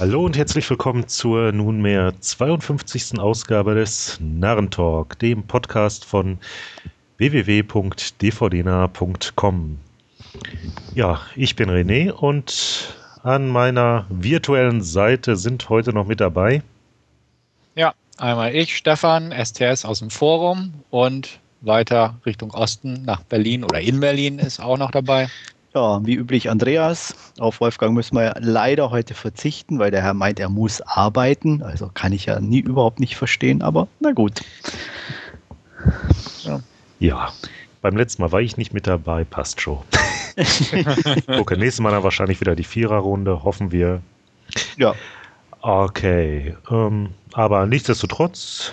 Hallo und herzlich willkommen zur nunmehr 52. Ausgabe des Narrentalk, dem Podcast von www.dvdna.com. Ja, ich bin René und an meiner virtuellen Seite sind heute noch mit dabei. Ja, einmal ich, Stefan, STS aus dem Forum und weiter Richtung Osten nach Berlin oder in Berlin ist auch noch dabei. Ja, wie üblich Andreas. Auf Wolfgang müssen wir leider heute verzichten, weil der Herr meint, er muss arbeiten. Also kann ich ja nie überhaupt nicht verstehen, aber na gut. Ja, ja beim letzten Mal war ich nicht mit dabei, passt schon. okay, nächstes Mal dann wahrscheinlich wieder die Viererrunde, hoffen wir. Ja. Okay, ähm, aber nichtsdestotrotz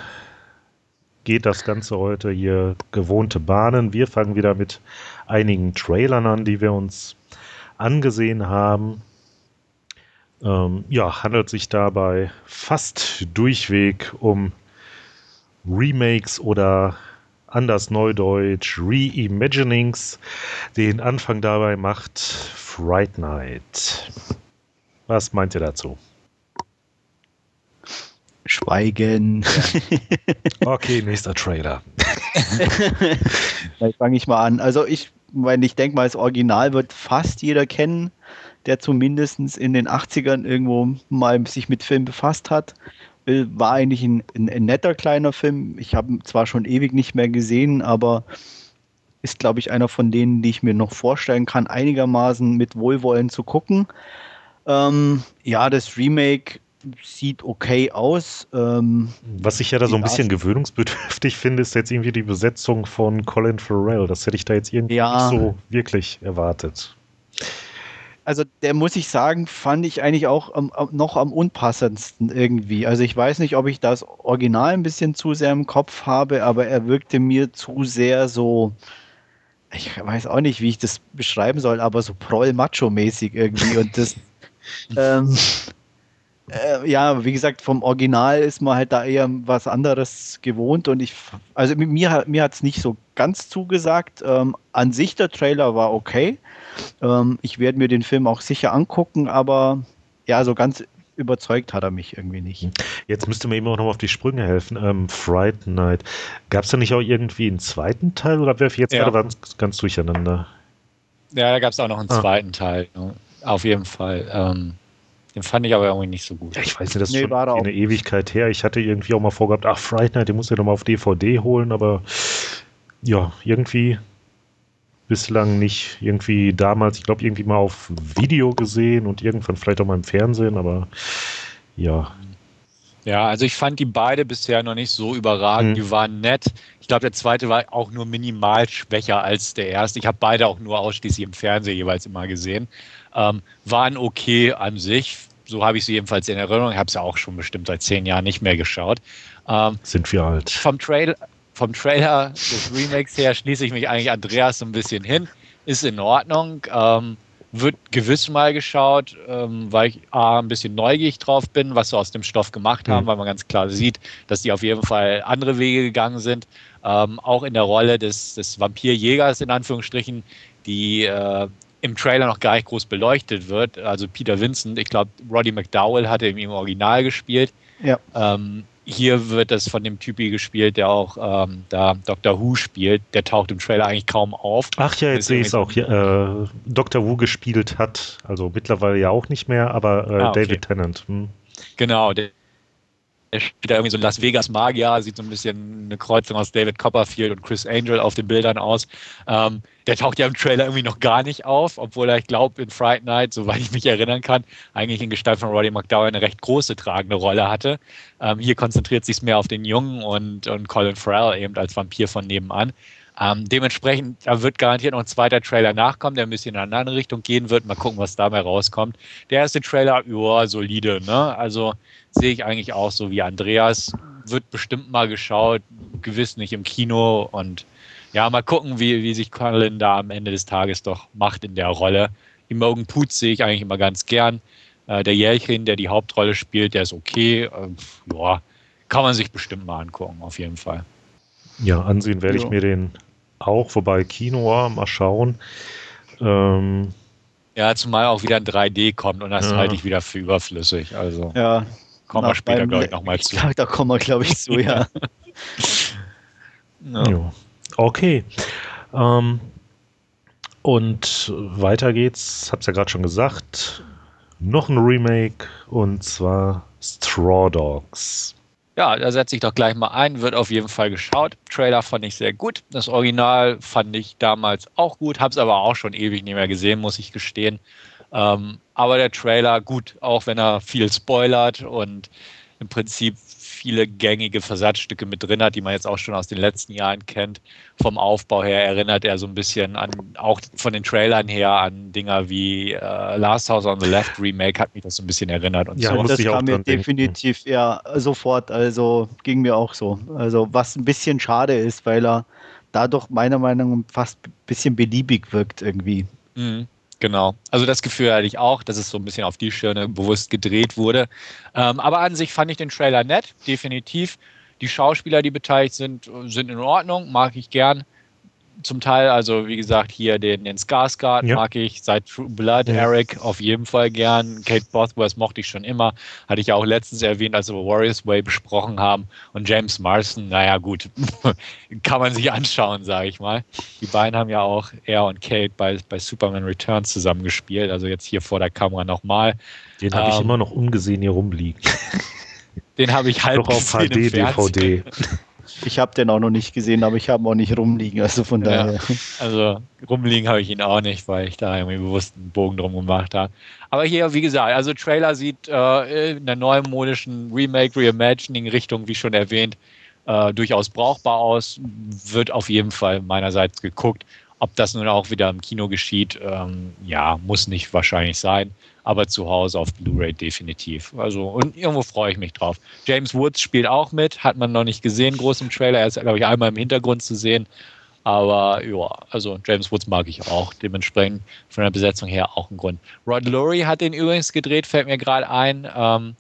geht das Ganze heute hier gewohnte Bahnen. Wir fangen wieder mit einigen Trailern an, die wir uns angesehen haben. Ähm, ja, handelt sich dabei fast durchweg um Remakes oder anders Neudeutsch Reimaginings. Den Anfang dabei macht Fright Night. Was meint ihr dazu? Schweigen. Ja. Okay, nächster Trailer. Vielleicht fange ich mal an. Also ich meine, ich denke mal, das Original wird fast jeder kennen, der zumindest in den 80ern irgendwo mal sich mit Film befasst hat. Äh, war eigentlich ein, ein, ein netter kleiner Film. Ich habe ihn zwar schon ewig nicht mehr gesehen, aber ist, glaube ich, einer von denen, die ich mir noch vorstellen kann, einigermaßen mit Wohlwollen zu gucken. Ähm, ja, das Remake sieht okay aus. Ähm, Was ich ja da so ein bisschen gewöhnungsbedürftig finde, ist jetzt irgendwie die Besetzung von Colin Farrell. Das hätte ich da jetzt irgendwie ja. nicht so wirklich erwartet. Also der muss ich sagen, fand ich eigentlich auch am, noch am unpassendsten irgendwie. Also ich weiß nicht, ob ich das Original ein bisschen zu sehr im Kopf habe, aber er wirkte mir zu sehr so, ich weiß auch nicht, wie ich das beschreiben soll, aber so proll-macho-mäßig irgendwie. Und das, ähm, äh, ja, wie gesagt, vom Original ist man halt da eher was anderes gewohnt und ich, also mir, mir hat es nicht so ganz zugesagt. Ähm, an sich der Trailer war okay. Ähm, ich werde mir den Film auch sicher angucken, aber ja, so ganz überzeugt hat er mich irgendwie nicht. Jetzt müsste mir eben auch noch auf die Sprünge helfen. Ähm, Fright Night. Gab es da nicht auch irgendwie einen zweiten Teil oder werfe ich jetzt ja. gerade ganz, ganz durcheinander? Ja, da gab es auch noch einen ah. zweiten Teil. Auf jeden Fall. Ähm, den fand ich aber irgendwie nicht so gut. Ja, ich weiß nicht, das ist nee, schon eine Ewigkeit her. Ich hatte irgendwie auch mal vorgehabt, ach, Fright Night, den muss ich nochmal auf DVD holen, aber ja, irgendwie bislang nicht. Irgendwie damals, ich glaube, irgendwie mal auf Video gesehen und irgendwann vielleicht auch mal im Fernsehen, aber ja. Ja, also ich fand die beide bisher noch nicht so überragend. Hm. Die waren nett. Ich glaube, der zweite war auch nur minimal schwächer als der erste. Ich habe beide auch nur ausschließlich im Fernsehen jeweils immer gesehen. Ähm, waren okay an sich. So habe ich sie jedenfalls in Erinnerung. Ich habe sie auch schon bestimmt seit zehn Jahren nicht mehr geschaut. Ähm, Sind wir alt. Vom, Trail, vom Trailer des Remakes her schließe ich mich eigentlich Andreas so ein bisschen hin. Ist in Ordnung. Ähm, wird gewiss mal geschaut, ähm, weil ich A, ein bisschen neugierig drauf bin, was sie aus dem Stoff gemacht haben, mhm. weil man ganz klar sieht, dass die auf jeden Fall andere Wege gegangen sind. Ähm, auch in der Rolle des, des Vampirjägers in Anführungsstrichen, die äh, im Trailer noch gar nicht groß beleuchtet wird. Also Peter Vincent, ich glaube, Roddy McDowell hatte im Original gespielt. Ja. Ähm, hier wird das von dem Typi gespielt, der auch ähm, da Doctor Who spielt. Der taucht im Trailer eigentlich kaum auf. Ach ja, jetzt sehe ich es auch. Hier, äh, Doctor Who gespielt hat, also mittlerweile ja auch nicht mehr, aber äh, ah, okay. David Tennant. Hm. Genau, der, der spielt da irgendwie so ein Las Vegas Magier, sieht so ein bisschen eine Kreuzung aus David Copperfield und Chris Angel auf den Bildern aus. Ähm, der taucht ja im Trailer irgendwie noch gar nicht auf, obwohl er, ich glaube, in Fright Night, soweit ich mich erinnern kann, eigentlich in Gestalt von Roddy McDowell eine recht große tragende Rolle hatte. Ähm, hier konzentriert sich mehr auf den Jungen und, und Colin Farrell eben als Vampir von nebenan. Ähm, dementsprechend, da wird garantiert noch ein zweiter Trailer nachkommen, der ein bisschen in eine andere Richtung gehen wird. Mal gucken, was dabei rauskommt. Der erste Trailer, ja, solide, ne? Also sehe ich eigentlich auch so wie Andreas. Wird bestimmt mal geschaut, gewiss nicht im Kino und ja, mal gucken, wie, wie sich Colin da am Ende des Tages doch macht in der Rolle. Imogen Poots sehe ich eigentlich immer ganz gern. Äh, der Jährchen, der die Hauptrolle spielt, der ist okay. Äh, ja, kann man sich bestimmt mal angucken, auf jeden Fall. Ja, ansehen werde ja. ich mir den auch, wobei Kino, mal schauen. Ähm, Ja, zumal auch wieder ein 3D kommt und das ja. halte ich wieder für überflüssig. Also ja, kommen wir später, glaube ich, nochmal zu. Da kommen wir, glaube ich, zu, ja. ja. Okay. Ähm, und weiter geht's, hab's ja gerade schon gesagt. Noch ein Remake und zwar Straw Dogs. Ja, da setze ich doch gleich mal ein, wird auf jeden Fall geschaut. Trailer fand ich sehr gut. Das Original fand ich damals auch gut, habe es aber auch schon ewig nicht mehr gesehen, muss ich gestehen. Ähm, aber der Trailer, gut, auch wenn er viel spoilert und im Prinzip viele gängige Versatzstücke mit drin hat, die man jetzt auch schon aus den letzten Jahren kennt. Vom Aufbau her erinnert er so ein bisschen an, auch von den Trailern her, an Dinger wie äh, Last House on the Left Remake hat mich das so ein bisschen erinnert. Und ja, so. das kam mir definitiv denken. ja sofort, also ging mir auch so. Also was ein bisschen schade ist, weil er dadurch meiner Meinung nach fast ein bisschen beliebig wirkt irgendwie. Mhm. Genau. Also das Gefühl hatte ich auch, dass es so ein bisschen auf die Schirne bewusst gedreht wurde. Ähm, aber an sich fand ich den Trailer nett, definitiv. Die Schauspieler, die beteiligt sind, sind in Ordnung, mag ich gern zum Teil, also wie gesagt, hier den, den Skarsgård ja. mag ich, seit True Blood, ja. Eric auf jeden Fall gern. Kate Bothworth mochte ich schon immer. Hatte ich ja auch letztens erwähnt, als wir Warriors Way besprochen haben. Und James Marston, naja, gut, kann man sich anschauen, sage ich mal. Die beiden haben ja auch, er und Kate, bei, bei Superman Returns zusammengespielt. Also jetzt hier vor der Kamera nochmal. Den habe ich ähm, immer noch ungesehen hier rumliegen. Den habe ich halb Doch auf HD, DVD. Ich habe den auch noch nicht gesehen, aber ich habe ihn auch nicht rumliegen. Also von daher. Ja, also rumliegen habe ich ihn auch nicht, weil ich da irgendwie bewusst einen Bogen drum gemacht habe. Aber hier, wie gesagt, also Trailer sieht äh, in der neumodischen Remake, Reimagining-Richtung, wie schon erwähnt, äh, durchaus brauchbar aus. Wird auf jeden Fall meinerseits geguckt. Ob das nun auch wieder im Kino geschieht, ähm, ja, muss nicht wahrscheinlich sein aber zu Hause auf Blu-ray definitiv. Also, und irgendwo freue ich mich drauf. James Woods spielt auch mit, hat man noch nicht gesehen, groß im Trailer. Er ist, glaube ich, einmal im Hintergrund zu sehen. Aber ja, also James Woods mag ich auch. Dementsprechend von der Besetzung her auch ein Grund. Rod Lurie hat den übrigens gedreht, fällt mir gerade ein, ähm,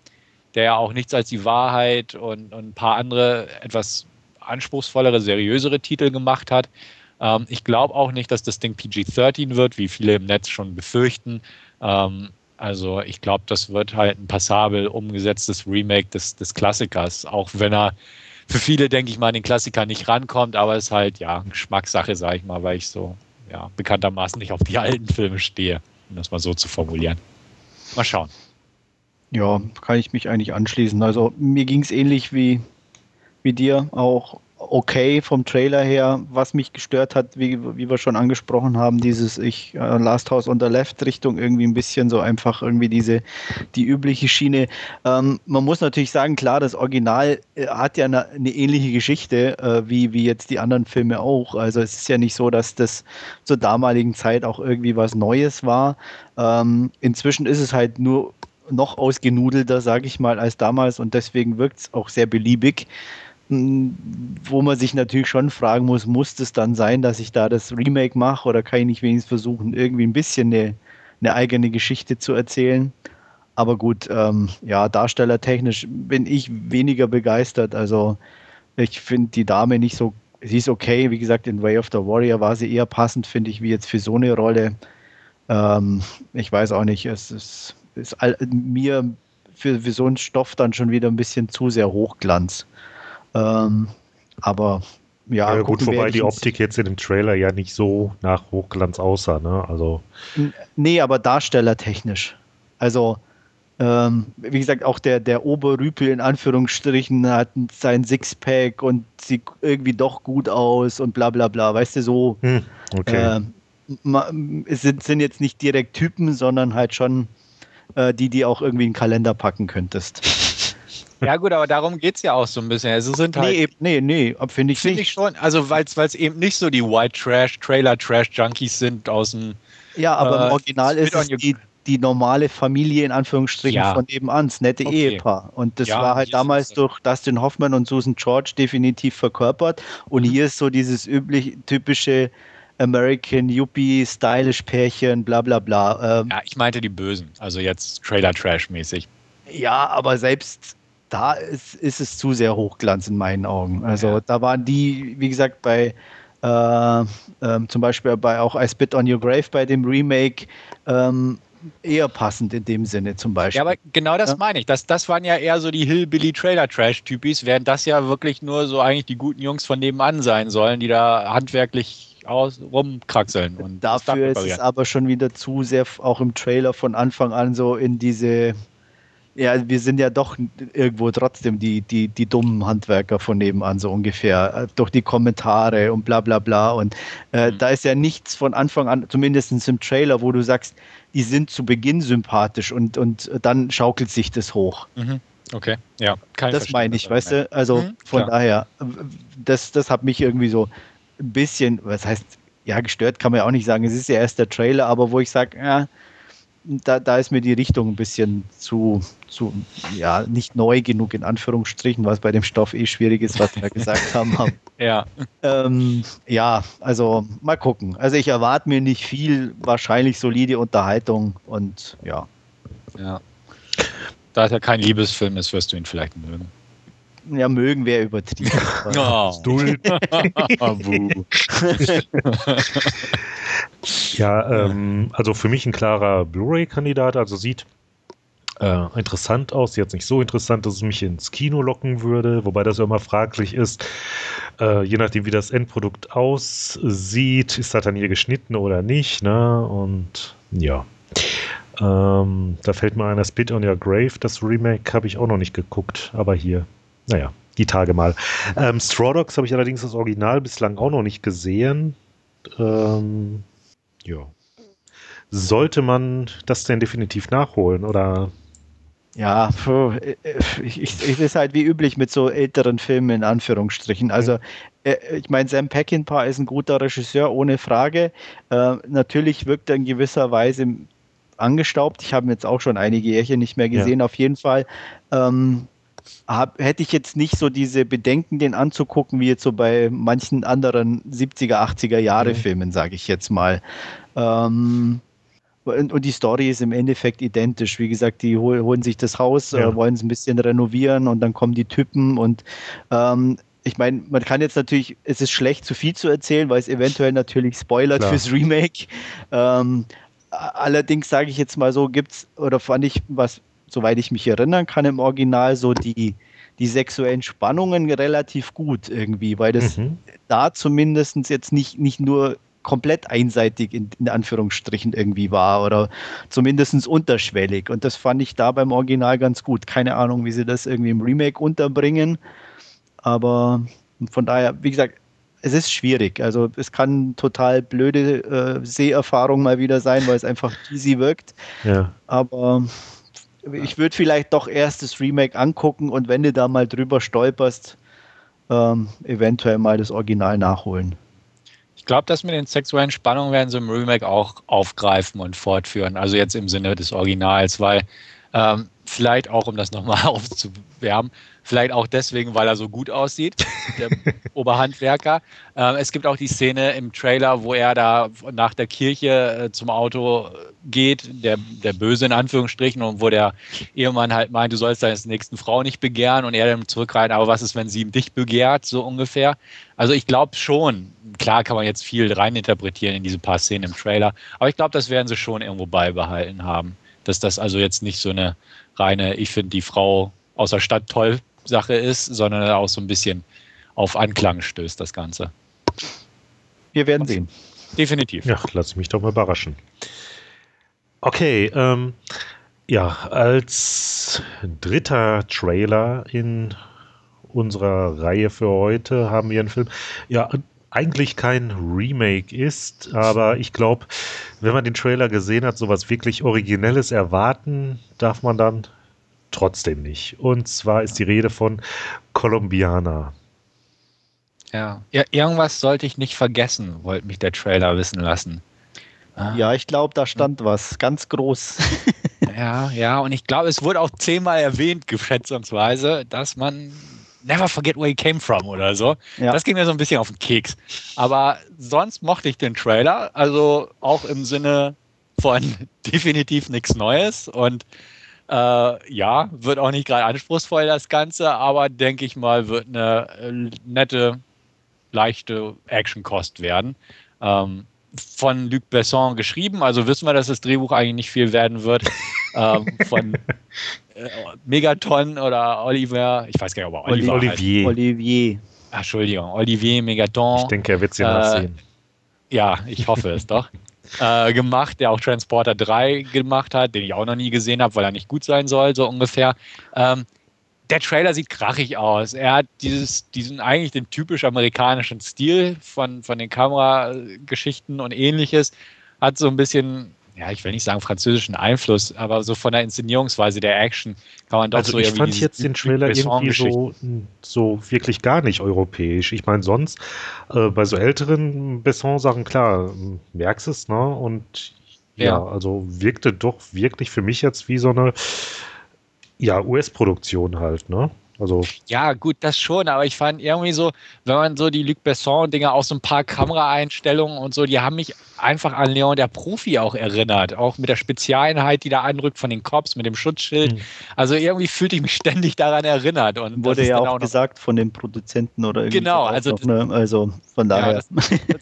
der ja auch nichts als die Wahrheit und, und ein paar andere etwas anspruchsvollere, seriösere Titel gemacht hat. Ähm, ich glaube auch nicht, dass das Ding PG-13 wird, wie viele im Netz schon befürchten. Ähm, also ich glaube, das wird halt ein passabel umgesetztes Remake des, des Klassikers, auch wenn er für viele, denke ich mal, an den Klassiker nicht rankommt, aber es ist halt ja Geschmackssache, sage ich mal, weil ich so ja, bekanntermaßen nicht auf die alten Filme stehe, um das mal so zu formulieren. Mal schauen. Ja, kann ich mich eigentlich anschließen. Also mir ging es ähnlich wie, wie dir auch okay vom Trailer her. Was mich gestört hat, wie, wie wir schon angesprochen haben, dieses ich äh, Last House on the Left Richtung irgendwie ein bisschen so einfach irgendwie diese die übliche Schiene. Ähm, man muss natürlich sagen, klar, das Original äh, hat ja eine, eine ähnliche Geschichte äh, wie wie jetzt die anderen Filme auch. Also es ist ja nicht so, dass das zur damaligen Zeit auch irgendwie was Neues war. Ähm, inzwischen ist es halt nur noch ausgenudelter, sage ich mal, als damals und deswegen wirkt es auch sehr beliebig wo man sich natürlich schon fragen muss, muss es dann sein, dass ich da das Remake mache oder kann ich nicht wenigstens versuchen, irgendwie ein bisschen eine, eine eigene Geschichte zu erzählen? Aber gut, ähm, ja, darstellertechnisch bin ich weniger begeistert. Also ich finde die Dame nicht so, sie ist okay. Wie gesagt, in Way of the Warrior war sie eher passend, finde ich, wie jetzt für so eine Rolle. Ähm, ich weiß auch nicht, es ist, ist all, mir für, für so einen Stoff dann schon wieder ein bisschen zu sehr Hochglanz. Ähm, aber ja, ja gut, wobei die Optik jetzt in dem Trailer ja nicht so nach Hochglanz aussah, ne? Also. Nee, aber darstellertechnisch. Also, ähm, wie gesagt, auch der, der Oberrüpel in Anführungsstrichen hat sein Sixpack und sieht irgendwie doch gut aus und bla bla bla, weißt du, so. Hm, okay. Äh, es sind, sind jetzt nicht direkt Typen, sondern halt schon äh, die, die auch irgendwie in den Kalender packen könntest. Ja, gut, aber darum geht es ja auch so ein bisschen. Also sind halt, nee, nee, nee, finde ich find nicht. Ich schon. Also, weil es eben nicht so die White Trash, Trailer Trash Junkies sind aus dem. Ja, aber äh, im Original ist es die, die normale Familie in Anführungsstrichen ja. von nebenan, das nette okay. Ehepaar. Und das ja, war halt damals durch Dustin Hoffman und Susan George definitiv verkörpert. Und mhm. hier ist so dieses übliche, typische American Yuppie, stylish Pärchen, bla bla bla. Ähm, ja, ich meinte die Bösen, also jetzt Trailer Trash mäßig. Ja, aber selbst da ist, ist es zu sehr Hochglanz in meinen Augen. Also ja. da waren die, wie gesagt, bei äh, äh, zum Beispiel bei auch I Spit on Your Grave bei dem Remake ähm, eher passend in dem Sinne zum Beispiel. Ja, aber genau das ja? meine ich. Das, das waren ja eher so die Hillbilly-Trailer-Trash-Typis, während das ja wirklich nur so eigentlich die guten Jungs von nebenan sein sollen, die da handwerklich aus, rumkraxeln. Und Dafür ist es aber schon wieder zu sehr auch im Trailer von Anfang an so in diese ja, wir sind ja doch irgendwo trotzdem die, die, die dummen Handwerker von nebenan, so ungefähr, äh, durch die Kommentare und bla bla bla. Und äh, mhm. da ist ja nichts von Anfang an, zumindest im Trailer, wo du sagst, die sind zu Beginn sympathisch und, und dann schaukelt sich das hoch. Mhm. Okay, ja. das meine ich, weißt du? Also mhm, von klar. daher, das, das hat mich irgendwie so ein bisschen, was heißt, ja, gestört kann man ja auch nicht sagen. Es ist ja erst der Trailer, aber wo ich sage, ja, da, da ist mir die Richtung ein bisschen zu, zu, ja, nicht neu genug in Anführungsstrichen, was bei dem Stoff eh schwierig ist, was wir gesagt haben. ja. Ähm, ja, also mal gucken. Also ich erwarte mir nicht viel, wahrscheinlich solide Unterhaltung und ja. Ja. Da es ja kein Liebesfilm ist, wirst du ihn vielleicht mögen. Ja, mögen wäre übertrieben. oh. ja, ähm, also für mich ein klarer Blu-ray-Kandidat. Also sieht äh, interessant aus. Jetzt nicht so interessant, dass es mich ins Kino locken würde, wobei das ja immer fraglich ist. Äh, je nachdem, wie das Endprodukt aussieht, ist das dann hier geschnitten oder nicht. Ne? Und ja. Ähm, da fällt mir einer Spit on Your Grave, das Remake habe ich auch noch nicht geguckt, aber hier, naja, die Tage mal. Ähm, Straw Dogs habe ich allerdings das Original bislang auch noch nicht gesehen. Ähm, ja. Sollte man das denn definitiv nachholen oder ja, ich, ich, ich ist halt wie üblich mit so älteren Filmen in Anführungsstrichen. Also äh, ich meine, Sam Peckinpah ist ein guter Regisseur, ohne Frage. Äh, natürlich wirkt er in gewisser Weise angestaubt. Ich habe jetzt auch schon einige Jährchen nicht mehr gesehen, ja. auf jeden Fall. Ähm, hab, hätte ich jetzt nicht so diese Bedenken, den anzugucken, wie jetzt so bei manchen anderen 70er, 80er Jahre mhm. Filmen, sage ich jetzt mal. Ähm, und, und, die Story ist im Endeffekt identisch. Wie gesagt, die hol, holen sich das Haus, ja. äh, wollen es ein bisschen renovieren und dann kommen die Typen und ähm, ich meine, man kann jetzt natürlich, es ist schlecht, zu viel zu erzählen, weil es eventuell natürlich spoilert Klar. fürs Remake. Ähm, allerdings sage ich jetzt mal so, gibt es, oder fand ich, was, soweit ich mich erinnern kann, im Original so die, die sexuellen Spannungen relativ gut irgendwie, weil das mhm. da zumindest jetzt nicht, nicht nur komplett einseitig in, in Anführungsstrichen irgendwie war oder zumindest unterschwellig. Und das fand ich da beim Original ganz gut. Keine Ahnung, wie sie das irgendwie im Remake unterbringen. Aber von daher, wie gesagt, es ist schwierig. Also es kann total blöde äh, Seherfahrung mal wieder sein, weil es einfach easy wirkt. Ja. Aber ich würde vielleicht doch erst das Remake angucken und wenn du da mal drüber stolperst, ähm, eventuell mal das Original nachholen. Ich glaube, dass mit den sexuellen Spannungen werden sie im Remake auch aufgreifen und fortführen. Also jetzt im Sinne des Originals, weil ähm, vielleicht auch, um das nochmal aufzuwärmen, vielleicht auch deswegen, weil er so gut aussieht, der Oberhandwerker. Ähm, es gibt auch die Szene im Trailer, wo er da nach der Kirche äh, zum Auto geht, der, der Böse in Anführungsstrichen, und wo der Ehemann halt meint, du sollst deine nächsten Frau nicht begehren und er dann zurückreiten, aber was ist, wenn sie dich begehrt, so ungefähr. Also ich glaube schon, klar kann man jetzt viel reininterpretieren in diese paar Szenen im Trailer, aber ich glaube, das werden sie schon irgendwo beibehalten haben. Dass das also jetzt nicht so eine reine, ich finde die Frau aus der Stadt toll Sache ist, sondern auch so ein bisschen auf Anklang stößt, das Ganze. Wir werden sehen. Definitiv. Ja, lass mich doch mal überraschen. Okay, ähm, ja, als dritter Trailer in unserer Reihe für heute haben wir einen Film. Ja, eigentlich kein Remake ist, aber ich glaube, wenn man den Trailer gesehen hat, sowas wirklich Originelles erwarten, darf man dann trotzdem nicht. Und zwar ist die Rede von Colombiana. Ja. ja, irgendwas sollte ich nicht vergessen, wollte mich der Trailer wissen lassen. Ah. Ja, ich glaube, da stand was ganz groß. ja, ja, und ich glaube, es wurde auch zehnmal erwähnt, geschätzungsweise, dass man never forget where he came from oder so. Ja. Das ging mir so ein bisschen auf den Keks. Aber sonst mochte ich den Trailer, also auch im Sinne von definitiv nichts Neues und äh, ja, wird auch nicht gerade anspruchsvoll das Ganze, aber denke ich mal, wird eine äh, nette, leichte Action-Kost werden. Ähm, von Luc Besson geschrieben, also wissen wir, dass das Drehbuch eigentlich nicht viel werden wird. ähm, von äh, Megaton oder Oliver, ich weiß gar nicht, ob er Oliver Olivier. Heißt. Olivier. Ach, Entschuldigung, Olivier Megaton. Ich denke, er wird sie äh, nachsehen. Ja, ich hoffe es doch. Äh, gemacht, der auch Transporter 3 gemacht hat, den ich auch noch nie gesehen habe, weil er nicht gut sein soll, so ungefähr. Ähm, der Trailer sieht krachig aus. Er hat dieses, diesen eigentlich den typisch amerikanischen Stil von, von den Kamerageschichten und ähnliches. Hat so ein bisschen, ja, ich will nicht sagen französischen Einfluss, aber so von der Inszenierungsweise der Action kann man doch also so ich fand jetzt den Trailer irgendwie so, so wirklich gar nicht europäisch. Ich meine, sonst äh, bei so älteren Besson-Sachen, klar, merkst es, ne? Und ja, ja, also wirkte doch wirklich für mich jetzt wie so eine ja, US-Produktion halt, ne? Also ja, gut, das schon, aber ich fand irgendwie so, wenn man so die Luc Besson-Dinger auch so ein paar Kameraeinstellungen und so, die haben mich einfach an Leon der Profi auch erinnert. Auch mit der Spezialeinheit, die da anrückt von den Cops, mit dem Schutzschild. Mhm. Also irgendwie fühlte ich mich ständig daran erinnert. Und Wurde ja auch, auch gesagt von den Produzenten oder irgendwie. Genau, also, noch, ne? also von daher.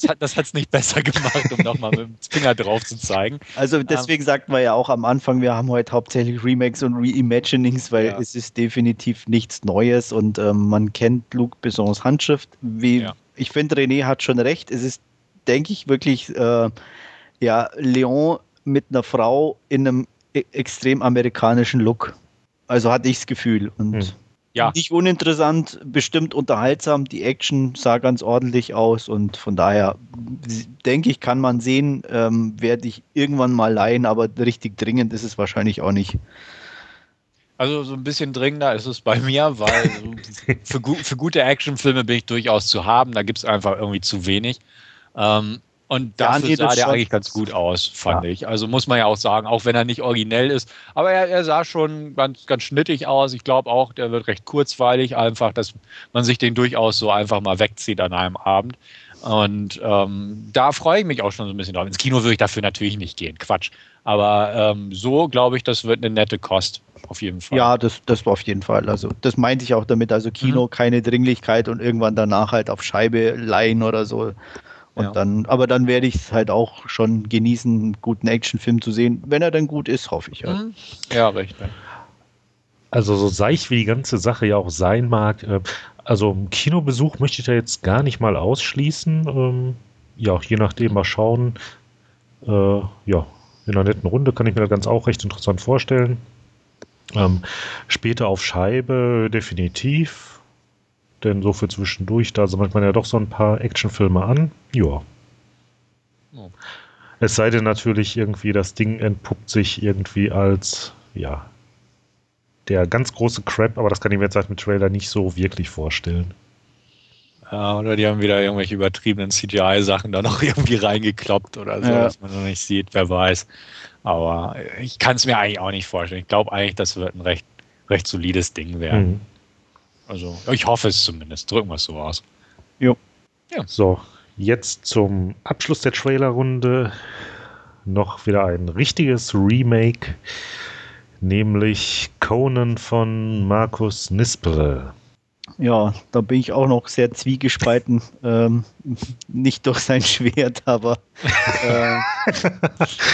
Ja, das, hat es nicht besser gemacht, um nochmal mit dem Finger drauf zu zeigen. Also deswegen ähm, sagten wir ja auch am Anfang, wir haben heute hauptsächlich Remakes und Reimaginings, weil ja. es ist definitiv nichts Neues und ähm, man kennt Luc Bessons Handschrift. Wie, ja. Ich finde, René hat schon recht, es ist denke ich, wirklich äh, ja, Leon mit einer Frau in einem e extrem amerikanischen Look. Also hatte ich das Gefühl. Und hm. ja. nicht uninteressant, bestimmt unterhaltsam. Die Action sah ganz ordentlich aus und von daher denke ich, kann man sehen, ähm, werde ich irgendwann mal leihen, aber richtig dringend ist es wahrscheinlich auch nicht. Also so ein bisschen dringender ist es bei mir, weil für, gu für gute Actionfilme bin ich durchaus zu haben. Da gibt es einfach irgendwie zu wenig. Ähm, und dafür ja, sah der eigentlich ganz gut aus, fand ja. ich. Also muss man ja auch sagen, auch wenn er nicht originell ist. Aber er, er sah schon ganz, ganz schnittig aus. Ich glaube auch, der wird recht kurzweilig, einfach, dass man sich den durchaus so einfach mal wegzieht an einem Abend. Und ähm, da freue ich mich auch schon so ein bisschen drauf. Ins Kino würde ich dafür natürlich nicht gehen, Quatsch. Aber ähm, so glaube ich, das wird eine nette Kost, auf jeden Fall. Ja, das, das war auf jeden Fall. Also das meinte ich auch damit. Also Kino, mhm. keine Dringlichkeit und irgendwann danach halt auf Scheibe leihen oder so. Und ja. dann, aber dann werde ich es halt auch schon genießen, einen guten Actionfilm zu sehen. Wenn er dann gut ist, hoffe ich. Halt. Mhm. Ja, recht. Also so seich wie die ganze Sache ja auch sein mag, äh, also einen Kinobesuch möchte ich da jetzt gar nicht mal ausschließen. Ähm, ja, je nachdem mal schauen. Äh, ja, in einer netten Runde kann ich mir das ganz auch recht interessant vorstellen. Ähm, später auf Scheibe definitiv denn so für zwischendurch, da sammelt man ja doch so ein paar Actionfilme an. Ja. Oh. Es sei denn natürlich irgendwie, das Ding entpuppt sich irgendwie als, ja, der ganz große Crap, aber das kann ich mir jetzt halt mit Trailer nicht so wirklich vorstellen. Ja, oder die haben wieder irgendwelche übertriebenen CGI-Sachen da noch irgendwie reingekloppt oder so, ja. dass man noch nicht sieht, wer weiß. Aber ich kann es mir eigentlich auch nicht vorstellen. Ich glaube eigentlich, das wird ein recht, recht solides Ding werden. Mhm. Also, ich hoffe es zumindest. Drücken wir es so aus. Jo. Ja. So, jetzt zum Abschluss der Trailerrunde noch wieder ein richtiges Remake, nämlich Conan von Markus Nispere. Ja, da bin ich auch noch sehr zwiegespalten. ähm, nicht durch sein Schwert, aber äh,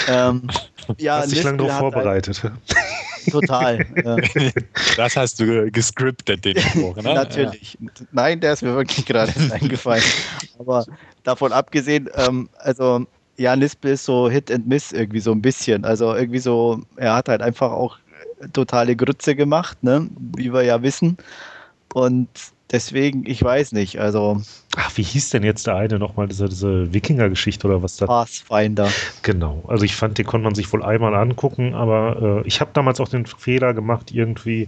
ähm, ja, Hast dich lange darauf vorbereitet. Ein, Total. Das hast du gescriptet, den Spruch, ne? Natürlich. Ja. Nein, der ist mir wirklich gerade eingefallen. Aber davon abgesehen, ähm, also ja, Nispel ist so Hit and Miss irgendwie so ein bisschen. Also irgendwie so, er hat halt einfach auch totale Grütze gemacht, ne? wie wir ja wissen. Und deswegen, ich weiß nicht, also. Ach, wie hieß denn jetzt der eine nochmal, diese, diese Wikinger-Geschichte oder was da? Pathfinder. Genau, also ich fand, den konnte man sich wohl einmal angucken, aber äh, ich habe damals auch den Fehler gemacht, irgendwie.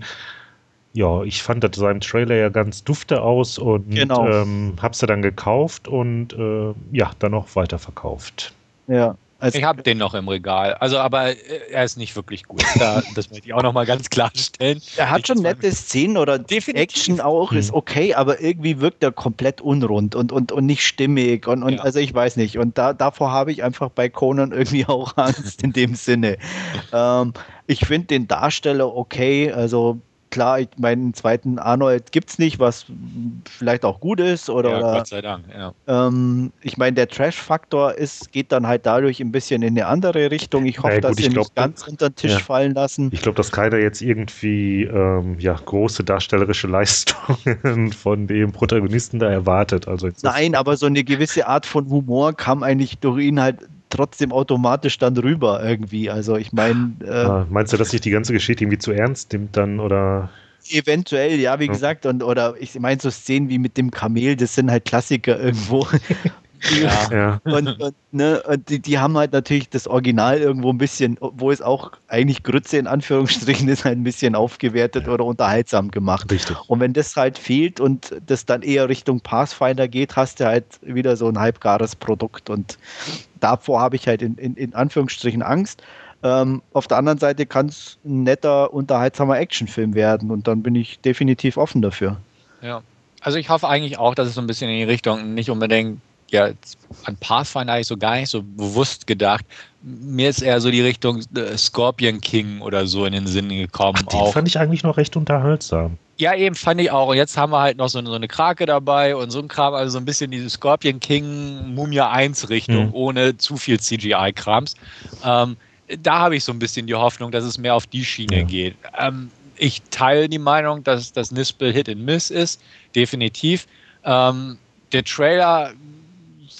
Ja, ich fand das sah im Trailer ja ganz dufte aus und genau. ähm, hab's ja dann gekauft und äh, ja, dann auch weiterverkauft. Ja, also, ich habe den noch im Regal. Also, aber äh, er ist nicht wirklich gut. Da, das möchte ich auch noch mal ganz klarstellen. Er hat schon nette Szenen oder Definitiv. Action auch, ist mhm. okay, aber irgendwie wirkt er komplett unrund und, und, und nicht stimmig. Und, und ja. also ich weiß nicht. Und da, davor habe ich einfach bei Conan irgendwie auch Angst in dem Sinne. Ähm, ich finde den Darsteller okay. Also klar, ich meinen zweiten Arnold gibt es nicht, was vielleicht auch gut ist. Oder, ja, Gott sei Dank, ja. Ähm, ich meine, der Trash-Faktor geht dann halt dadurch ein bisschen in eine andere Richtung. Ich hoffe, ja, gut, dass sie nicht ganz unter den Tisch ja. fallen lassen. Ich glaube, dass keiner jetzt irgendwie ähm, ja, große darstellerische Leistungen von dem Protagonisten da erwartet. Also Nein, aber so eine gewisse Art von Humor kam eigentlich durch ihn halt trotzdem automatisch dann rüber irgendwie. Also ich meine. Äh, ah, meinst du, dass sich die ganze Geschichte irgendwie zu ernst nimmt dann oder? Eventuell, ja, wie gesagt, und oder ich meine so Szenen wie mit dem Kamel, das sind halt Klassiker irgendwo. Ja. ja. Und, und, ne, und die, die, haben halt natürlich das Original irgendwo ein bisschen, wo es auch eigentlich Grütze in Anführungsstrichen ist, halt ein bisschen aufgewertet ja. oder unterhaltsam gemacht. Richtig. Und wenn das halt fehlt und das dann eher Richtung Pathfinder geht, hast du halt wieder so ein halbgares Produkt. Und davor habe ich halt in, in, in Anführungsstrichen Angst. Ähm, auf der anderen Seite kann es ein netter, unterhaltsamer Actionfilm werden und dann bin ich definitiv offen dafür. Ja, also ich hoffe eigentlich auch, dass es so ein bisschen in die Richtung nicht unbedingt ja, an Pathfinder habe ich so gar nicht so bewusst gedacht. Mir ist eher so die Richtung äh, Scorpion King oder so in den Sinn gekommen. Ach, den auch. fand ich eigentlich noch recht unterhaltsam. Ja, eben fand ich auch. Und jetzt haben wir halt noch so, so eine Krake dabei und so ein Kram, also so ein bisschen diese Scorpion King Mumia 1 Richtung, mhm. ohne zu viel CGI-Krams. Ähm, da habe ich so ein bisschen die Hoffnung, dass es mehr auf die Schiene ja. geht. Ähm, ich teile die Meinung, dass das Nispel Hit and Miss ist, definitiv. Ähm, der Trailer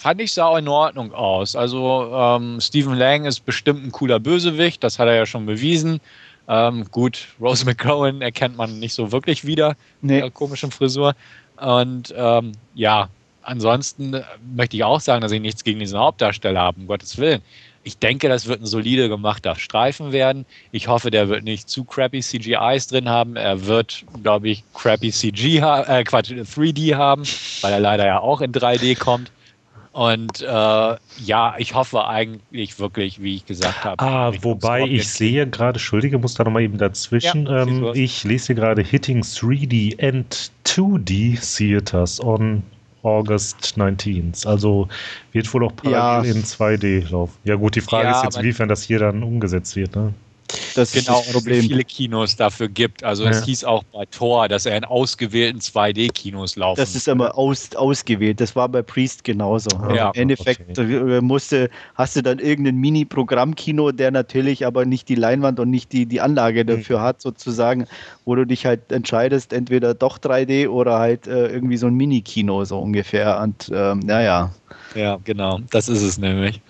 fand ich sah in Ordnung aus. Also ähm, Stephen Lang ist bestimmt ein cooler Bösewicht, das hat er ja schon bewiesen. Ähm, gut, Rose McGowan erkennt man nicht so wirklich wieder nee. mit der komischen Frisur. Und ähm, ja, ansonsten möchte ich auch sagen, dass ich nichts gegen diesen Hauptdarsteller habe, um Gottes Willen. Ich denke, das wird ein solide gemachter Streifen werden. Ich hoffe, der wird nicht zu crappy CGIs drin haben. Er wird, glaube ich, crappy CG, äh, Quatsch, 3D haben, weil er leider ja auch in 3D kommt. Und äh, ja, ich hoffe eigentlich wirklich, wie ich gesagt habe. Ah, wobei ich sehe gerade, Entschuldige, muss da nochmal eben dazwischen. Ja, ähm, ich lese gerade Hitting 3D and 2D Theaters on August 19th. Also wird wohl auch parallel ja. in 2D laufen. Ja gut, die Frage ja, ist jetzt, inwiefern das hier dann umgesetzt wird. Ne? Das genau, ist Problem. viele Kinos dafür gibt. Also ja. es hieß auch bei Thor, dass er in ausgewählten 2D-Kinos laufen Das ist immer aus, ausgewählt. Das war bei Priest genauso. Ja, Im Endeffekt okay. musste, hast du dann irgendein Mini-Programmkino, der natürlich aber nicht die Leinwand und nicht die, die Anlage dafür mhm. hat, sozusagen, wo du dich halt entscheidest, entweder doch 3D oder halt äh, irgendwie so ein Mini-Kino, so ungefähr. Und ähm, naja. Ja, genau. Das ist es nämlich.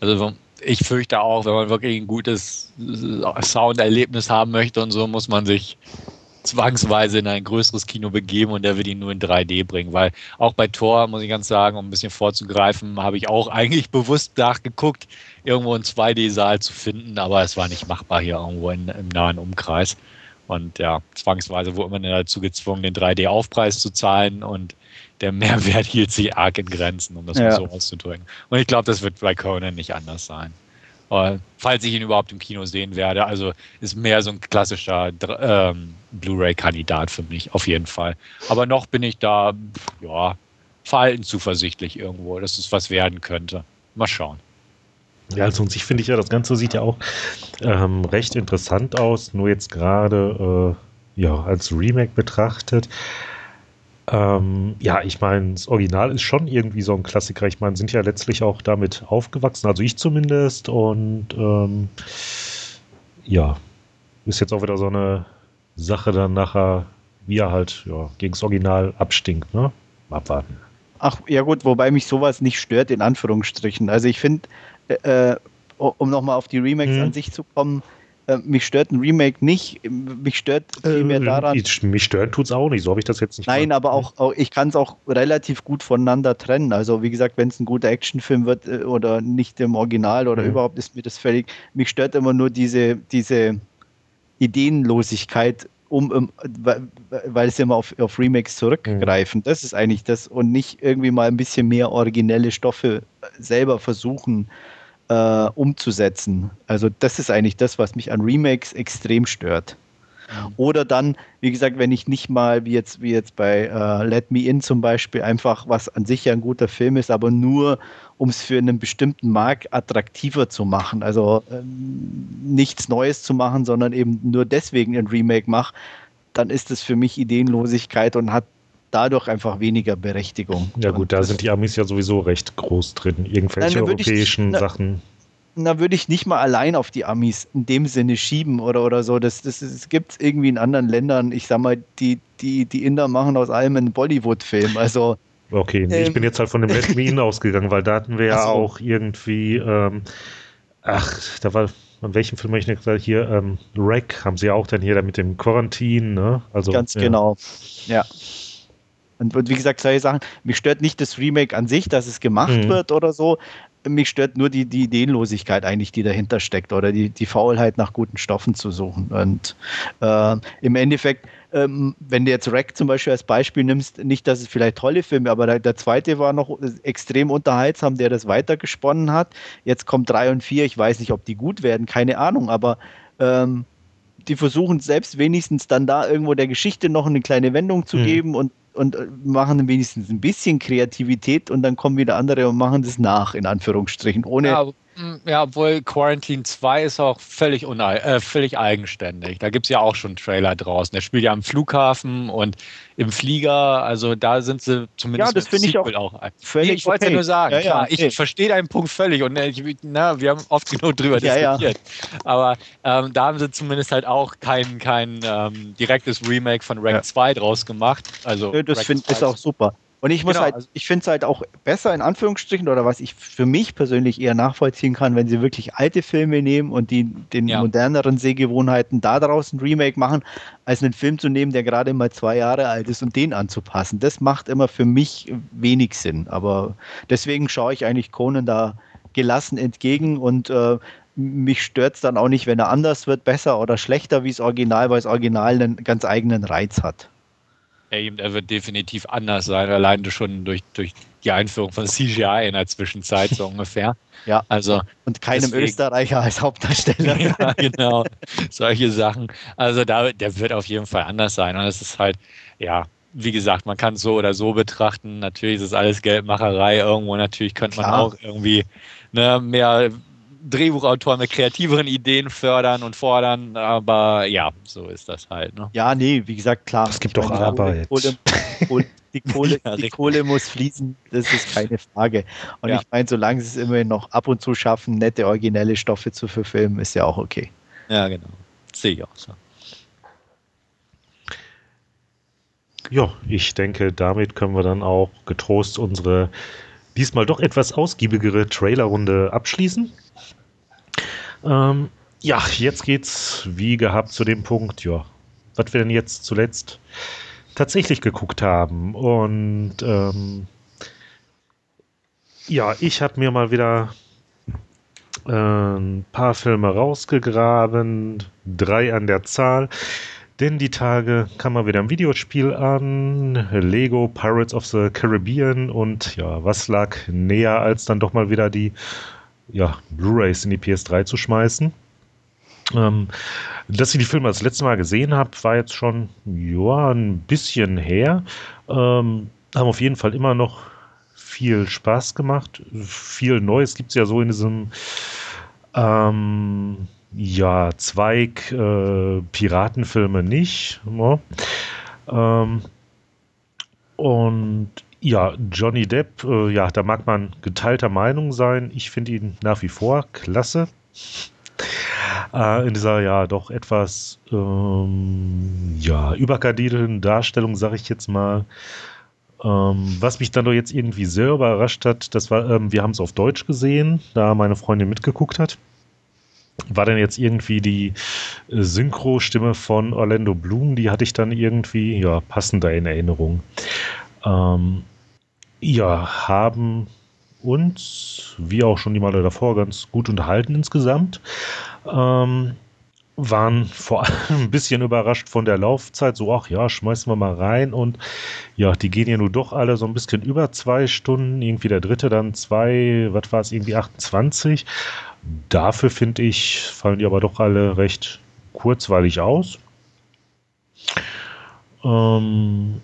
Also ich fürchte auch, wenn man wirklich ein gutes Sounderlebnis haben möchte und so, muss man sich zwangsweise in ein größeres Kino begeben und der wird ihn nur in 3D bringen, weil auch bei Tor, muss ich ganz sagen, um ein bisschen vorzugreifen, habe ich auch eigentlich bewusst nachgeguckt, irgendwo einen 2D-Saal zu finden, aber es war nicht machbar hier irgendwo in, im nahen Umkreis. Und ja, zwangsweise wurde man dazu gezwungen, den 3D-Aufpreis zu zahlen und der Mehrwert hielt sich arg in Grenzen, um das ja. mal so auszudrücken. Und ich glaube, das wird bei Conan nicht anders sein. Aber falls ich ihn überhaupt im Kino sehen werde, also ist mehr so ein klassischer ähm, Blu-ray-Kandidat für mich, auf jeden Fall. Aber noch bin ich da, ja, verhalten zuversichtlich irgendwo, dass es was werden könnte. Mal schauen. Ja, also und sich finde ich ja, das Ganze sieht ja auch ähm, recht interessant aus, nur jetzt gerade äh, ja, als Remake betrachtet. Ähm, ja, ich meine, das Original ist schon irgendwie so ein Klassiker. Ich meine, sind ja letztlich auch damit aufgewachsen, also ich zumindest. Und ähm, ja, ist jetzt auch wieder so eine Sache dann nachher, wie er halt ja, gegen das Original abstinkt. Ne? Abwarten. Ach, ja gut, wobei mich sowas nicht stört, in Anführungsstrichen. Also ich finde, äh, äh um nochmal auf die Remakes hm. an sich zu kommen, äh, mich stört ein Remake nicht. Mich stört vielmehr äh, daran. Ich, mich stört tut es auch nicht. So habe ich das jetzt nicht. Nein, aber auch, auch ich kann es auch relativ gut voneinander trennen. Also wie gesagt, wenn es ein guter Actionfilm wird äh, oder nicht im Original oder mhm. überhaupt ist mir das völlig. Mich stört immer nur diese, diese Ideenlosigkeit um, um, weil sie immer auf, auf Remakes zurückgreifen. Mhm. Das ist eigentlich das und nicht irgendwie mal ein bisschen mehr originelle Stoffe selber versuchen äh, umzusetzen. Also das ist eigentlich das, was mich an Remakes extrem stört. Mhm. Oder dann, wie gesagt, wenn ich nicht mal, wie jetzt, wie jetzt bei äh, Let Me In zum Beispiel, einfach was an sich ja ein guter Film ist, aber nur um es für einen bestimmten Markt attraktiver zu machen. Also ähm, nichts Neues zu machen, sondern eben nur deswegen ein Remake mache, dann ist es für mich Ideenlosigkeit und hat dadurch einfach weniger Berechtigung. Ja gut, da sind die Amis ja sowieso recht groß drin. Irgendwelche Nein, europäischen ich, Sachen. Da würde ich nicht mal allein auf die Amis in dem Sinne schieben oder, oder so. Das, das, das gibt es irgendwie in anderen Ländern. Ich sag mal, die, die, die Inder machen aus allem einen Bollywood-Film. Also Okay, ähm, ich bin jetzt halt von dem Let Me ausgegangen, weil da hatten wir ja so. auch irgendwie, ähm, ach, da war, an welchem Film habe ich nicht gesagt, hier, ähm, Wreck haben sie ja auch dann hier da mit dem Quarantin, ne? Also, Ganz ja. genau, ja. Und, und, wie gesagt, solche Sachen, mich stört nicht das Remake an sich, dass es gemacht mhm. wird oder so. Mich stört nur die, die Ideenlosigkeit eigentlich, die dahinter steckt oder die, die Faulheit nach guten Stoffen zu suchen. Und äh, im Endeffekt, ähm, wenn du jetzt Rack zum Beispiel als Beispiel nimmst, nicht, dass es vielleicht tolle Filme, aber der, der, zweite war noch extrem unterhaltsam, der das weitergesponnen hat. Jetzt kommt drei und vier, ich weiß nicht, ob die gut werden, keine Ahnung, aber ähm, die versuchen selbst wenigstens dann da irgendwo der Geschichte noch eine kleine Wendung zu mhm. geben und und äh, machen wenigstens ein bisschen Kreativität und dann kommen wieder andere und machen das nach, in Anführungsstrichen, ohne. Ja, ja obwohl Quarantine 2 ist auch völlig, äh, völlig eigenständig. Da gibt es ja auch schon Trailer draußen. Der spielt ja am Flughafen und im Flieger, also da sind sie zumindest ja, das finde ich auch, auch völlig nee, Ich wollte okay. ja nur sagen, ja, klar, okay. ich verstehe deinen Punkt völlig und äh, ich, na, wir haben oft genug drüber ja, diskutiert. Aber ähm, da haben sie zumindest halt auch kein, kein ähm, direktes Remake von Rank 2 draus gemacht. Also das finde ich auch super. Und ich muss genau, halt, also ich finde es halt auch besser in Anführungsstrichen oder was ich für mich persönlich eher nachvollziehen kann, wenn sie wirklich alte Filme nehmen und die den ja. moderneren Sehgewohnheiten da draußen Remake machen, als einen Film zu nehmen, der gerade mal zwei Jahre alt ist und den anzupassen. Das macht immer für mich wenig Sinn. Aber deswegen schaue ich eigentlich Conan da gelassen entgegen und äh, mich stört es dann auch nicht, wenn er anders wird, besser oder schlechter wie das Original, weil das Original einen ganz eigenen Reiz hat. Er wird definitiv anders sein, allein schon durch, durch die Einführung von CGI in der Zwischenzeit so ungefähr. Ja, also und keinem deswegen, Österreicher als Hauptdarsteller. ja, genau, solche Sachen. Also da, der wird auf jeden Fall anders sein. Und es ist halt, ja, wie gesagt, man kann es so oder so betrachten. Natürlich ist es alles Geldmacherei irgendwo. Natürlich könnte man Klar. auch irgendwie ne, mehr Drehbuchautoren mit kreativeren Ideen fördern und fordern, aber ja, so ist das halt. Ne? Ja, nee, wie gesagt, klar. Es gibt doch Arbeit. Kohle, Kohle, die, Kohle, ja, die Kohle muss fließen, das ist keine Frage. Und ja. ich meine, solange sie es immerhin noch ab und zu schaffen, nette, originelle Stoffe zu verfilmen, ist ja auch okay. Ja, genau. Sehe ich auch so. Ja, ich denke, damit können wir dann auch getrost unsere diesmal doch etwas ausgiebigere Trailerrunde abschließen. Ähm, ja, jetzt geht's wie gehabt zu dem Punkt, ja, was wir denn jetzt zuletzt tatsächlich geguckt haben. Und ähm, ja, ich habe mir mal wieder äh, ein paar Filme rausgegraben, drei an der Zahl. Denn die Tage kam mal wieder ein Videospiel an, Lego Pirates of the Caribbean und ja, was lag näher als dann doch mal wieder die ja, Blu-rays in die PS3 zu schmeißen. Ähm, dass ich die Filme das letzte Mal gesehen habe, war jetzt schon ja, ein bisschen her. Ähm, haben auf jeden Fall immer noch viel Spaß gemacht. Viel Neues gibt es ja so in diesem ähm, ja, Zweig äh, Piratenfilme nicht. Ja. Ähm, und ja, Johnny Depp, äh, ja, da mag man geteilter Meinung sein. Ich finde ihn nach wie vor klasse. Äh, in dieser ja doch etwas ähm, ja, überkardelten Darstellung, sage ich jetzt mal. Ähm, was mich dann doch jetzt irgendwie sehr überrascht hat, das war, ähm, wir haben es auf Deutsch gesehen, da meine Freundin mitgeguckt hat. War dann jetzt irgendwie die Synchro-Stimme von Orlando Bloom, die hatte ich dann irgendwie ja passender in Erinnerung. Ähm, ja, haben uns, wie auch schon die Male davor, ganz gut unterhalten insgesamt. Ähm, waren vor allem ein bisschen überrascht von der Laufzeit, so, ach ja, schmeißen wir mal rein und ja, die gehen ja nur doch alle so ein bisschen über zwei Stunden, irgendwie der dritte dann zwei, was war es, irgendwie 28. Dafür finde ich, fallen die aber doch alle recht kurzweilig aus. Ähm,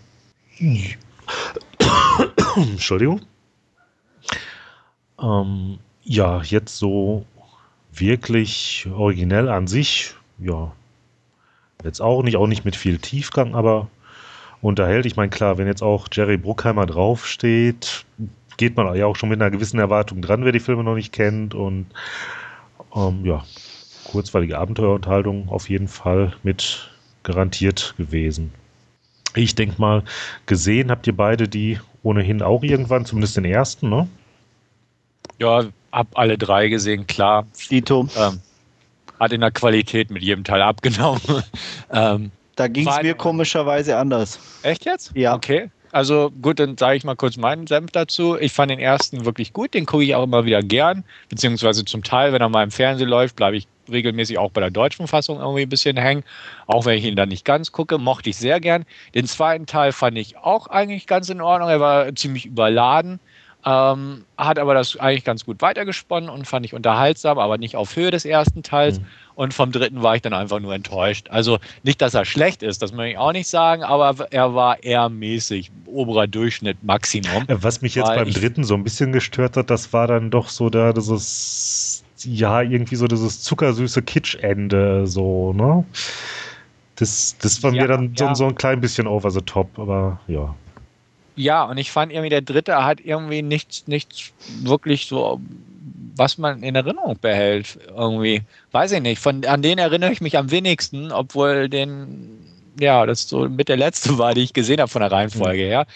Entschuldigung. Ähm, ja, jetzt so wirklich originell an sich, ja, jetzt auch nicht, auch nicht mit viel Tiefgang, aber unterhält. Ich meine, klar, wenn jetzt auch Jerry Bruckheimer draufsteht, geht man ja auch schon mit einer gewissen Erwartung dran, wer die Filme noch nicht kennt. Und ähm, ja, kurzweilige Abenteuerunterhaltung auf jeden Fall mit garantiert gewesen. Ich denke mal, gesehen habt ihr beide die ohnehin auch irgendwann, zumindest den ersten, ne? Ja, hab alle drei gesehen, klar. Dito. Ähm, hat in der Qualität mit jedem Teil abgenommen. ähm, da ging es mir komischerweise anders. Echt jetzt? Ja. Okay. Also gut, dann sage ich mal kurz meinen Senf dazu. Ich fand den ersten wirklich gut, den gucke ich auch immer wieder gern, beziehungsweise zum Teil, wenn er mal im Fernsehen läuft, bleibe ich regelmäßig auch bei der deutschen Fassung irgendwie ein bisschen hängen, auch wenn ich ihn dann nicht ganz gucke, mochte ich sehr gern. Den zweiten Teil fand ich auch eigentlich ganz in Ordnung, er war ziemlich überladen. Ähm, hat aber das eigentlich ganz gut weitergesponnen und fand ich unterhaltsam, aber nicht auf Höhe des ersten Teils. Mhm. Und vom dritten war ich dann einfach nur enttäuscht. Also nicht, dass er schlecht ist, das möchte ich auch nicht sagen, aber er war eher mäßig, oberer Durchschnitt Maximum. Was mich jetzt beim dritten so ein bisschen gestört hat, das war dann doch so da dieses, ja, irgendwie so dieses zuckersüße Kitschende, so, ne? Das, das war ja, mir dann ja. so, so ein klein bisschen over the top, aber ja. Ja, und ich fand irgendwie, der dritte hat irgendwie nichts, nichts wirklich so, was man in Erinnerung behält. Irgendwie. Weiß ich nicht. Von, an den erinnere ich mich am wenigsten, obwohl den, ja, das so mit der letzte war, die ich gesehen habe von der Reihenfolge mhm. her.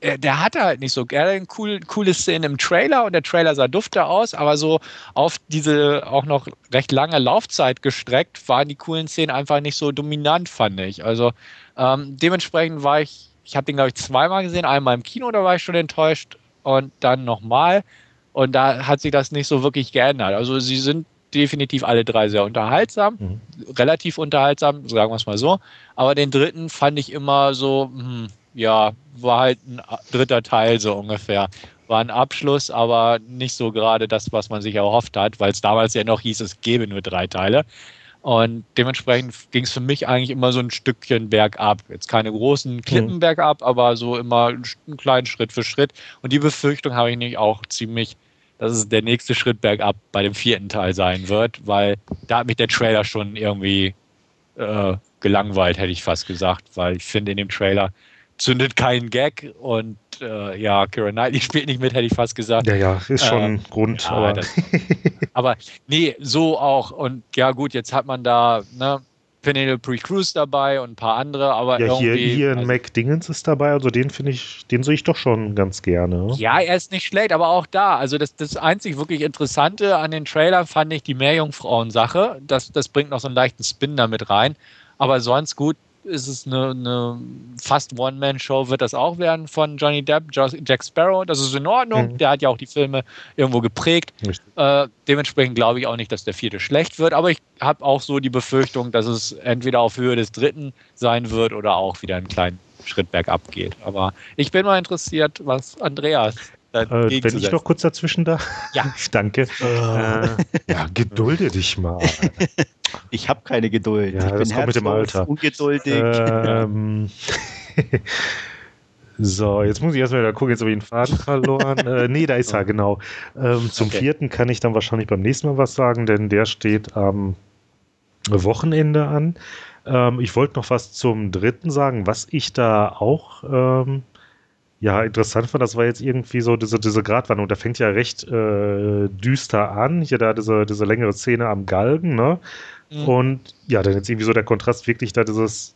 Äh, der hatte halt nicht so gerne cool, coole Szenen im Trailer und der Trailer sah dufte aus, aber so auf diese auch noch recht lange Laufzeit gestreckt waren die coolen Szenen einfach nicht so dominant, fand ich. Also ähm, dementsprechend war ich ich habe den, glaube ich, zweimal gesehen. Einmal im Kino, da war ich schon enttäuscht. Und dann nochmal. Und da hat sich das nicht so wirklich geändert. Also sie sind definitiv alle drei sehr unterhaltsam. Mhm. Relativ unterhaltsam, sagen wir es mal so. Aber den dritten fand ich immer so, hm, ja, war halt ein dritter Teil so ungefähr. War ein Abschluss, aber nicht so gerade das, was man sich erhofft hat, weil es damals ja noch hieß, es gäbe nur drei Teile. Und dementsprechend ging es für mich eigentlich immer so ein Stückchen bergab. Jetzt keine großen Klippen mhm. bergab, aber so immer einen kleinen Schritt für Schritt. Und die Befürchtung habe ich nicht auch ziemlich, dass es der nächste Schritt bergab bei dem vierten Teil sein wird, weil da hat mich der Trailer schon irgendwie äh, gelangweilt, hätte ich fast gesagt, weil ich finde in dem Trailer zündet keinen Gag und äh, ja, Kira Knightley spielt nicht mit, hätte ich fast gesagt. Ja, ja, ist schon ähm, Grund. Ja, aber. Das, aber nee, so auch. Und ja, gut, jetzt hat man da ne, Penelope Cruz dabei und ein paar andere, aber ja, irgendwie. Hier, hier also, Mac Dingens ist dabei, also den finde ich, den sehe ich doch schon ganz gerne. Ja, er ist nicht schlecht, aber auch da. Also das, das einzig wirklich Interessante an den Trailern fand ich die Meerjungfrauen-Sache. Das, das bringt noch so einen leichten Spin damit rein. Aber sonst gut, ist es eine, eine fast One-Man-Show, wird das auch werden von Johnny Depp, Jack Sparrow. Das ist in Ordnung. Mhm. Der hat ja auch die Filme irgendwo geprägt. Äh, dementsprechend glaube ich auch nicht, dass der vierte schlecht wird. Aber ich habe auch so die Befürchtung, dass es entweder auf Höhe des dritten sein wird oder auch wieder einen kleinen Schritt bergab geht. Aber ich bin mal interessiert, was Andreas äh, wenn ich noch kurz dazwischen da. Ja. Danke. Äh, ja, gedulde dich mal. Ich habe keine Geduld. Ja, ich bin das mit dem Alter. ungeduldig. Ähm, so, jetzt muss ich erstmal wieder gucken, jetzt habe ich den Faden verloren. äh, nee, da ist er, genau. Ähm, zum okay. vierten kann ich dann wahrscheinlich beim nächsten Mal was sagen, denn der steht am Wochenende an. Ähm, ich wollte noch was zum dritten sagen, was ich da auch ähm, ja, interessant fand, das war jetzt irgendwie so diese, diese Gratwanderung. Der fängt ja recht äh, düster an. Hier da diese, diese längere Szene am Galgen, ne? Mhm. Und ja, dann jetzt irgendwie so der Kontrast wirklich da dieses.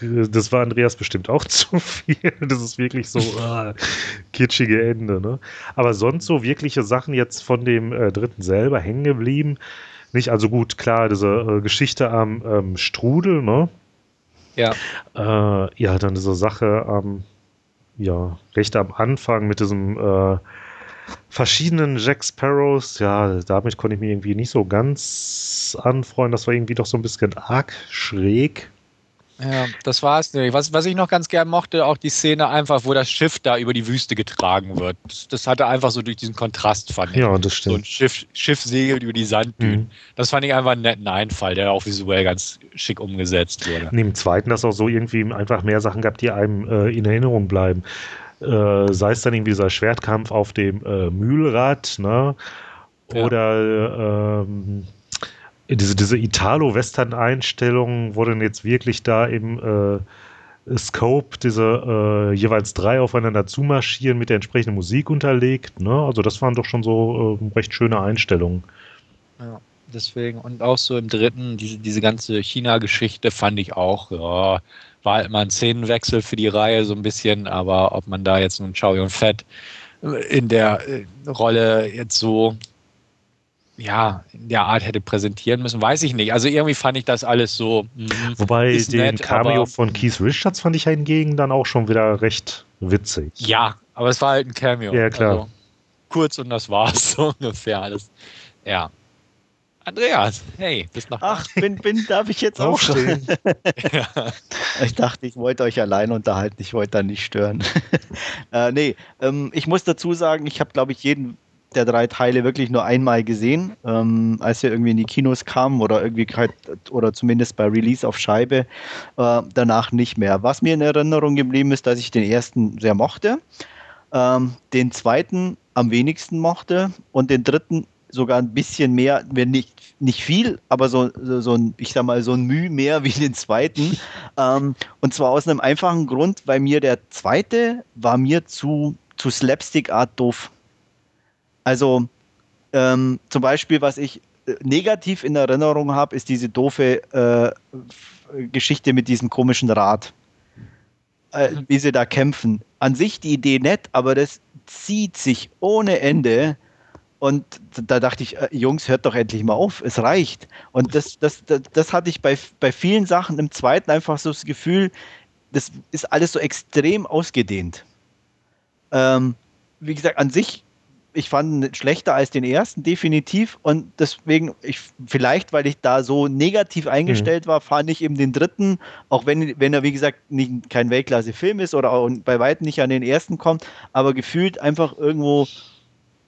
Das war Andreas bestimmt auch zu viel. Das ist wirklich so äh, kitschige Ende, ne? Aber sonst so wirkliche Sachen jetzt von dem äh, dritten selber hängen geblieben. Nicht, also gut, klar, diese äh, Geschichte am ähm, Strudel, ne? Ja. Äh, ja, dann diese Sache am ja, recht am Anfang mit diesem äh, verschiedenen Jack Sparrows, ja, damit konnte ich mich irgendwie nicht so ganz anfreuen. Das war irgendwie doch so ein bisschen arg schräg. Ja, das war es nicht. Was, was ich noch ganz gern mochte, auch die Szene einfach, wo das Schiff da über die Wüste getragen wird. Das hatte einfach so durch diesen Kontrast, fand ich. Ja, das stimmt. So ein Schiff, Schiff segelt über die Sanddünen. Mhm. Das fand ich einfach einen netten Einfall, der auch visuell ganz schick umgesetzt wurde. Neben zweiten, dass auch so irgendwie einfach mehr Sachen gab, die einem äh, in Erinnerung bleiben. Äh, sei es dann irgendwie dieser Schwertkampf auf dem äh, Mühlrad, ne? Oder ja. ähm, diese, diese Italo-Western-Einstellung, wo dann jetzt wirklich da im äh, Scope diese äh, jeweils drei aufeinander zumarschieren mit der entsprechenden Musik unterlegt. Ne? Also das waren doch schon so äh, recht schöne Einstellungen. Ja, deswegen und auch so im dritten, diese, diese ganze China-Geschichte fand ich auch, ja, war halt mal ein Szenenwechsel für die Reihe so ein bisschen, aber ob man da jetzt nun Chow Yun Fett in der äh, Rolle jetzt so ja, in der Art hätte präsentieren müssen, weiß ich nicht. Also irgendwie fand ich das alles so. Mh, Wobei den nett, Cameo von Keith Richards fand ich hingegen dann auch schon wieder recht witzig. Ja, aber es war halt ein Cameo. Ja, klar. Also, kurz und das war's so ungefähr alles. Ja. Andreas, hey, bist noch Ach, bin, bin, darf ich jetzt aufstehen? ja. Ich dachte, ich wollte euch allein unterhalten, ich wollte da nicht stören. äh, nee, ähm, ich muss dazu sagen, ich habe, glaube ich, jeden der drei Teile wirklich nur einmal gesehen, ähm, als wir irgendwie in die Kinos kamen oder irgendwie halt, oder zumindest bei Release auf Scheibe. Äh, danach nicht mehr. Was mir in Erinnerung geblieben ist, dass ich den ersten sehr mochte, ähm, den zweiten am wenigsten mochte und den dritten sogar ein bisschen mehr, nicht, nicht viel, aber so, so ein, ich sag mal, so ein Mühe mehr wie den zweiten. ähm, und zwar aus einem einfachen Grund, weil mir der zweite war mir zu, zu Slapstick-Art doof. Also ähm, zum Beispiel, was ich äh, negativ in Erinnerung habe, ist diese doofe äh, Geschichte mit diesem komischen Rad. Äh, mhm. wie sie da kämpfen. An sich die Idee nett, aber das zieht sich ohne Ende. Und da dachte ich, äh, Jungs, hört doch endlich mal auf, es reicht. Und das, das, das, das hatte ich bei, bei vielen Sachen im zweiten einfach so das Gefühl, das ist alles so extrem ausgedehnt. Ähm, wie gesagt, an sich ich fand schlechter als den ersten, definitiv. Und deswegen, ich, vielleicht, weil ich da so negativ eingestellt mhm. war, fand ich eben den dritten, auch wenn, wenn er, wie gesagt, nicht, kein Weltklasse-Film ist oder auch bei weitem nicht an den ersten kommt, aber gefühlt einfach irgendwo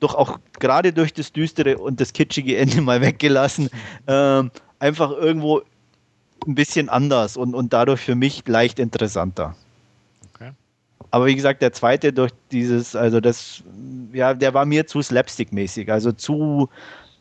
doch auch gerade durch das düstere und das kitschige Ende mal weggelassen, äh, einfach irgendwo ein bisschen anders und, und dadurch für mich leicht interessanter. Aber wie gesagt, der zweite durch dieses, also das, ja, der war mir zu slapstick-mäßig, also zu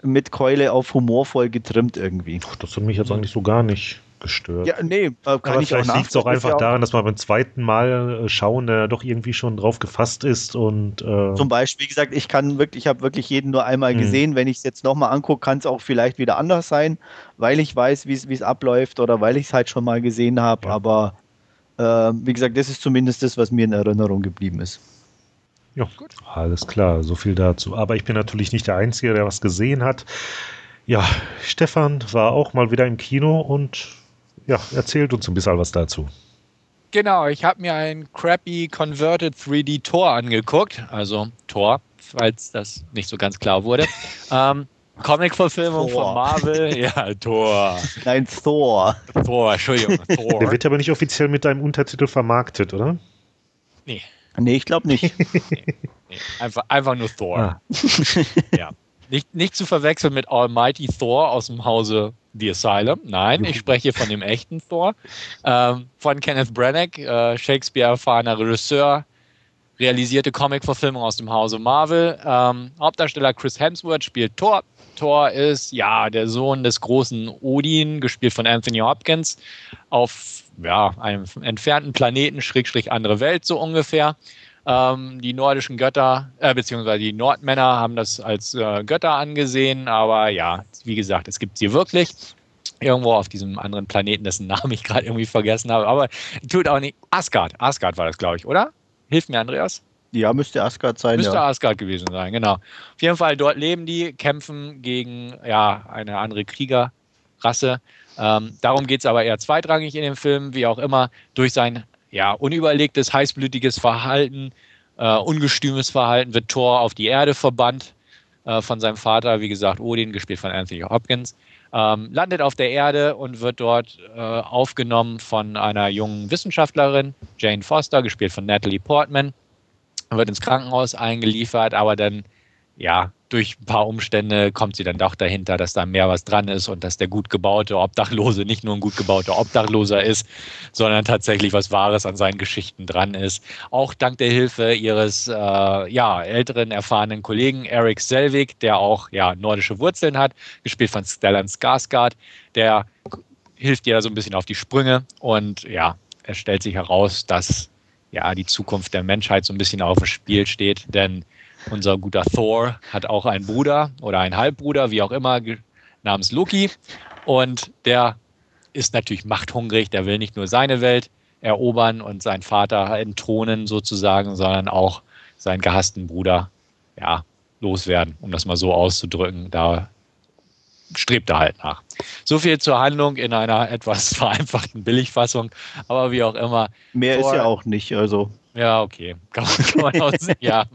mit Keule auf humorvoll getrimmt irgendwie. Das hat mich jetzt eigentlich so gar nicht gestört. Ja, nee, kann Aber ich vielleicht liegt es auch einfach daran, dass man beim zweiten Mal äh, schauen, der doch irgendwie schon drauf gefasst ist und äh zum Beispiel, wie gesagt, ich kann wirklich, ich habe wirklich jeden nur einmal mhm. gesehen. Wenn ich es jetzt nochmal angucke, kann es auch vielleicht wieder anders sein, weil ich weiß, wie es abläuft oder weil ich es halt schon mal gesehen habe. Ja. Aber wie gesagt, das ist zumindest das, was mir in Erinnerung geblieben ist. Ja, gut. Alles klar, so viel dazu. Aber ich bin natürlich nicht der Einzige, der was gesehen hat. Ja, Stefan war auch mal wieder im Kino und ja, erzählt uns ein bisschen was dazu. Genau, ich habe mir ein crappy Converted 3D Tor angeguckt, also Tor, falls das nicht so ganz klar wurde. ähm, Comic-Verfilmung von Marvel. Ja, Thor. Nein, Thor. Thor, Entschuldigung. Thor. Der wird aber nicht offiziell mit deinem Untertitel vermarktet, oder? Nee. Nee, ich glaube nicht. Nee, nee. Einfach, einfach nur Thor. Ah. ja. Nicht, nicht zu verwechseln mit Almighty Thor aus dem Hause The Asylum. Nein, ich spreche von dem echten Thor. Ähm, von Kenneth Branagh, äh, Shakespeare-erfahrener Regisseur, realisierte Comic-Verfilmung aus dem Hause Marvel. Ähm, Hauptdarsteller Chris Hemsworth spielt Thor. Thor ist ja der Sohn des großen Odin, gespielt von Anthony Hopkins, auf ja, einem entfernten Planeten, Schrägstrich andere Welt, so ungefähr. Ähm, die nordischen Götter, äh, beziehungsweise die Nordmänner haben das als äh, Götter angesehen, aber ja, wie gesagt, es gibt sie wirklich. Irgendwo auf diesem anderen Planeten, dessen Namen ich gerade irgendwie vergessen habe, aber tut auch nicht. Asgard, Asgard war das, glaube ich, oder? Hilf mir, Andreas. Ja, müsste Asgard sein. Müsste ja. Asgard gewesen sein, genau. Auf jeden Fall, dort leben die, kämpfen gegen ja, eine andere Kriegerrasse. Ähm, darum geht es aber eher zweitrangig in dem Film, wie auch immer, durch sein ja, unüberlegtes, heißblütiges Verhalten, äh, ungestümes Verhalten wird Thor auf die Erde verbannt äh, von seinem Vater, wie gesagt, Odin, gespielt von Anthony Hopkins. Ähm, landet auf der Erde und wird dort äh, aufgenommen von einer jungen Wissenschaftlerin, Jane Foster, gespielt von Natalie Portman wird ins Krankenhaus eingeliefert, aber dann ja, durch ein paar Umstände kommt sie dann doch dahinter, dass da mehr was dran ist und dass der gut gebaute Obdachlose nicht nur ein gut gebauter Obdachloser ist, sondern tatsächlich was Wahres an seinen Geschichten dran ist. Auch dank der Hilfe ihres äh, ja, älteren, erfahrenen Kollegen Eric Selvig, der auch ja, nordische Wurzeln hat, gespielt von Stellan Skarsgård, der hilft ihr da so ein bisschen auf die Sprünge und ja, es stellt sich heraus, dass ja die Zukunft der Menschheit so ein bisschen auf dem Spiel steht, denn unser guter Thor hat auch einen Bruder oder einen Halbbruder, wie auch immer, namens Loki. Und der ist natürlich machthungrig. Der will nicht nur seine Welt erobern und seinen Vater entthronen sozusagen, sondern auch seinen gehassten Bruder ja, loswerden, um das mal so auszudrücken. Da strebt er halt nach. So viel zur Handlung in einer etwas vereinfachten Billigfassung, aber wie auch immer. Mehr Thor, ist ja auch nicht, also. Ja, okay. Kann man, kann man auch, ja,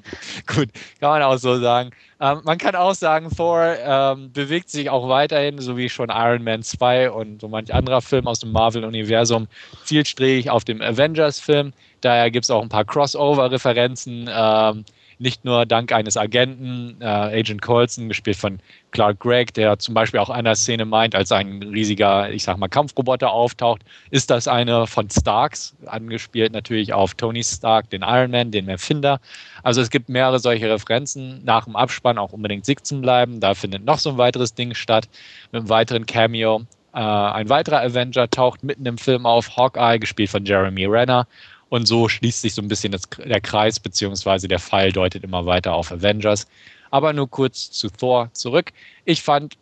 gut, kann man auch so sagen. Ähm, man kann auch sagen, Thor ähm, bewegt sich auch weiterhin, so wie schon Iron Man 2 und so manch anderer Film aus dem Marvel-Universum, zielstrebig auf dem Avengers-Film. Daher gibt es auch ein paar Crossover-Referenzen. Ähm, nicht nur dank eines Agenten, äh, Agent Colson, gespielt von Clark Gregg, der zum Beispiel auch einer Szene meint, als ein riesiger, ich sag mal, Kampfroboter auftaucht, ist das eine von Starks, angespielt natürlich auf Tony Stark, den Iron Man, den Erfinder. Also es gibt mehrere solche Referenzen. Nach dem Abspann auch unbedingt sitzen bleiben. Da findet noch so ein weiteres Ding statt, mit einem weiteren Cameo. Äh, ein weiterer Avenger taucht mitten im Film auf, Hawkeye, gespielt von Jeremy Renner. Und so schließt sich so ein bisschen das, der Kreis, beziehungsweise der Pfeil deutet immer weiter auf Avengers. Aber nur kurz zu Thor zurück. Ich fand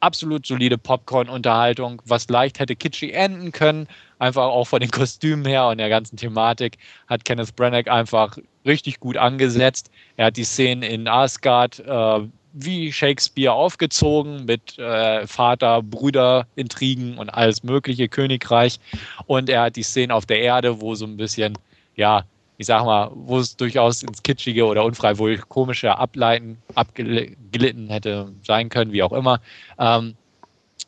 absolut solide Popcorn-Unterhaltung, was leicht hätte kitschig enden können. Einfach auch von den Kostümen her und der ganzen Thematik hat Kenneth Branagh einfach richtig gut angesetzt. Er hat die Szenen in Asgard äh, wie Shakespeare aufgezogen mit äh, Vater, Brüder, Intrigen und alles mögliche Königreich. Und er hat die Szenen auf der Erde, wo so ein bisschen, ja, ich sag mal, wo es durchaus ins Kitschige oder unfreiwillig komische Ableiten abgelitten hätte sein können, wie auch immer, ähm,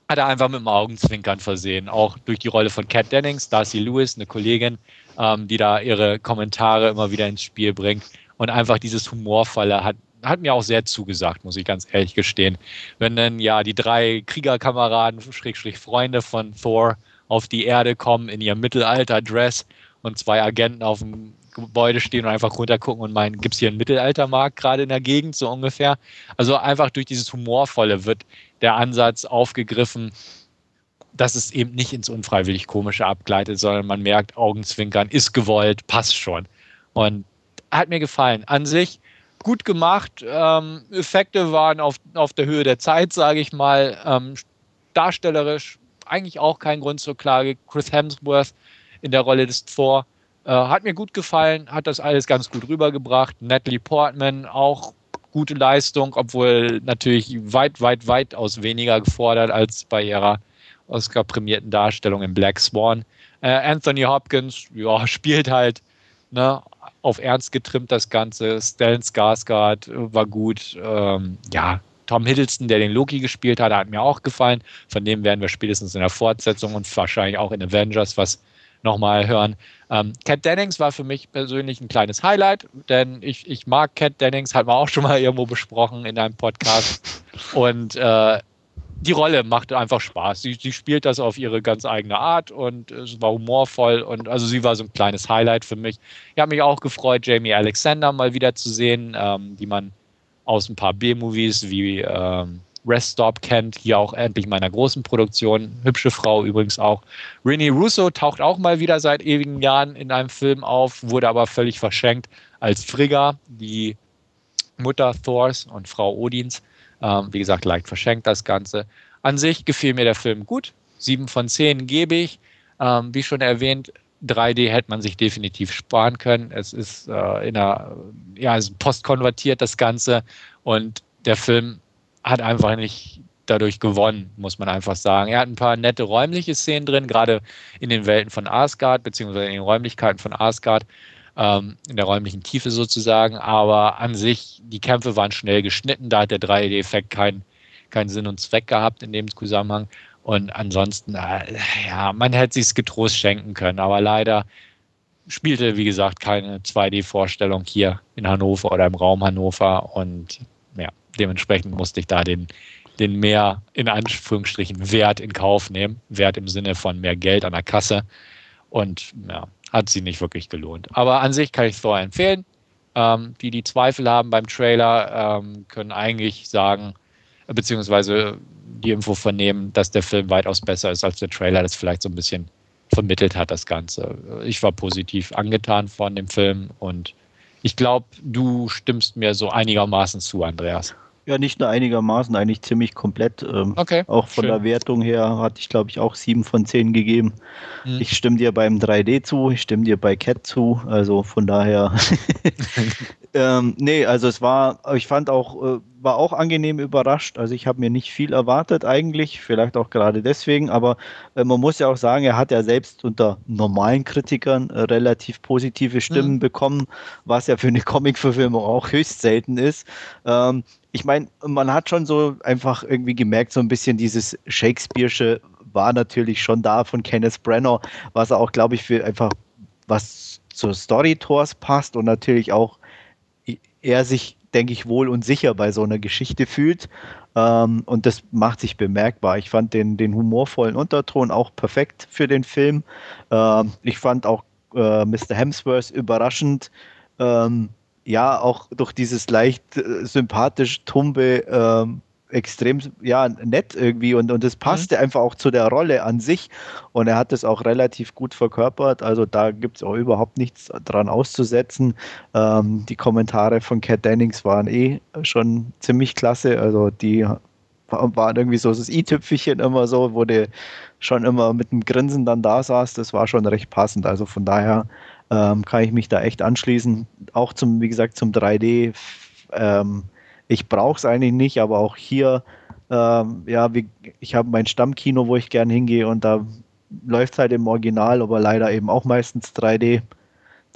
hat er einfach mit dem Augenzwinkern versehen. Auch durch die Rolle von Kat Dennings, Darcy Lewis, eine Kollegin, ähm, die da ihre Kommentare immer wieder ins Spiel bringt. Und einfach dieses Humorvolle hat hat mir auch sehr zugesagt, muss ich ganz ehrlich gestehen. Wenn dann ja die drei Kriegerkameraden, Schrägstrich Freunde von Thor auf die Erde kommen in ihrem Mittelalter-Dress und zwei Agenten auf dem Gebäude stehen und einfach runtergucken und meinen, gibt es hier einen Mittelaltermarkt gerade in der Gegend, so ungefähr. Also einfach durch dieses Humorvolle wird der Ansatz aufgegriffen, dass es eben nicht ins unfreiwillig Komische abgleitet, sondern man merkt, Augenzwinkern ist gewollt, passt schon. Und hat mir gefallen. An sich gut gemacht. Ähm, Effekte waren auf, auf der Höhe der Zeit, sage ich mal. Ähm, darstellerisch eigentlich auch kein Grund zur Klage. Chris Hemsworth in der Rolle des Thor äh, hat mir gut gefallen, hat das alles ganz gut rübergebracht. Natalie Portman auch gute Leistung, obwohl natürlich weit, weit, weit aus weniger gefordert als bei ihrer Oscar-prämierten Darstellung in Black Swan. Äh, Anthony Hopkins, ja, spielt halt ne, auf Ernst getrimmt, das Ganze. Stellan Skarsgård war gut. Ähm, ja, Tom Hiddleston, der den Loki gespielt hat, hat mir auch gefallen. Von dem werden wir spätestens in der Fortsetzung und wahrscheinlich auch in Avengers was nochmal hören. Ähm, Cat Dennings war für mich persönlich ein kleines Highlight, denn ich, ich mag Cat Dennings, hat man auch schon mal irgendwo besprochen in einem Podcast. Und äh, die Rolle macht einfach Spaß. Sie, sie spielt das auf ihre ganz eigene Art und es war humorvoll und also sie war so ein kleines Highlight für mich. Ich habe mich auch gefreut, Jamie Alexander mal wieder zu sehen, ähm, die man aus ein paar B-Movies wie ähm, Rest Stop kennt, hier auch endlich meiner großen Produktion. Hübsche Frau übrigens auch. Renee Russo taucht auch mal wieder seit ewigen Jahren in einem Film auf, wurde aber völlig verschenkt als Frigga, die Mutter Thors und Frau Odins. Ähm, wie gesagt, leicht verschenkt das Ganze. An sich gefiel mir der Film gut. Sieben von zehn gebe ich. Ähm, wie schon erwähnt, 3D hätte man sich definitiv sparen können. Es ist äh, in einer, ja, postkonvertiert das Ganze und der Film hat einfach nicht dadurch gewonnen, muss man einfach sagen. Er hat ein paar nette räumliche Szenen drin, gerade in den Welten von Asgard, beziehungsweise in den Räumlichkeiten von Asgard ähm, in der räumlichen Tiefe sozusagen. Aber an sich, die Kämpfe waren schnell geschnitten, da hat der 3D-Effekt keinen kein Sinn und Zweck gehabt in dem Zusammenhang. Und ansonsten, äh, ja, man hätte sich getrost schenken können, aber leider spielte, wie gesagt, keine 2D-Vorstellung hier in Hannover oder im Raum Hannover und ja, dementsprechend musste ich da den, den mehr in Anführungsstrichen Wert in Kauf nehmen. Wert im Sinne von mehr Geld an der Kasse. Und ja, hat sie nicht wirklich gelohnt. Aber an sich kann ich Thor empfehlen. Ähm, die, die Zweifel haben beim Trailer, ähm, können eigentlich sagen, beziehungsweise die Info vernehmen, dass der Film weitaus besser ist als der Trailer, das vielleicht so ein bisschen vermittelt hat, das Ganze. Ich war positiv angetan von dem Film und ich glaube, du stimmst mir so einigermaßen zu, Andreas. Ja, nicht nur einigermaßen, eigentlich ziemlich komplett. Ähm, okay. Auch von schön. der Wertung her hatte ich, glaube ich, auch sieben von zehn gegeben. Hm. Ich stimme dir beim 3D zu, ich stimme dir bei Cat zu. Also von daher. ähm, nee, also es war, ich fand auch, äh, war auch angenehm überrascht. Also ich habe mir nicht viel erwartet eigentlich, vielleicht auch gerade deswegen, aber äh, man muss ja auch sagen, er hat ja selbst unter normalen Kritikern äh, relativ positive Stimmen mhm. bekommen, was ja für eine Comic-Verfilmung auch höchst selten ist. Ähm, ich meine, man hat schon so einfach irgendwie gemerkt, so ein bisschen dieses Shakespeare'sche war natürlich schon da von Kenneth Brenner, was auch, glaube ich, für einfach was zur Story Tours passt und natürlich auch er sich, denke ich, wohl und sicher bei so einer Geschichte fühlt. Ähm, und das macht sich bemerkbar. Ich fand den, den humorvollen Unterton auch perfekt für den Film. Ähm, ich fand auch äh, Mr. Hemsworth überraschend. Ähm, ja auch durch dieses leicht äh, sympathisch tumbe ähm, extrem ja nett irgendwie. Und und es passte mhm. einfach auch zu der Rolle an sich. Und er hat es auch relativ gut verkörpert. Also da gibt es auch überhaupt nichts dran auszusetzen. Ähm, die Kommentare von Cat Dennings waren eh schon ziemlich klasse. Also die waren irgendwie so das i-Tüpfelchen immer so wo der schon immer mit einem Grinsen dann da saß. Das war schon recht passend. Also von daher ähm, kann ich mich da echt anschließen. Auch zum, wie gesagt, zum 3D. Ähm, ich brauche es eigentlich nicht, aber auch hier, ähm, ja, wie, ich habe mein Stammkino, wo ich gern hingehe und da läuft es halt im Original, aber leider eben auch meistens 3D.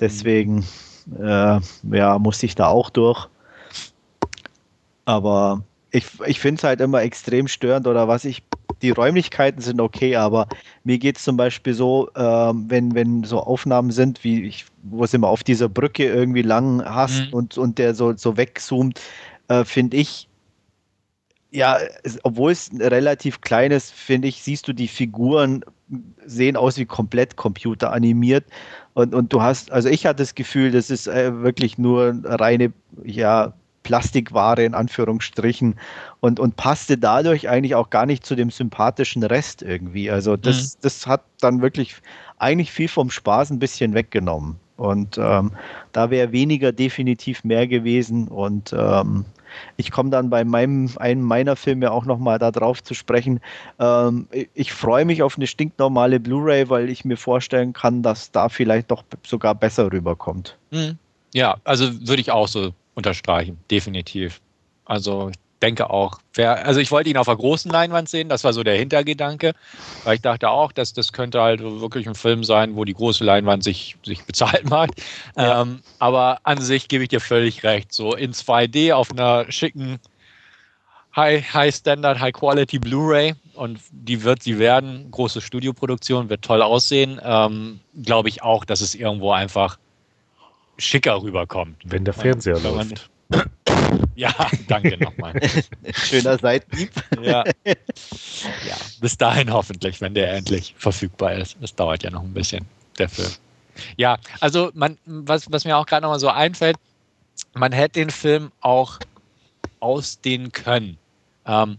Deswegen, äh, ja, musste ich da auch durch. Aber ich, ich finde es halt immer extrem störend oder was ich die Räumlichkeiten sind okay, aber mir geht es zum Beispiel so, äh, wenn, wenn so Aufnahmen sind, wie ich, wo es immer auf dieser Brücke irgendwie lang hast mhm. und, und der so, so wegzoomt, äh, finde ich, ja, es, obwohl es relativ klein ist, finde ich, siehst du die Figuren sehen aus wie komplett computeranimiert. Und, und du hast, also ich hatte das Gefühl, das ist äh, wirklich nur reine, ja, Plastikware in Anführungsstrichen und, und passte dadurch eigentlich auch gar nicht zu dem sympathischen Rest irgendwie. Also das, mhm. das hat dann wirklich eigentlich viel vom Spaß ein bisschen weggenommen. Und ähm, da wäre weniger definitiv mehr gewesen. Und ähm, ich komme dann bei meinem, einem meiner Filme auch nochmal darauf zu sprechen. Ähm, ich freue mich auf eine stinknormale Blu-ray, weil ich mir vorstellen kann, dass da vielleicht doch sogar besser rüberkommt. Mhm. Ja, also würde ich auch so unterstreichen, definitiv. Also ich denke auch, wer, also ich wollte ihn auf der großen Leinwand sehen, das war so der Hintergedanke, weil ich dachte auch, dass das könnte halt wirklich ein Film sein, wo die große Leinwand sich, sich bezahlt macht. Ja. Ähm, aber an sich gebe ich dir völlig recht. So in 2D auf einer schicken High, High Standard, High Quality Blu-ray und die wird sie werden, große Studioproduktion, wird toll aussehen. Ähm, Glaube ich auch, dass es irgendwo einfach schicker rüberkommt. Wenn der Fernseher läuft. Ja, danke nochmal. Schöner Seitenhieb. Ja. ja, bis dahin hoffentlich, wenn der endlich verfügbar ist. Es dauert ja noch ein bisschen, der Film. Ja, also man, was, was mir auch gerade nochmal so einfällt, man hätte den Film auch ausdehnen können. Ähm,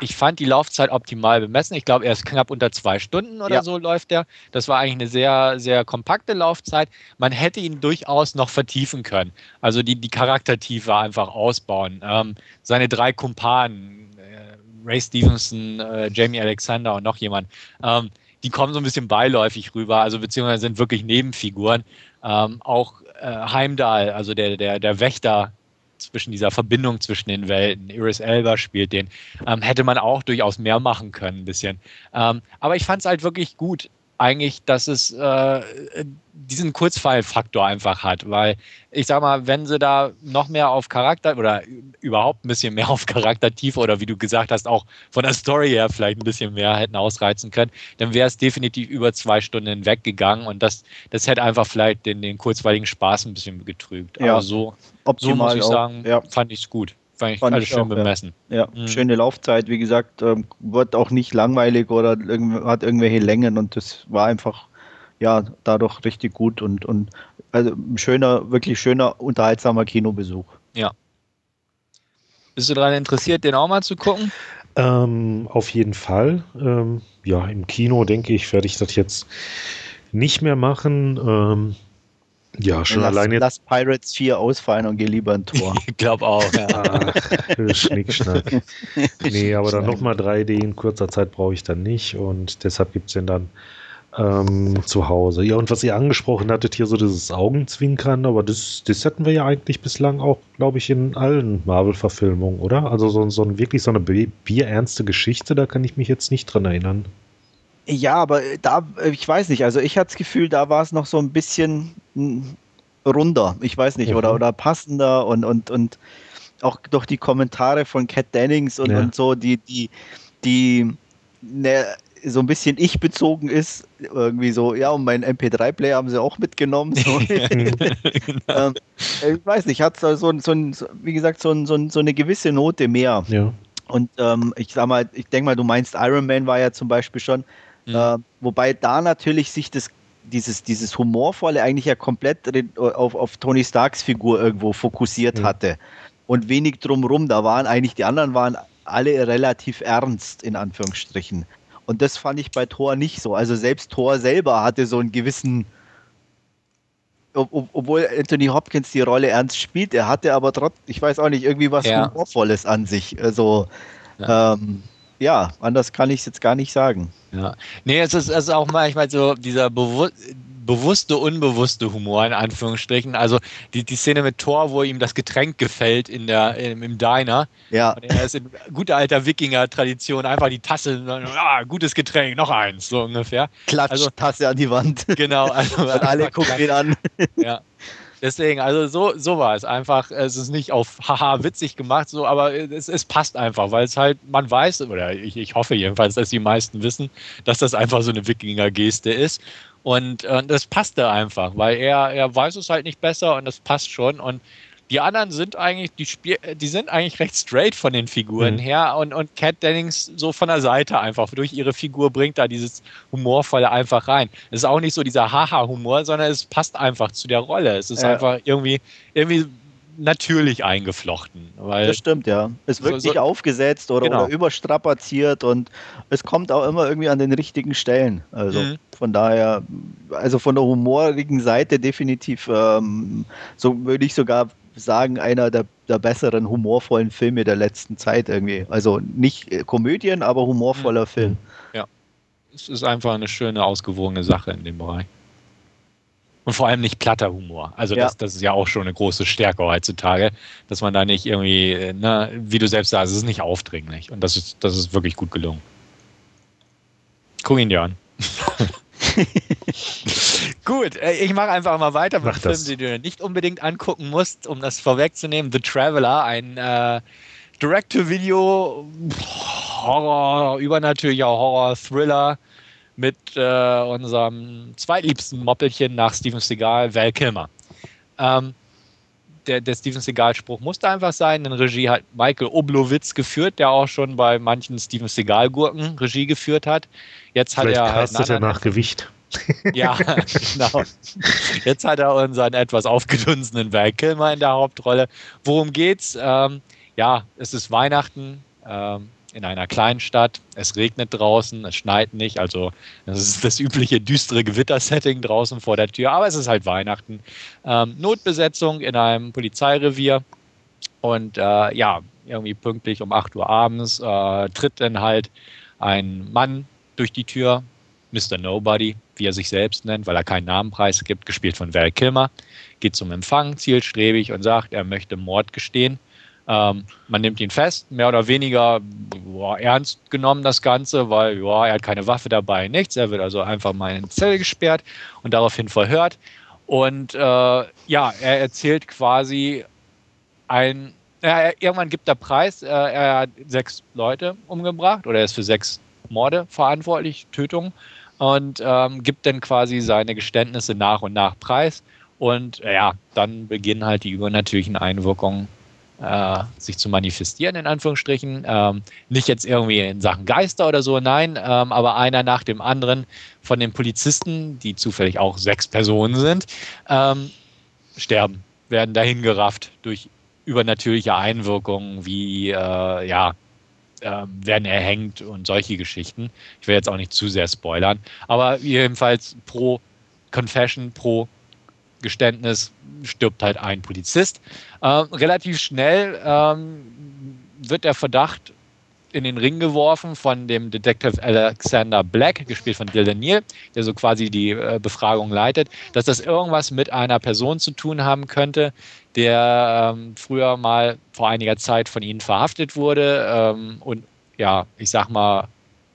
ich fand die Laufzeit optimal bemessen. Ich glaube, er ist knapp unter zwei Stunden oder ja. so läuft er. Das war eigentlich eine sehr, sehr kompakte Laufzeit. Man hätte ihn durchaus noch vertiefen können. Also die, die Charaktertiefe einfach ausbauen. Ähm, seine drei Kumpanen, äh, Ray Stevenson, äh, Jamie Alexander und noch jemand, ähm, die kommen so ein bisschen beiläufig rüber, also beziehungsweise sind wirklich Nebenfiguren. Ähm, auch äh, Heimdall, also der, der, der Wächter zwischen dieser Verbindung zwischen den Welten. Iris Elba spielt den. Ähm, hätte man auch durchaus mehr machen können, ein bisschen. Ähm, aber ich fand es halt wirklich gut, eigentlich, dass es äh, diesen Kurzfallfaktor einfach hat, weil ich sag mal, wenn sie da noch mehr auf Charakter oder überhaupt ein bisschen mehr auf Charaktertiefe oder wie du gesagt hast, auch von der Story her vielleicht ein bisschen mehr hätten ausreizen können, dann wäre es definitiv über zwei Stunden hinweg gegangen und das, das hätte einfach vielleicht den, den kurzweiligen Spaß ein bisschen getrübt. Ja, Aber so, so muss ich sagen, ja. fand ich es gut. Fand ich alles schön auch, bemessen. Ja, ja mhm. schöne Laufzeit, wie gesagt, ähm, wird auch nicht langweilig oder hat irgendwelche Längen und das war einfach ja dadurch richtig gut und, und also ein schöner, wirklich schöner, unterhaltsamer Kinobesuch. Ja. Bist du daran interessiert, den auch mal zu gucken? Ähm, auf jeden Fall. Ähm, ja, im Kino denke ich, werde ich das jetzt nicht mehr machen. Ähm, ja, schon lass, allein jetzt. Lass Pirates 4 ausfallen und geh lieber ein Tor. ich glaube auch, ja. Ach, Schnickschnack. nee, aber dann nochmal 3D in kurzer Zeit brauche ich dann nicht und deshalb gibt es den dann ähm, zu Hause. Ja, und was ihr angesprochen hattet, hier so dieses Augenzwinkern, aber das, das hatten wir ja eigentlich bislang auch, glaube ich, in allen Marvel-Verfilmungen, oder? Also so, so wirklich so eine bierernste Geschichte, da kann ich mich jetzt nicht dran erinnern. Ja, aber da, ich weiß nicht, also ich hatte das Gefühl, da war es noch so ein bisschen runder, ich weiß nicht, mhm. oder, oder passender und, und, und auch durch die Kommentare von Cat Dennings und, ja. und so, die, die, die ne, so ein bisschen ich bezogen ist, irgendwie so, ja, und meinen MP3-Player haben sie auch mitgenommen. So. ähm, ich weiß nicht, hat so, so, so, wie gesagt, so, so, so eine gewisse Note mehr. Ja. Und ähm, ich sag mal, ich denke mal, du meinst Iron Man war ja zum Beispiel schon, Mhm. Äh, wobei da natürlich sich das, dieses, dieses Humorvolle eigentlich ja komplett auf, auf Tony Starks Figur irgendwo fokussiert mhm. hatte. Und wenig drumrum. Da waren eigentlich, die anderen waren alle relativ ernst, in Anführungsstrichen. Und das fand ich bei Thor nicht so. Also selbst Thor selber hatte so einen gewissen, ob, obwohl Anthony Hopkins die Rolle ernst spielt, er hatte aber trotzdem, ich weiß auch nicht, irgendwie was ja. Humorvolles an sich. Also ja. Ähm, ja, anders kann ich es jetzt gar nicht sagen. Ja. Nee, es ist, es ist auch manchmal so dieser Bewu bewusste, unbewusste Humor in Anführungsstrichen. Also die, die Szene mit Thor, wo ihm das Getränk gefällt in der, im, im Diner. Ja. Und er ist in guter alter Wikinger-Tradition einfach die Tasse, ah, gutes Getränk, noch eins, so ungefähr. Klatsch, also, Tasse an die Wand. Genau. Also, Und alle gucken ihn an. Ja. Deswegen, also so, so war es einfach. Es ist nicht auf haha witzig gemacht, so, aber es, es passt einfach, weil es halt, man weiß, oder ich, ich hoffe jedenfalls, dass die meisten wissen, dass das einfach so eine Wikinger-Geste ist. Und äh, das passte einfach, weil er, er weiß es halt nicht besser und das passt schon. Und die anderen sind eigentlich, die Spiel, die sind eigentlich recht straight von den Figuren mhm. her und, und Cat Dennings so von der Seite einfach durch ihre Figur bringt da dieses Humorvolle einfach rein. Es ist auch nicht so dieser Haha-Humor, sondern es passt einfach zu der Rolle. Es ist ja. einfach irgendwie, irgendwie natürlich eingeflochten. Weil das stimmt, ja. Es wird so, nicht aufgesetzt oder, genau. oder, überstrapaziert und es kommt auch immer irgendwie an den richtigen Stellen. Also mhm. von daher, also von der humorigen Seite definitiv, ähm, so würde ich sogar sagen, einer der, der, besseren humorvollen Filme der letzten Zeit irgendwie. Also nicht äh, Komödien, aber humorvoller mhm. Film. Ja. Es ist einfach eine schöne, ausgewogene Sache in dem Bereich. Und vor allem nicht platter Humor. Also ja. das, das ist ja auch schon eine große Stärke heutzutage, dass man da nicht irgendwie, äh, ne, wie du selbst sagst, es ist nicht aufdringlich. Und das ist, das ist wirklich gut gelungen. Guck ihn dir an. Gut, äh, ich mache einfach mal weiter mit Film, den du nicht unbedingt angucken musst, um das vorwegzunehmen. The Traveler, ein äh, Direct-to-Video Horror, übernatürlicher Horror-Thriller mit äh, unserem zweitliebsten Moppelchen nach Steven Seagal, Val Kilmer. Ähm, der, der Steven Seagal-Spruch musste einfach sein. In Regie hat Michael Oblowitz geführt, der auch schon bei manchen Steven Seagal-Gurken Regie geführt hat. Jetzt hat Vielleicht er halt er nach Gewicht. Ja, genau. Jetzt hat er unseren etwas aufgedunsenen Val Kilmer in der Hauptrolle. Worum geht's? Ähm, ja, es ist Weihnachten. Ähm, in einer kleinen Stadt. Es regnet draußen, es schneit nicht. Also das ist das übliche düstere Gewittersetting draußen vor der Tür. Aber es ist halt Weihnachten. Ähm, Notbesetzung in einem Polizeirevier. Und äh, ja, irgendwie pünktlich um 8 Uhr abends äh, tritt dann halt ein Mann durch die Tür, Mr. Nobody, wie er sich selbst nennt, weil er keinen Namenpreis gibt, gespielt von Val Kilmer, geht zum Empfang zielstrebig und sagt, er möchte Mord gestehen. Ähm, man nimmt ihn fest, mehr oder weniger boah, ernst genommen das Ganze, weil boah, er hat keine Waffe dabei, nichts. Er wird also einfach mal in eine Zelle gesperrt und daraufhin verhört. Und äh, ja, er erzählt quasi ein, äh, irgendwann gibt er Preis, äh, er hat sechs Leute umgebracht oder er ist für sechs Morde verantwortlich, Tötungen und ähm, gibt dann quasi seine Geständnisse nach und nach preis. Und ja, dann beginnen halt die übernatürlichen Einwirkungen äh, sich zu manifestieren, in Anführungsstrichen. Ähm, nicht jetzt irgendwie in Sachen Geister oder so, nein, ähm, aber einer nach dem anderen von den Polizisten, die zufällig auch sechs Personen sind, ähm, sterben, werden dahin gerafft durch übernatürliche Einwirkungen wie, äh, ja, äh, werden erhängt und solche Geschichten. Ich will jetzt auch nicht zu sehr spoilern, aber jedenfalls pro Confession, pro Geständnis stirbt halt ein Polizist. Ähm, relativ schnell ähm, wird der Verdacht in den Ring geworfen von dem Detective Alexander Black, gespielt von Dylan Neal, der so quasi die äh, Befragung leitet, dass das irgendwas mit einer Person zu tun haben könnte, der ähm, früher mal vor einiger Zeit von ihnen verhaftet wurde ähm, und ja, ich sag mal,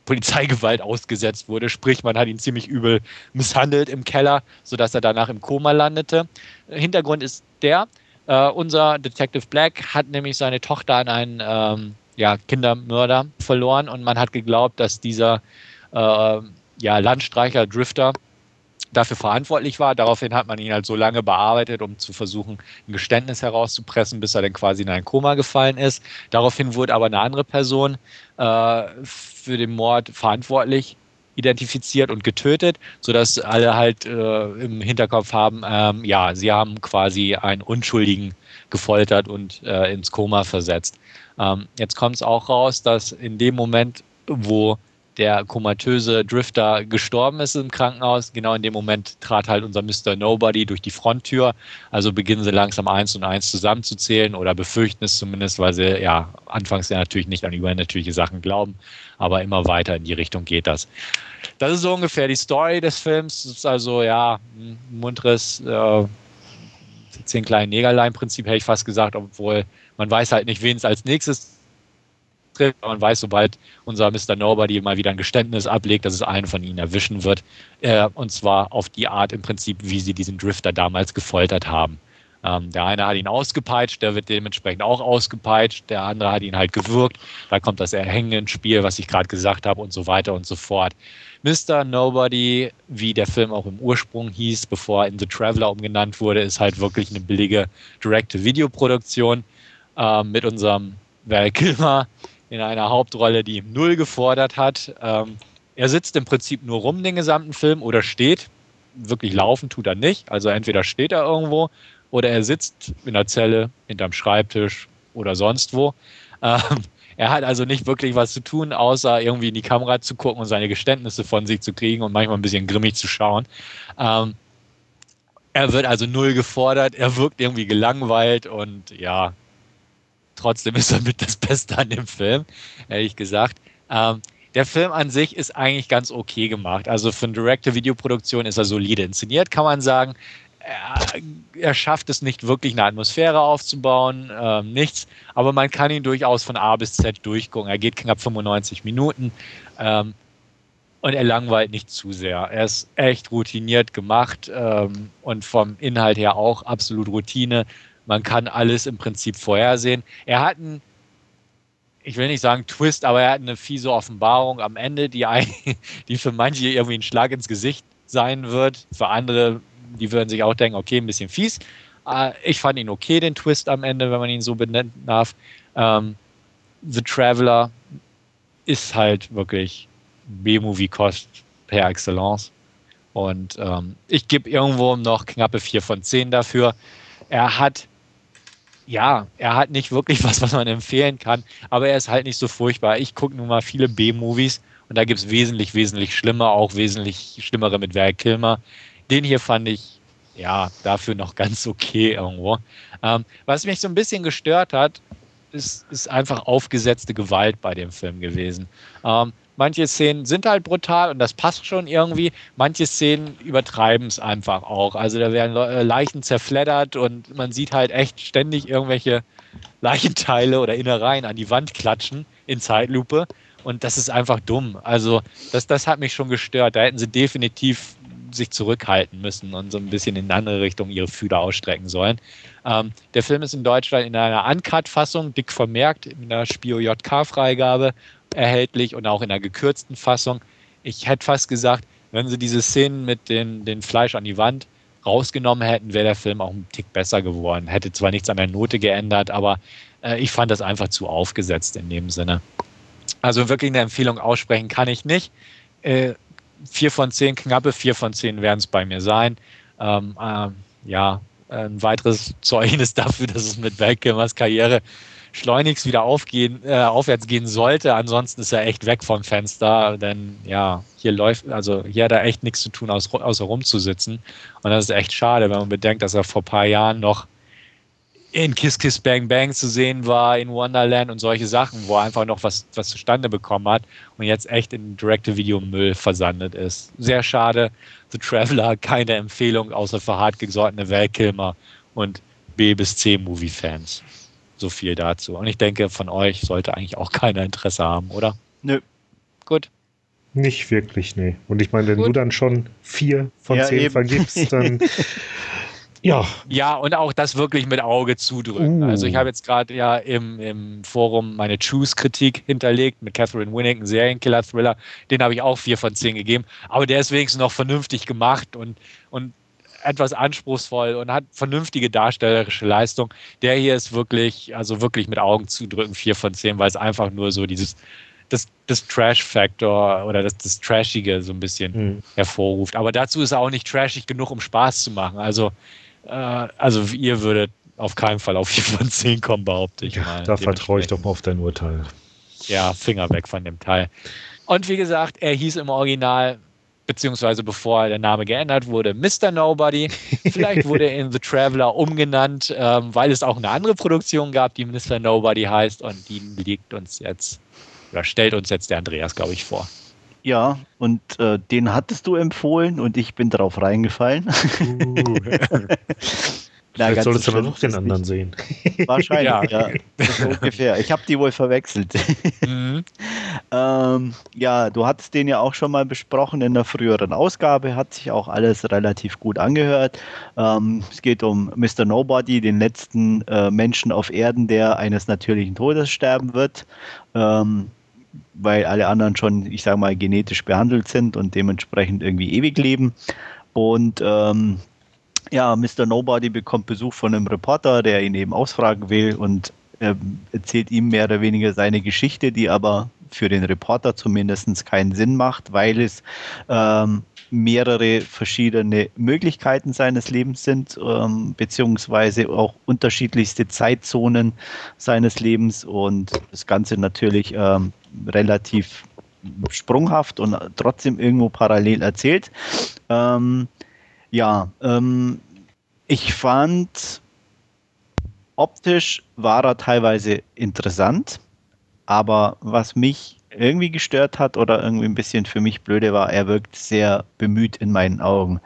Polizeigewalt ausgesetzt wurde. Sprich, man hat ihn ziemlich übel misshandelt im Keller, sodass er danach im Koma landete. Hintergrund ist der, äh, unser Detective Black hat nämlich seine Tochter an einen ähm, ja, Kindermörder verloren und man hat geglaubt, dass dieser äh, ja, Landstreicher, Drifter, dafür verantwortlich war. Daraufhin hat man ihn halt so lange bearbeitet, um zu versuchen, ein Geständnis herauszupressen, bis er dann quasi in ein Koma gefallen ist. Daraufhin wurde aber eine andere Person äh, für den Mord verantwortlich identifiziert und getötet, sodass alle halt äh, im Hinterkopf haben, ähm, ja, sie haben quasi einen Unschuldigen gefoltert und äh, ins Koma versetzt. Ähm, jetzt kommt es auch raus, dass in dem Moment, wo der komatöse Drifter gestorben ist im Krankenhaus. Genau in dem Moment trat halt unser Mr. Nobody durch die Fronttür. Also beginnen sie langsam eins und eins zusammenzuzählen oder befürchten es zumindest, weil sie ja anfangs ja natürlich nicht an übernatürliche Sachen glauben, aber immer weiter in die Richtung geht das. Das ist so ungefähr die Story des Films. Es ist also ja ein munteres äh, zehn kleinen Negerlein-Prinzip, hätte ich fast gesagt, obwohl man weiß halt nicht, wen es als nächstes trifft. Man weiß, sobald unser Mr. Nobody mal wieder ein Geständnis ablegt, dass es einen von ihnen erwischen wird. Äh, und zwar auf die Art im Prinzip, wie sie diesen Drifter damals gefoltert haben. Ähm, der eine hat ihn ausgepeitscht, der wird dementsprechend auch ausgepeitscht, der andere hat ihn halt gewürgt, da kommt das Erhängen ins Spiel, was ich gerade gesagt habe und so weiter und so fort. Mr. Nobody, wie der Film auch im Ursprung hieß, bevor er in The Traveler umgenannt wurde, ist halt wirklich eine billige Direct-to-Video-Produktion äh, mit unserem Val Kilmer, in einer Hauptrolle, die ihm null gefordert hat. Ähm, er sitzt im Prinzip nur rum den gesamten Film oder steht. Wirklich laufen tut er nicht. Also entweder steht er irgendwo oder er sitzt in der Zelle, hinterm Schreibtisch oder sonst wo. Ähm, er hat also nicht wirklich was zu tun, außer irgendwie in die Kamera zu gucken und seine Geständnisse von sich zu kriegen und manchmal ein bisschen grimmig zu schauen. Ähm, er wird also null gefordert, er wirkt irgendwie gelangweilt und ja, Trotzdem ist er mit das Beste an dem Film, ehrlich gesagt. Ähm, der Film an sich ist eigentlich ganz okay gemacht. Also für eine Director-Videoproduktion ist er solide inszeniert, kann man sagen. Er, er, schafft es nicht wirklich eine Atmosphäre aufzubauen, ähm, nichts, aber man kann ihn durchaus von A bis Z durchgucken. Er geht knapp 95 Minuten ähm, und er langweilt nicht zu sehr. Er ist echt routiniert gemacht ähm, und vom Inhalt her auch absolut Routine. Man kann alles im Prinzip vorhersehen. Er hat einen, ich will nicht sagen Twist, aber er hat eine fiese Offenbarung am Ende, die, die für manche irgendwie ein Schlag ins Gesicht sein wird. Für andere, die würden sich auch denken, okay, ein bisschen fies. Äh, ich fand ihn okay, den Twist am Ende, wenn man ihn so benennen darf. Ähm, The Traveler ist halt wirklich B-Movie-Kost per Excellence. Und ähm, ich gebe irgendwo noch knappe 4 von 10 dafür. Er hat ja, er hat nicht wirklich was, was man empfehlen kann, aber er ist halt nicht so furchtbar. Ich gucke nun mal viele B-Movies und da gibt es wesentlich, wesentlich schlimmer, auch wesentlich schlimmere mit Val Kilmer. Den hier fand ich, ja, dafür noch ganz okay irgendwo. Ähm, was mich so ein bisschen gestört hat, ist, ist einfach aufgesetzte Gewalt bei dem Film gewesen. Ähm, Manche Szenen sind halt brutal und das passt schon irgendwie. Manche Szenen übertreiben es einfach auch. Also da werden äh, Leichen zerfleddert und man sieht halt echt ständig irgendwelche Leichenteile oder Innereien an die Wand klatschen in Zeitlupe. Und das ist einfach dumm. Also das, das hat mich schon gestört. Da hätten sie definitiv sich zurückhalten müssen und so ein bisschen in eine andere Richtung ihre Fühler ausstrecken sollen. Ähm, der Film ist in Deutschland in einer Uncut-Fassung, dick vermerkt, in einer Spio-JK-Freigabe erhältlich und auch in einer gekürzten Fassung. Ich hätte fast gesagt, wenn sie diese Szenen mit den, den Fleisch an die Wand rausgenommen hätten, wäre der Film auch ein Tick besser geworden. Hätte zwar nichts an der Note geändert, aber äh, ich fand das einfach zu aufgesetzt in dem Sinne. Also wirklich eine Empfehlung aussprechen kann ich nicht. Äh, vier von zehn, knappe vier von zehn werden es bei mir sein. Ähm, äh, ja, ein weiteres Zeugnis dafür, dass es mit Val Karriere schleunigst wieder aufgehen, äh, aufwärts gehen sollte. Ansonsten ist er echt weg vom Fenster, denn ja, hier läuft, also hier hat er echt nichts zu tun, außer, rumzusitzen. Und das ist echt schade, wenn man bedenkt, dass er vor ein paar Jahren noch in Kiss Kiss Bang Bang zu sehen war, in Wonderland und solche Sachen, wo er einfach noch was, was zustande bekommen hat und jetzt echt in Direct-to-Video-Müll versandet ist. Sehr schade. The Traveler, keine Empfehlung, außer für hartgesottene Weltkilmer und B- bis C-Movie-Fans. So viel dazu. Und ich denke, von euch sollte eigentlich auch keiner Interesse haben, oder? Nö. Gut. Nicht wirklich, nee. Und ich meine, wenn Gut. du dann schon vier von ja, zehn eben. vergibst, dann. ja. Ja, und auch das wirklich mit Auge zudrücken. Uh. Also ich habe jetzt gerade ja im, im Forum meine Choose-Kritik hinterlegt mit Catherine Winnick, ein Serienkiller-Thriller. Den habe ich auch vier von zehn gegeben. Aber der ist wenigstens noch vernünftig gemacht und, und etwas anspruchsvoll und hat vernünftige darstellerische Leistung. Der hier ist wirklich, also wirklich mit Augen zudrücken, vier von zehn, weil es einfach nur so dieses, das, das Trash-Factor oder das, das Trashige so ein bisschen mhm. hervorruft. Aber dazu ist er auch nicht trashig genug, um Spaß zu machen. Also, äh, also ihr würdet auf keinen Fall auf vier von zehn kommen, behaupte ich ja, mal. Da vertraue ich doch mal auf dein Urteil. Ja, Finger weg von dem Teil. Und wie gesagt, er hieß im Original beziehungsweise bevor der Name geändert wurde, Mr. Nobody. Vielleicht wurde er in The Traveler umgenannt, ähm, weil es auch eine andere Produktion gab, die Mr. Nobody heißt und die liegt uns jetzt, oder stellt uns jetzt der Andreas, glaube ich, vor. Ja, und äh, den hattest du empfohlen und ich bin drauf reingefallen. Uh. Na, Vielleicht solltest du noch den anderen sehen. Wahrscheinlich, ja. ja so ungefähr. Ich habe die wohl verwechselt. Mhm. ähm, ja, du hattest den ja auch schon mal besprochen in der früheren Ausgabe, hat sich auch alles relativ gut angehört. Ähm, es geht um Mr. Nobody, den letzten äh, Menschen auf Erden, der eines natürlichen Todes sterben wird. Ähm, weil alle anderen schon, ich sage mal, genetisch behandelt sind und dementsprechend irgendwie ewig leben. Und ähm, ja, Mr. Nobody bekommt Besuch von einem Reporter, der ihn eben ausfragen will und er erzählt ihm mehr oder weniger seine Geschichte, die aber für den Reporter zumindest keinen Sinn macht, weil es ähm, mehrere verschiedene Möglichkeiten seines Lebens sind, ähm, beziehungsweise auch unterschiedlichste Zeitzonen seines Lebens und das Ganze natürlich ähm, relativ sprunghaft und trotzdem irgendwo parallel erzählt. Ähm, ja, ähm, ich fand, optisch war er teilweise interessant, aber was mich irgendwie gestört hat oder irgendwie ein bisschen für mich blöde war, er wirkt sehr bemüht in meinen Augen.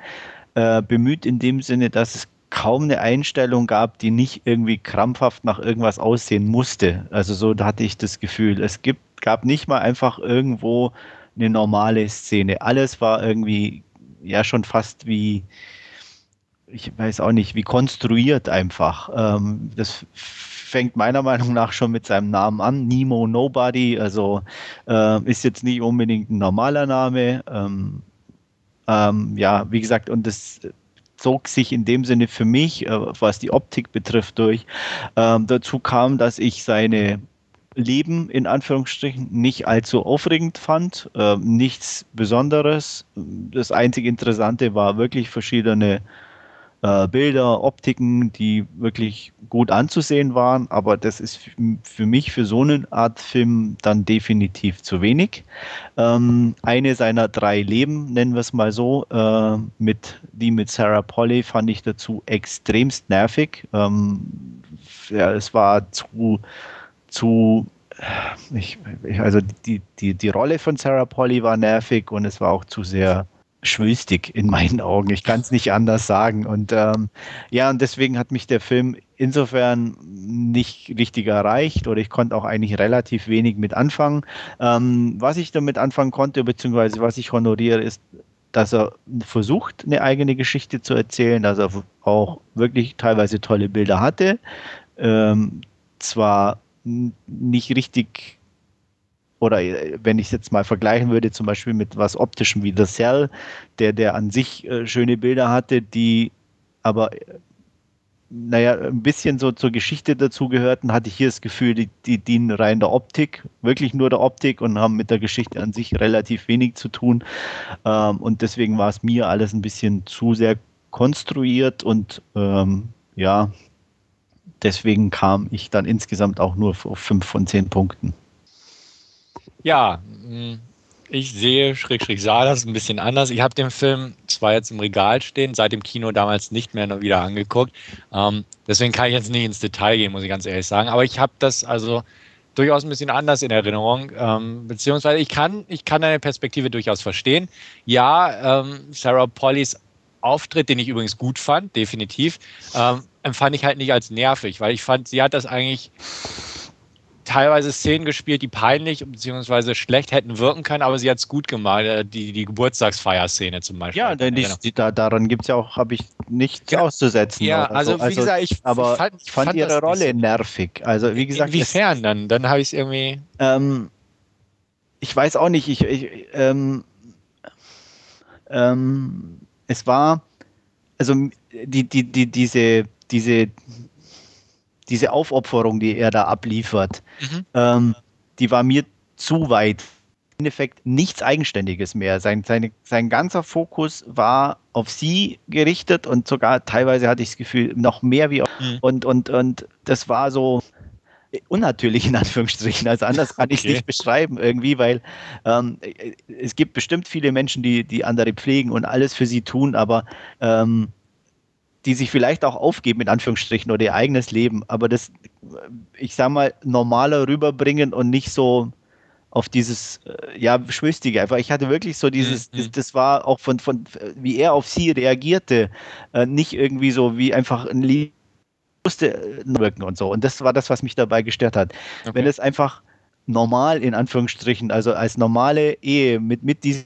Äh, bemüht in dem Sinne, dass es kaum eine Einstellung gab, die nicht irgendwie krampfhaft nach irgendwas aussehen musste. Also so hatte ich das Gefühl. Es gibt, gab nicht mal einfach irgendwo eine normale Szene. Alles war irgendwie ja schon fast wie, ich weiß auch nicht, wie konstruiert einfach. Ähm, das fängt meiner Meinung nach schon mit seinem Namen an, Nemo Nobody, also äh, ist jetzt nicht unbedingt ein normaler Name. Ähm, ähm, ja, wie gesagt, und das zog sich in dem Sinne für mich, äh, was die Optik betrifft, durch. Ähm, dazu kam, dass ich seine Leben in Anführungsstrichen nicht allzu aufregend fand. Äh, nichts Besonderes. Das einzige Interessante war wirklich verschiedene äh, Bilder, Optiken, die wirklich gut anzusehen waren. Aber das ist für mich für so eine Art Film dann definitiv zu wenig. Ähm, eine seiner drei Leben, nennen wir es mal so, äh, mit die mit Sarah Polly fand ich dazu extremst nervig. Ähm, ja, es war zu zu ich, also die, die, die Rolle von Sarah Polly war nervig und es war auch zu sehr schwülstig in meinen Augen. Ich kann es nicht anders sagen. Und ähm, ja, und deswegen hat mich der Film insofern nicht richtig erreicht oder ich konnte auch eigentlich relativ wenig mit anfangen. Ähm, was ich damit anfangen konnte, beziehungsweise was ich honoriere, ist, dass er versucht, eine eigene Geschichte zu erzählen, dass er auch wirklich teilweise tolle Bilder hatte. Ähm, zwar nicht richtig oder äh, wenn ich es jetzt mal vergleichen würde, zum Beispiel mit was Optischem wie The Cell, der, der an sich äh, schöne Bilder hatte, die aber naja, ein bisschen so zur Geschichte dazugehörten, hatte ich hier das Gefühl, die, die dienen rein der Optik, wirklich nur der Optik und haben mit der Geschichte an sich relativ wenig zu tun. Ähm, und deswegen war es mir alles ein bisschen zu sehr konstruiert und ähm, ja, deswegen kam ich dann insgesamt auch nur auf fünf von zehn Punkten. Ja, ich sehe, Schrägstrich sah das ein bisschen anders. Ich habe den Film zwar jetzt im Regal stehen, seit dem Kino damals nicht mehr wieder angeguckt. Ähm, deswegen kann ich jetzt nicht ins Detail gehen, muss ich ganz ehrlich sagen. Aber ich habe das also durchaus ein bisschen anders in Erinnerung. Ähm, beziehungsweise ich kann, ich kann deine Perspektive durchaus verstehen. Ja, ähm, Sarah Pollys Auftritt, den ich übrigens gut fand, definitiv, ähm, empfand ich halt nicht als nervig, weil ich fand, sie hat das eigentlich teilweise Szenen gespielt, die peinlich bzw. schlecht hätten wirken können, aber sie hat es gut gemacht. Äh, die, die Geburtstagsfeierszene zum Beispiel. Ja, denn ich, genau. da, daran gibt es ja auch, habe ich nichts ja. auszusetzen. Ja, also, so. wie also, gesagt, ich aber fand, ich fand, fand ihre Rolle so. nervig. Also wie gesagt. Inwiefern dann? Dann habe ich es irgendwie. Ähm, ich weiß auch nicht, ich, ich ähm, ähm, es war, also die, die, die, diese, diese diese Aufopferung, die er da abliefert, mhm. ähm, die war mir zu weit. Im Endeffekt nichts Eigenständiges mehr. Sein, seine, sein ganzer Fokus war auf sie gerichtet und sogar teilweise hatte ich das Gefühl, noch mehr wie auf. Mhm. Und, und, und das war so unnatürlich in Anführungsstrichen. Also anders kann ich es nicht beschreiben irgendwie, weil ähm, es gibt bestimmt viele Menschen, die, die andere pflegen und alles für sie tun, aber ähm, die sich vielleicht auch aufgeben, in Anführungsstrichen, oder ihr eigenes Leben, aber das, ich sag mal, normaler rüberbringen und nicht so auf dieses, äh, ja, Schwüstige einfach. Ich hatte wirklich so dieses, mhm. das, das, war auch von, von, wie er auf sie reagierte, äh, nicht irgendwie so wie einfach ein Lied musste äh, wirken und so. Und das war das, was mich dabei gestört hat. Okay. Wenn es einfach normal, in Anführungsstrichen, also als normale Ehe mit, mit diesen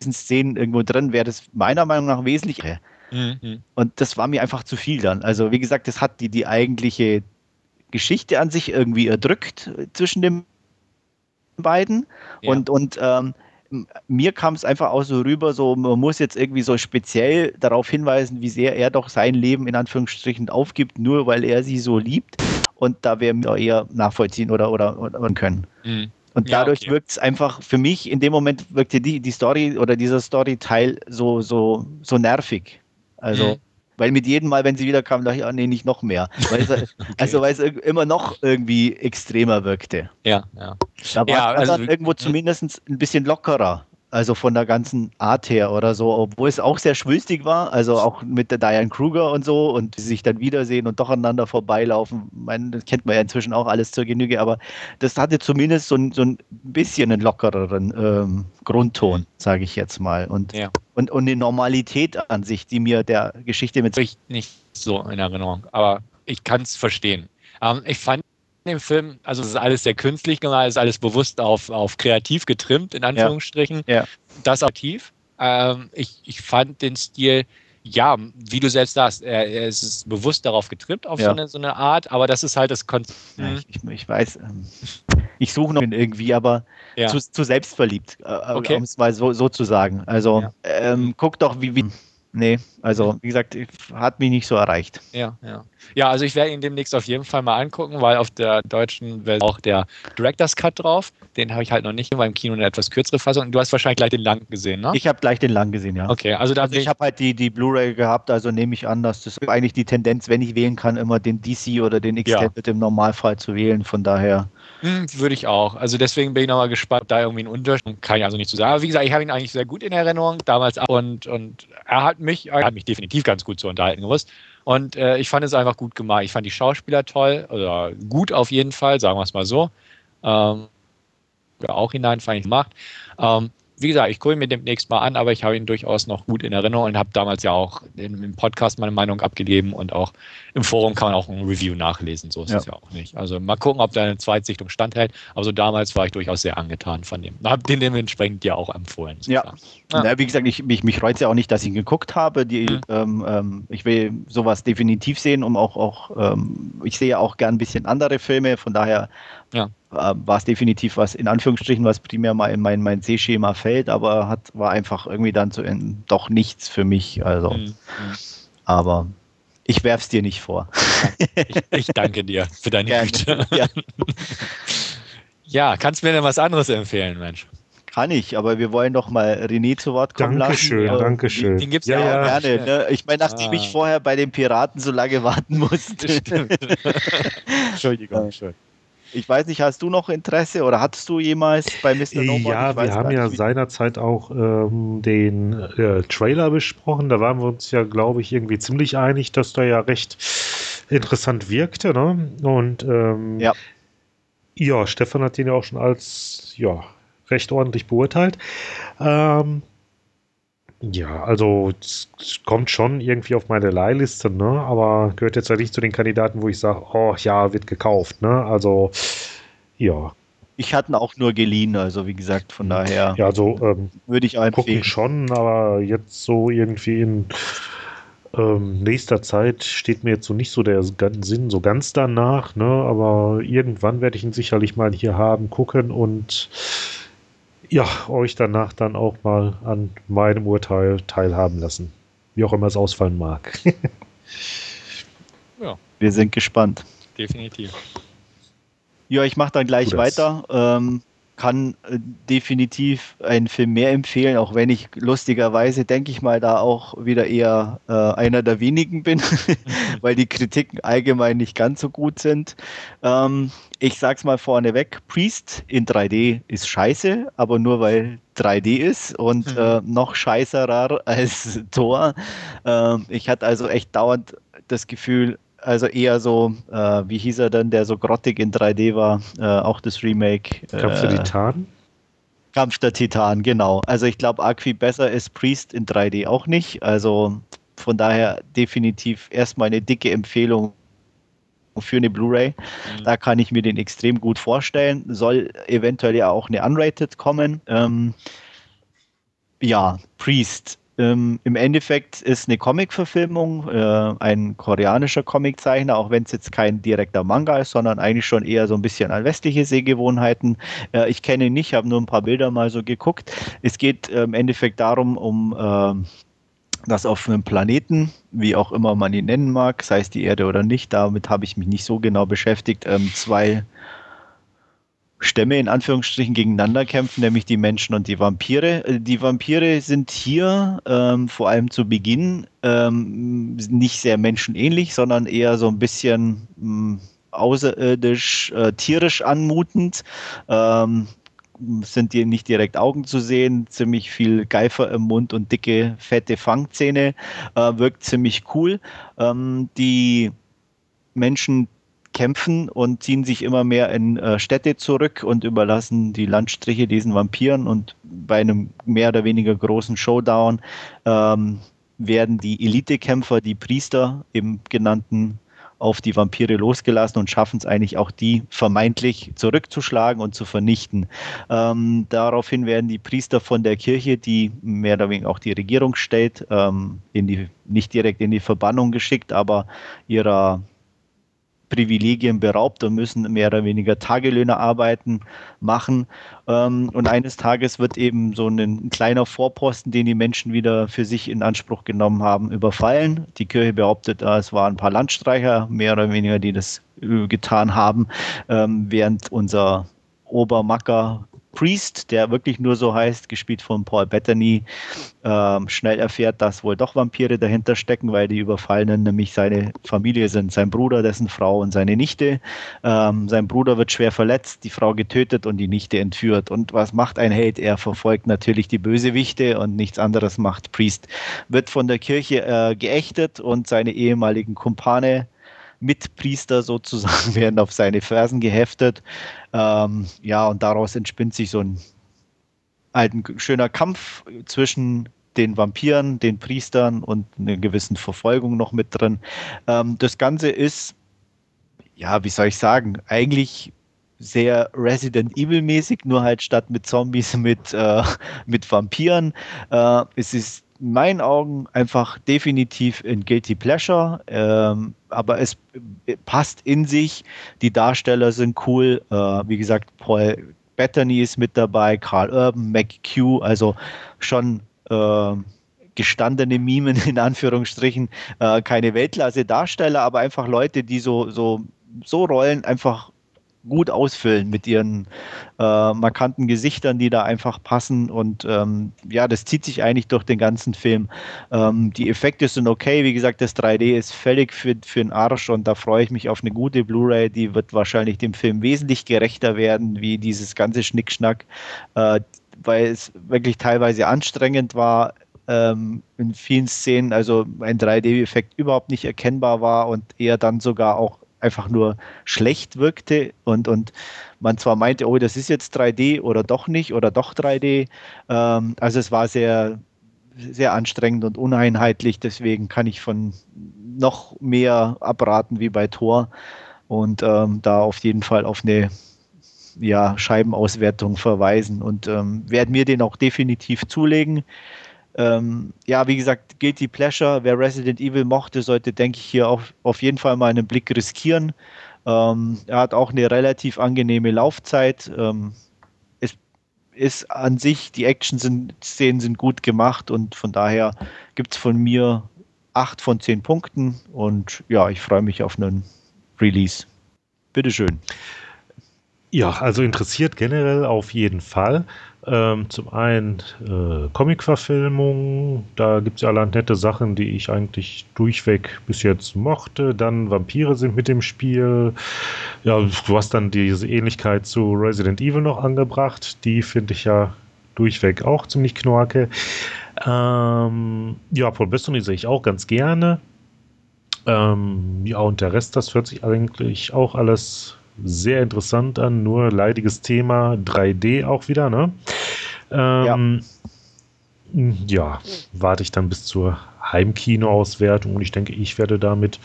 Szenen irgendwo drin wäre, das meiner Meinung nach wesentlich. Mhm. Und das war mir einfach zu viel dann. Also wie gesagt, das hat die, die eigentliche Geschichte an sich irgendwie erdrückt zwischen den beiden. Ja. Und, und ähm, mir kam es einfach auch so rüber, so man muss jetzt irgendwie so speziell darauf hinweisen, wie sehr er doch sein Leben in Anführungsstrichen aufgibt, nur weil er sie so liebt. Und da werden wir eher nachvollziehen oder, oder, oder können. Mhm. Und dadurch ja, okay. wirkt es einfach, für mich in dem Moment wirkte die, die Story oder dieser Storyteil so, so, so nervig. Also, mhm. weil mit jedem Mal, wenn sie wieder kam, dachte ich, ah, nee, nicht noch mehr. Weil es, okay. Also, weil es immer noch irgendwie extremer wirkte. Ja, ja. Da war ja, also, irgendwo zumindest ein bisschen lockerer. Also von der ganzen Art her oder so, obwohl es auch sehr schwülstig war, also auch mit der Diane Kruger und so und sie sich dann wiedersehen und doch aneinander vorbeilaufen. Man, das kennt man ja inzwischen auch alles zur Genüge, aber das hatte zumindest so ein, so ein bisschen einen lockereren ähm, Grundton, sage ich jetzt mal. Und, ja. und, und eine Normalität an sich, die mir der Geschichte mit. Ich nicht so in Erinnerung, aber ich kann es verstehen. Ähm, ich fand dem Film, also es ist alles sehr künstlich gemacht, es ist alles bewusst auf, auf kreativ getrimmt, in Anführungsstrichen. Ja. ja. Das aktiv. Ähm, ich, ich fand den Stil, ja, wie du selbst sagst, er, er ist bewusst darauf getrimmt, auf ja. so, eine, so eine Art, aber das ist halt das Konzept. Ja, ich, ich, weiß, ähm, ich suche noch irgendwie, aber zu, zu selbstverliebt, äh, okay. um es mal so, so zu sagen. Also ähm, guck doch, wie, wie Nee, also wie gesagt, hat mich nicht so erreicht. Ja, ja. Ja, also ich werde ihn demnächst auf jeden Fall mal angucken, weil auf der deutschen Welt auch der Director's Cut drauf. Den habe ich halt noch nicht, weil im Kino eine etwas kürzere Fassung. Du hast wahrscheinlich gleich den lang gesehen, ne? Ich habe gleich den lang gesehen, ja. Okay, also, also ich, ich habe halt die, die Blu-ray gehabt, also nehme ich an, dass das eigentlich die Tendenz, wenn ich wählen kann, immer den DC oder den Extended ja. im Normalfall zu wählen. Von daher. Hm, würde ich auch. Also deswegen bin ich nochmal gespannt, ob da irgendwie ein Unterschied kann ich also nicht zu sagen. Aber wie gesagt, ich habe ihn eigentlich sehr gut in Erinnerung damals und, und er hat mich, er hat mich definitiv ganz gut zu unterhalten gewusst. Und äh, ich fand es einfach gut gemacht. Ich fand die Schauspieler toll, oder gut auf jeden Fall, sagen wir es mal so. Ähm, auch hinein fand ich gemacht. Ähm, wie gesagt, ich gucke ihn mir demnächst mal an, aber ich habe ihn durchaus noch gut in Erinnerung und habe damals ja auch im Podcast meine Meinung abgegeben und auch im Forum kann man auch ein Review nachlesen. So ist ja. es ja auch nicht. Also mal gucken, ob da eine Zweitsichtung standhält. Aber so damals war ich durchaus sehr angetan von dem. Habe den dementsprechend ja auch empfohlen. Ja. ja. Na, wie gesagt, ich, mich, mich freut es ja auch nicht, dass ich ihn geguckt habe. Die, mhm. ähm, ähm, ich will sowas definitiv sehen, um auch, auch ähm, ich sehe ja auch gern ein bisschen andere Filme, von daher ja. Äh, war es definitiv was, in Anführungsstrichen, was primär mal in mein, mein Sehschema fällt, aber hat, war einfach irgendwie dann so in, doch nichts für mich. Also, mhm. aber Ich werf's dir nicht vor. Ich, ich danke dir für deine Güte. Ja. ja, kannst du mir denn was anderes empfehlen, Mensch? Kann ich, aber wir wollen doch mal René zu Wort kommen Dankeschön, lassen. Dankeschön, Den, den gibt's ja, ja, auch gerne. Ne? Ich meine, nachdem ah. ich vorher bei den Piraten so lange warten musste. Entschuldigung, schön. Ich weiß nicht, hast du noch Interesse oder hattest du jemals bei Mr. No Ja, wir haben ja seinerzeit auch ähm, den äh, Trailer besprochen. Da waren wir uns ja, glaube ich, irgendwie ziemlich einig, dass der ja recht interessant wirkte. Ne? Und ähm, ja. ja, Stefan hat den ja auch schon als ja, recht ordentlich beurteilt. Ähm, ja, also es kommt schon irgendwie auf meine Leihliste, ne? aber gehört jetzt ja nicht zu den Kandidaten, wo ich sage, oh ja, wird gekauft. Ne? Also ja. Ich hatte ihn auch nur geliehen, also wie gesagt, von daher ja, also, ähm, würde ich empfehlen. Gucken schon, aber jetzt so irgendwie in ähm, nächster Zeit steht mir jetzt so nicht so der Sinn so ganz danach, ne? aber irgendwann werde ich ihn sicherlich mal hier haben, gucken und ja, euch danach dann auch mal an meinem Urteil teilhaben lassen. Wie auch immer es ausfallen mag. ja. Wir sind gespannt. Definitiv. Ja, ich mache dann gleich weiter. Ähm, kann äh, definitiv einen Film mehr empfehlen, auch wenn ich lustigerweise, denke ich mal, da auch wieder eher äh, einer der wenigen bin, weil die Kritiken allgemein nicht ganz so gut sind. Ähm, ich sag's mal vorneweg, Priest in 3D ist scheiße, aber nur weil 3D ist und mhm. äh, noch scheißerer als Thor. Ähm, ich hatte also echt dauernd das Gefühl, also eher so, äh, wie hieß er denn, der so grottig in 3D war, äh, auch das Remake. Kampf der äh, Titanen? Kampf der Titanen, genau. Also ich glaube, Arqui besser ist Priest in 3D auch nicht. Also von daher definitiv erstmal eine dicke Empfehlung für eine Blu-ray. Mhm. Da kann ich mir den extrem gut vorstellen. Soll eventuell ja auch eine Unrated kommen. Ähm, ja, Priest ähm, Im Endeffekt ist eine Comic-Verfilmung, äh, ein koreanischer Comiczeichner, auch wenn es jetzt kein direkter Manga ist, sondern eigentlich schon eher so ein bisschen an westliche Sehgewohnheiten. Äh, ich kenne ihn nicht, habe nur ein paar Bilder mal so geguckt. Es geht äh, im Endeffekt darum, um äh, dass auf einem Planeten, wie auch immer man ihn nennen mag, sei es die Erde oder nicht, damit habe ich mich nicht so genau beschäftigt, ähm, zwei Stämme in Anführungsstrichen gegeneinander kämpfen, nämlich die Menschen und die Vampire. Äh, die Vampire sind hier ähm, vor allem zu Beginn ähm, nicht sehr menschenähnlich, sondern eher so ein bisschen ähm, außerirdisch, äh, tierisch anmutend. Ähm, sind die nicht direkt Augen zu sehen, ziemlich viel Geifer im Mund und dicke, fette Fangzähne, äh, wirkt ziemlich cool. Ähm, die Menschen kämpfen und ziehen sich immer mehr in äh, Städte zurück und überlassen die Landstriche diesen Vampiren. Und bei einem mehr oder weniger großen Showdown ähm, werden die Elitekämpfer, die Priester, im genannten auf die Vampire losgelassen und schaffen es eigentlich auch, die vermeintlich zurückzuschlagen und zu vernichten. Ähm, daraufhin werden die Priester von der Kirche, die mehr oder weniger auch die Regierung stellt, ähm, in die, nicht direkt in die Verbannung geschickt, aber ihrer Privilegien beraubt und müssen mehr oder weniger Tagelöhner arbeiten, machen. Ähm, und eines Tages wird eben so ein kleiner Vorposten, den die Menschen wieder für sich in Anspruch genommen haben, überfallen. Die Kirche behauptet, es waren ein paar Landstreicher, mehr oder weniger, die das äh, getan haben, ähm, während unser Obermacker Priest, der wirklich nur so heißt, gespielt von Paul Bettany, ähm, schnell erfährt, dass wohl doch Vampire dahinter stecken, weil die Überfallenen nämlich seine Familie sind, sein Bruder, dessen Frau und seine Nichte. Ähm, sein Bruder wird schwer verletzt, die Frau getötet und die Nichte entführt. Und was macht ein Held? Er verfolgt natürlich die Bösewichte und nichts anderes macht Priest. Wird von der Kirche äh, geächtet und seine ehemaligen Kumpane Mitpriester sozusagen werden auf seine Fersen geheftet. Ähm, ja, und daraus entspinnt sich so ein, ein schöner Kampf zwischen den Vampiren, den Priestern und einer gewissen Verfolgung noch mit drin. Ähm, das Ganze ist, ja, wie soll ich sagen, eigentlich sehr Resident Evil mäßig, nur halt statt mit Zombies mit, äh, mit Vampiren. Äh, es ist in meinen Augen einfach definitiv ein Guilty Pleasure, ähm, aber es passt in sich. Die Darsteller sind cool. Äh, wie gesagt, Paul Bettany ist mit dabei, Carl Urban, Mac Q, also schon äh, gestandene Mimen in Anführungsstrichen, äh, keine Weltklasse-Darsteller, aber einfach Leute, die so, so, so Rollen einfach gut ausfüllen mit ihren äh, markanten Gesichtern, die da einfach passen. Und ähm, ja, das zieht sich eigentlich durch den ganzen Film. Ähm, die Effekte sind okay. Wie gesagt, das 3D ist völlig für, für den Arsch und da freue ich mich auf eine gute Blu-ray. Die wird wahrscheinlich dem Film wesentlich gerechter werden, wie dieses ganze Schnickschnack, äh, weil es wirklich teilweise anstrengend war. Ähm, in vielen Szenen also ein 3D-Effekt überhaupt nicht erkennbar war und eher dann sogar auch einfach nur schlecht wirkte und, und man zwar meinte, oh, das ist jetzt 3D oder doch nicht oder doch 3D. Ähm, also es war sehr, sehr anstrengend und uneinheitlich, deswegen kann ich von noch mehr abraten wie bei Tor und ähm, da auf jeden Fall auf eine ja, Scheibenauswertung verweisen und ähm, werden mir den auch definitiv zulegen. Ähm, ja, wie gesagt, Guilty Pleasure, wer Resident Evil mochte, sollte, denke ich, hier auf, auf jeden Fall mal einen Blick riskieren. Ähm, er hat auch eine relativ angenehme Laufzeit. Ähm, es ist an sich, die Action-Szenen sind gut gemacht und von daher gibt es von mir acht von zehn Punkten und ja, ich freue mich auf einen Release. Bitteschön. Ja, also interessiert generell auf jeden Fall. Ähm, zum einen äh, Comic-Verfilmung, da gibt es ja allerhand nette Sachen, die ich eigentlich durchweg bis jetzt mochte. Dann Vampire sind mit dem Spiel. Ja, du hast dann diese Ähnlichkeit zu Resident Evil noch angebracht. Die finde ich ja durchweg auch ziemlich knorke. Ähm, ja, Paul Bestoni sehe ich auch ganz gerne. Ähm, ja, und der Rest, das hört sich eigentlich auch alles sehr interessant an, nur leidiges Thema, 3D auch wieder, ne? Ähm, ja. ja, warte ich dann bis zur Heimkinoauswertung und ich denke, ich werde damit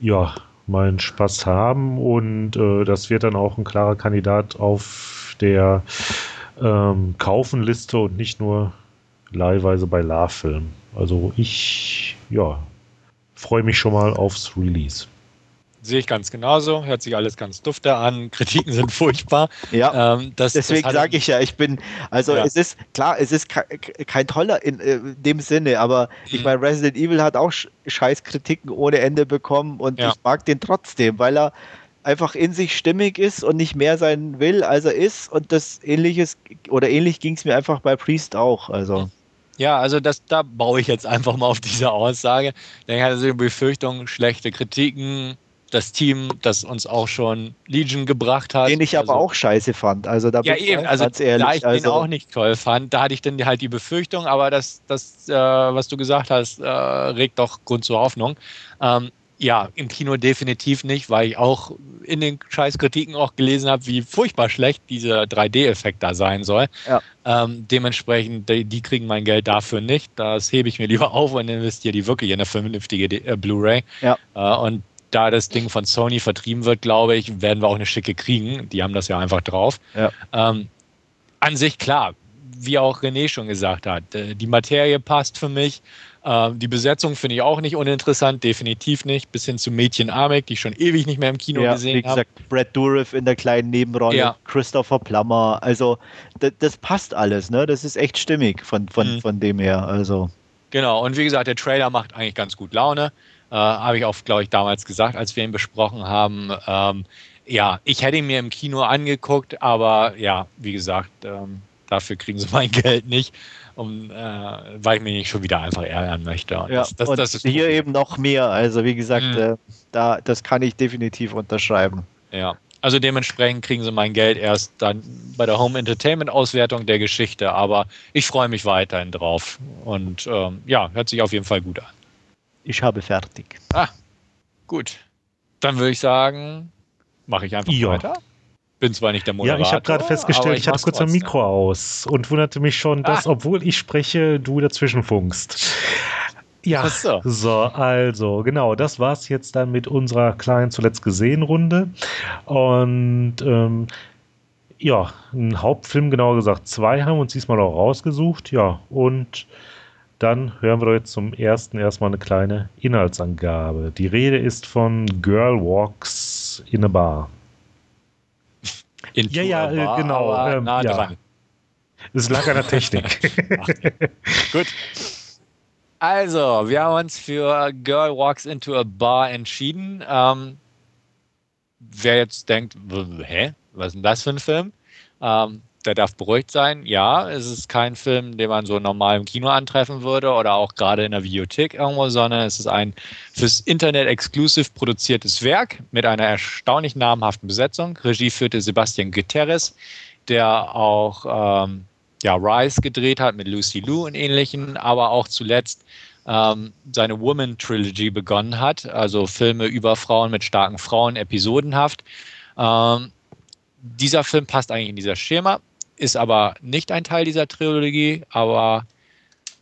ja meinen Spaß haben und äh, das wird dann auch ein klarer Kandidat auf der ähm, Kaufenliste und nicht nur leihweise bei La-Film. Also ich, ja, freue mich schon mal aufs Release. Sehe ich ganz genauso, hört sich alles ganz dufte an, Kritiken sind furchtbar. Ja, ähm, das, deswegen sage ich ja, ich bin, also ja. es ist, klar, es ist kein, kein toller in, äh, in, dem Sinne, aber mhm. ich meine, Resident Evil hat auch scheiß Kritiken ohne Ende bekommen und ja. ich mag den trotzdem, weil er einfach in sich stimmig ist und nicht mehr sein will, als er ist und das ähnliches, oder ähnlich ging es mir einfach bei Priest auch, also. Ja, also das, da baue ich jetzt einfach mal auf diese Aussage. Dann hatte die Befürchtung, schlechte Kritiken, das Team, das uns auch schon Legion gebracht hat. Den ich also, aber auch scheiße fand. Also da ja, eben, also ehrlich, da ich also, den auch nicht toll fand, da hatte ich dann halt die Befürchtung, aber das, das äh, was du gesagt hast, äh, regt doch Grund zur Hoffnung. Ähm, ja, im Kino definitiv nicht, weil ich auch in den Scheißkritiken auch gelesen habe, wie furchtbar schlecht dieser 3D-Effekt da sein soll. Ja. Ähm, dementsprechend, die, die, kriegen mein Geld dafür nicht. Das hebe ich mir lieber auf und investiere die wirklich in eine vernünftige äh, Blu-ray. Ja. Äh, und da das Ding von Sony vertrieben wird, glaube ich, werden wir auch eine schicke kriegen. Die haben das ja einfach drauf. Ja. Ähm, an sich klar, wie auch René schon gesagt hat, äh, die Materie passt für mich. Ähm, die Besetzung finde ich auch nicht uninteressant, definitiv nicht. Bis hin zu Mädchen Amek, die ich schon ewig nicht mehr im Kino ja, gesehen habe. Wie gesagt, hab. Brad Dourif in der kleinen Nebenrolle, ja. Christopher Plummer. Also, das, das, passt alles, ne? Das ist echt stimmig von, von, mhm. von dem her. Also. Genau, und wie gesagt, der Trailer macht eigentlich ganz gut Laune. Äh, Habe ich auch, glaube ich, damals gesagt, als wir ihn besprochen haben. Ähm, ja, ich hätte ihn mir im Kino angeguckt, aber ja, wie gesagt, ähm, dafür kriegen sie mein Geld nicht, um, äh, weil ich mich nicht schon wieder einfach ärgern möchte. Und ja, das, das, und das hier eben noch mehr. Also wie gesagt, mhm. äh, da, das kann ich definitiv unterschreiben. Ja, also dementsprechend kriegen sie mein Geld erst dann bei der Home Entertainment Auswertung der Geschichte, aber ich freue mich weiterhin drauf. Und ähm, ja, hört sich auf jeden Fall gut an. Ich habe fertig. Ah, gut. Dann würde ich sagen, mache ich einfach ja. weiter. Bin zwar nicht der Moderator. Ja, ich habe gerade festgestellt, ich, ich hatte kurz trotzdem. ein Mikro aus und wunderte mich schon, dass, ah. obwohl ich spreche, du dazwischen funkst. Ja, so. so. also genau, das war es jetzt dann mit unserer kleinen zuletzt gesehen Runde. Und ähm, ja, ein Hauptfilm, genauer gesagt zwei, haben wir uns diesmal auch rausgesucht. Ja, und dann hören wir jetzt zum ersten erstmal eine kleine Inhaltsangabe. Die Rede ist von Girl Walks in a Bar. In ja, ja, bar, genau. Ähm, nah ja. dran. Es lag an der Technik. Gut. Also, wir haben uns für Girl Walks into a Bar entschieden. Ähm, wer jetzt denkt, hä, was ist denn das für ein Film? Ähm, der darf beruhigt sein. Ja, es ist kein Film, den man so normal im Kino antreffen würde oder auch gerade in der Videothek irgendwo, sondern es ist ein fürs Internet exklusiv produziertes Werk mit einer erstaunlich namhaften Besetzung. Regie führte Sebastian Guterres, der auch ähm, ja, Rise gedreht hat mit Lucy Liu und ähnlichen, aber auch zuletzt ähm, seine Woman Trilogy begonnen hat, also Filme über Frauen mit starken Frauen, episodenhaft. Ähm, dieser Film passt eigentlich in dieser Schema ist aber nicht ein Teil dieser Trilogie, aber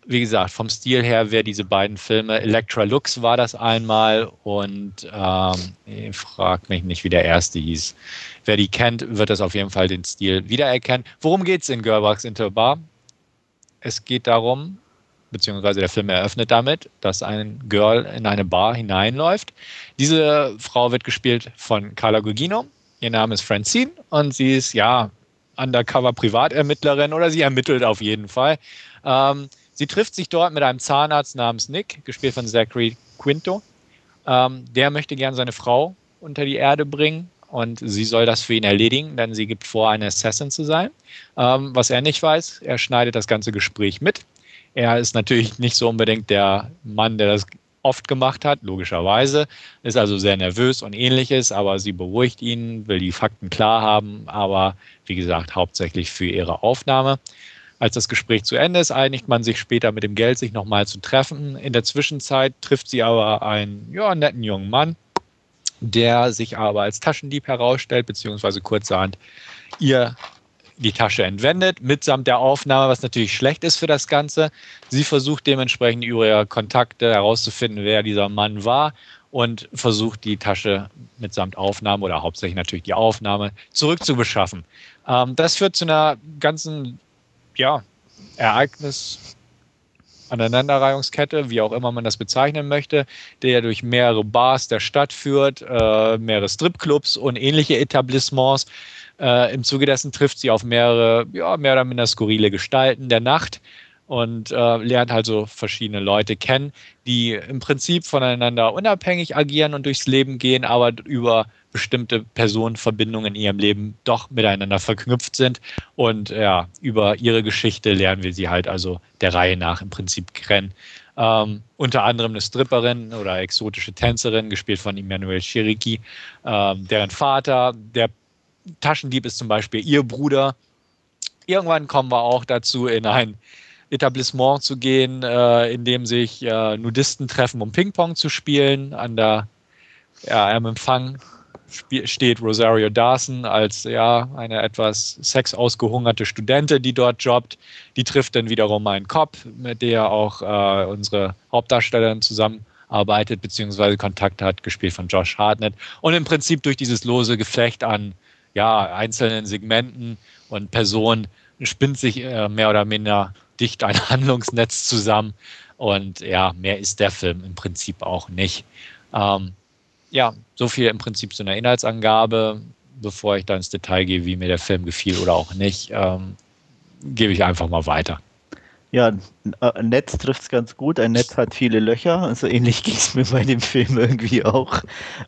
wie gesagt, vom Stil her wäre diese beiden Filme, Electra Lux war das einmal und ähm, ich frage mich nicht, wie der erste hieß. Wer die kennt, wird das auf jeden Fall den Stil wiedererkennen. Worum geht es in Girlbugs Into Bar? Es geht darum, beziehungsweise der Film eröffnet damit, dass ein Girl in eine Bar hineinläuft. Diese Frau wird gespielt von Carla Gugino. Ihr Name ist Francine und sie ist ja Undercover-Privatermittlerin oder sie ermittelt auf jeden Fall. Ähm, sie trifft sich dort mit einem Zahnarzt namens Nick, gespielt von Zachary Quinto. Ähm, der möchte gern seine Frau unter die Erde bringen und sie soll das für ihn erledigen, denn sie gibt vor, eine Assassin zu sein. Ähm, was er nicht weiß, er schneidet das ganze Gespräch mit. Er ist natürlich nicht so unbedingt der Mann, der das oft gemacht hat, logischerweise, ist also sehr nervös und ähnliches, aber sie beruhigt ihn, will die Fakten klar haben, aber wie gesagt, hauptsächlich für ihre Aufnahme. Als das Gespräch zu Ende ist, einigt man sich später mit dem Geld, sich nochmal zu treffen. In der Zwischenzeit trifft sie aber einen ja, netten jungen Mann, der sich aber als Taschendieb herausstellt, beziehungsweise kurzerhand ihr die Tasche entwendet, mitsamt der Aufnahme, was natürlich schlecht ist für das Ganze. Sie versucht dementsprechend über ihre Kontakte herauszufinden, wer dieser Mann war und versucht die Tasche mitsamt Aufnahme oder hauptsächlich natürlich die Aufnahme zurückzubeschaffen. Ähm, das führt zu einer ganzen ja, Ereignis, Aneinanderreihungskette, wie auch immer man das bezeichnen möchte, der durch mehrere Bars der Stadt führt, äh, mehrere Stripclubs und ähnliche Etablissements. Äh, Im Zuge dessen trifft sie auf mehrere, ja, mehr oder minder skurrile Gestalten der Nacht und äh, lernt halt so verschiedene Leute kennen, die im Prinzip voneinander unabhängig agieren und durchs Leben gehen, aber über bestimmte Personenverbindungen in ihrem Leben doch miteinander verknüpft sind. Und ja, über ihre Geschichte lernen wir sie halt also der Reihe nach im Prinzip kennen. Ähm, unter anderem eine Stripperin oder exotische Tänzerin, gespielt von Emmanuel Chiriki, ähm, deren Vater, der Taschendieb ist zum Beispiel ihr Bruder. Irgendwann kommen wir auch dazu, in ein Etablissement zu gehen, äh, in dem sich äh, Nudisten treffen, um Ping-Pong zu spielen. An der, ja, am Empfang steht Rosario Dawson als ja eine etwas sexausgehungerte Studentin, die dort jobbt. Die trifft dann wiederum einen Cop, mit der auch äh, unsere Hauptdarstellerin zusammenarbeitet bzw. Kontakt hat, gespielt von Josh Hartnett. Und im Prinzip durch dieses lose Geflecht an ja, einzelnen Segmenten und Personen spinnt sich äh, mehr oder minder dicht ein Handlungsnetz zusammen. Und ja, mehr ist der Film im Prinzip auch nicht. Ähm, ja, so viel im Prinzip zu einer Inhaltsangabe. Bevor ich da ins Detail gehe, wie mir der Film gefiel oder auch nicht, ähm, gebe ich einfach mal weiter. Ja, ein Netz trifft es ganz gut. Ein Netz hat viele Löcher. Also ähnlich ging es mir bei dem Film irgendwie auch.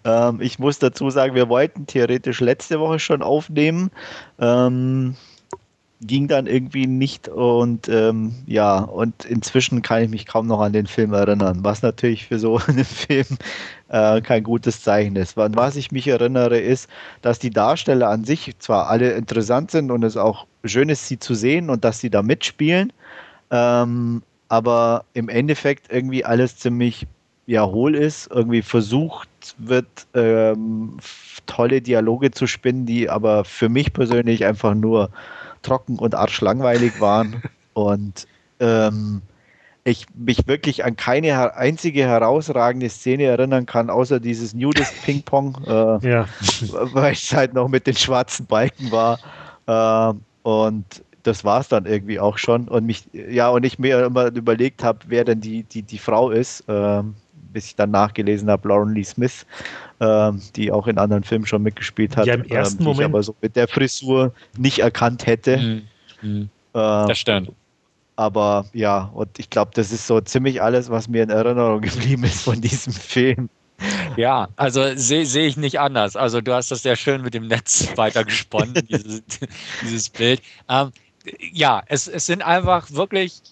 Ähm, ich muss dazu sagen, wir wollten theoretisch letzte Woche schon aufnehmen. Ähm, ging dann irgendwie nicht und ähm, ja, und inzwischen kann ich mich kaum noch an den Film erinnern, was natürlich für so einen Film äh, kein gutes Zeichen ist. An was ich mich erinnere, ist, dass die Darsteller an sich zwar alle interessant sind und es auch schön ist, sie zu sehen und dass sie da mitspielen, ähm, aber im Endeffekt irgendwie alles ziemlich ja, hohl ist, irgendwie versucht wird, ähm, tolle Dialoge zu spinnen, die aber für mich persönlich einfach nur trocken und arschlangweilig waren und ähm, ich mich wirklich an keine einzige herausragende Szene erinnern kann, außer dieses Nudist Ping Pong, äh, ja. weil es halt noch mit den schwarzen Balken war. Äh, und das war es dann irgendwie auch schon. Und mich, ja, und ich mir immer überlegt habe, wer denn die, die, die Frau ist, äh, bis ich dann nachgelesen habe, Lauren Lee Smith, äh, die auch in anderen Filmen schon mitgespielt hat, ja, im ersten ähm, Moment aber so mit der Frisur nicht erkannt hätte. Mhm. Mhm. das stimmt. Aber ja, und ich glaube, das ist so ziemlich alles, was mir in Erinnerung geblieben ist von diesem Film. Ja, also sehe seh ich nicht anders. Also du hast das sehr schön mit dem Netz weitergesponnen, dieses, dieses Bild. Ähm, ja, es, es sind einfach wirklich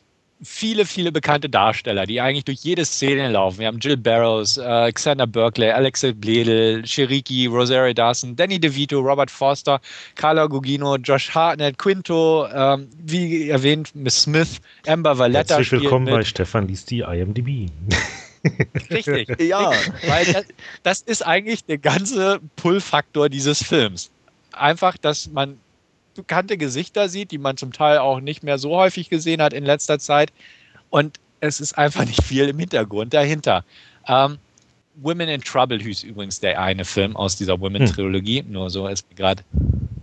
viele, viele bekannte Darsteller, die eigentlich durch jede Szene laufen. Wir haben Jill Barrows, äh, Xander Berkeley, Alexa Bledel, Sheriki, Rosario Dawson, Danny DeVito, Robert Forster, Carla Gugino, Josh Hartnett, Quinto, ähm, wie erwähnt, Miss Smith, Amber Valletta. Herzlich willkommen bei Stefan liest die IMDb. Richtig. ja. Weil das, das ist eigentlich der ganze Pull-Faktor dieses Films. Einfach, dass man bekannte Gesichter sieht, die man zum Teil auch nicht mehr so häufig gesehen hat in letzter Zeit. Und es ist einfach nicht viel im Hintergrund dahinter. Ähm, Women in Trouble hieß übrigens der eine Film aus dieser Women-Trilogie. Hm. Nur so ist mir gerade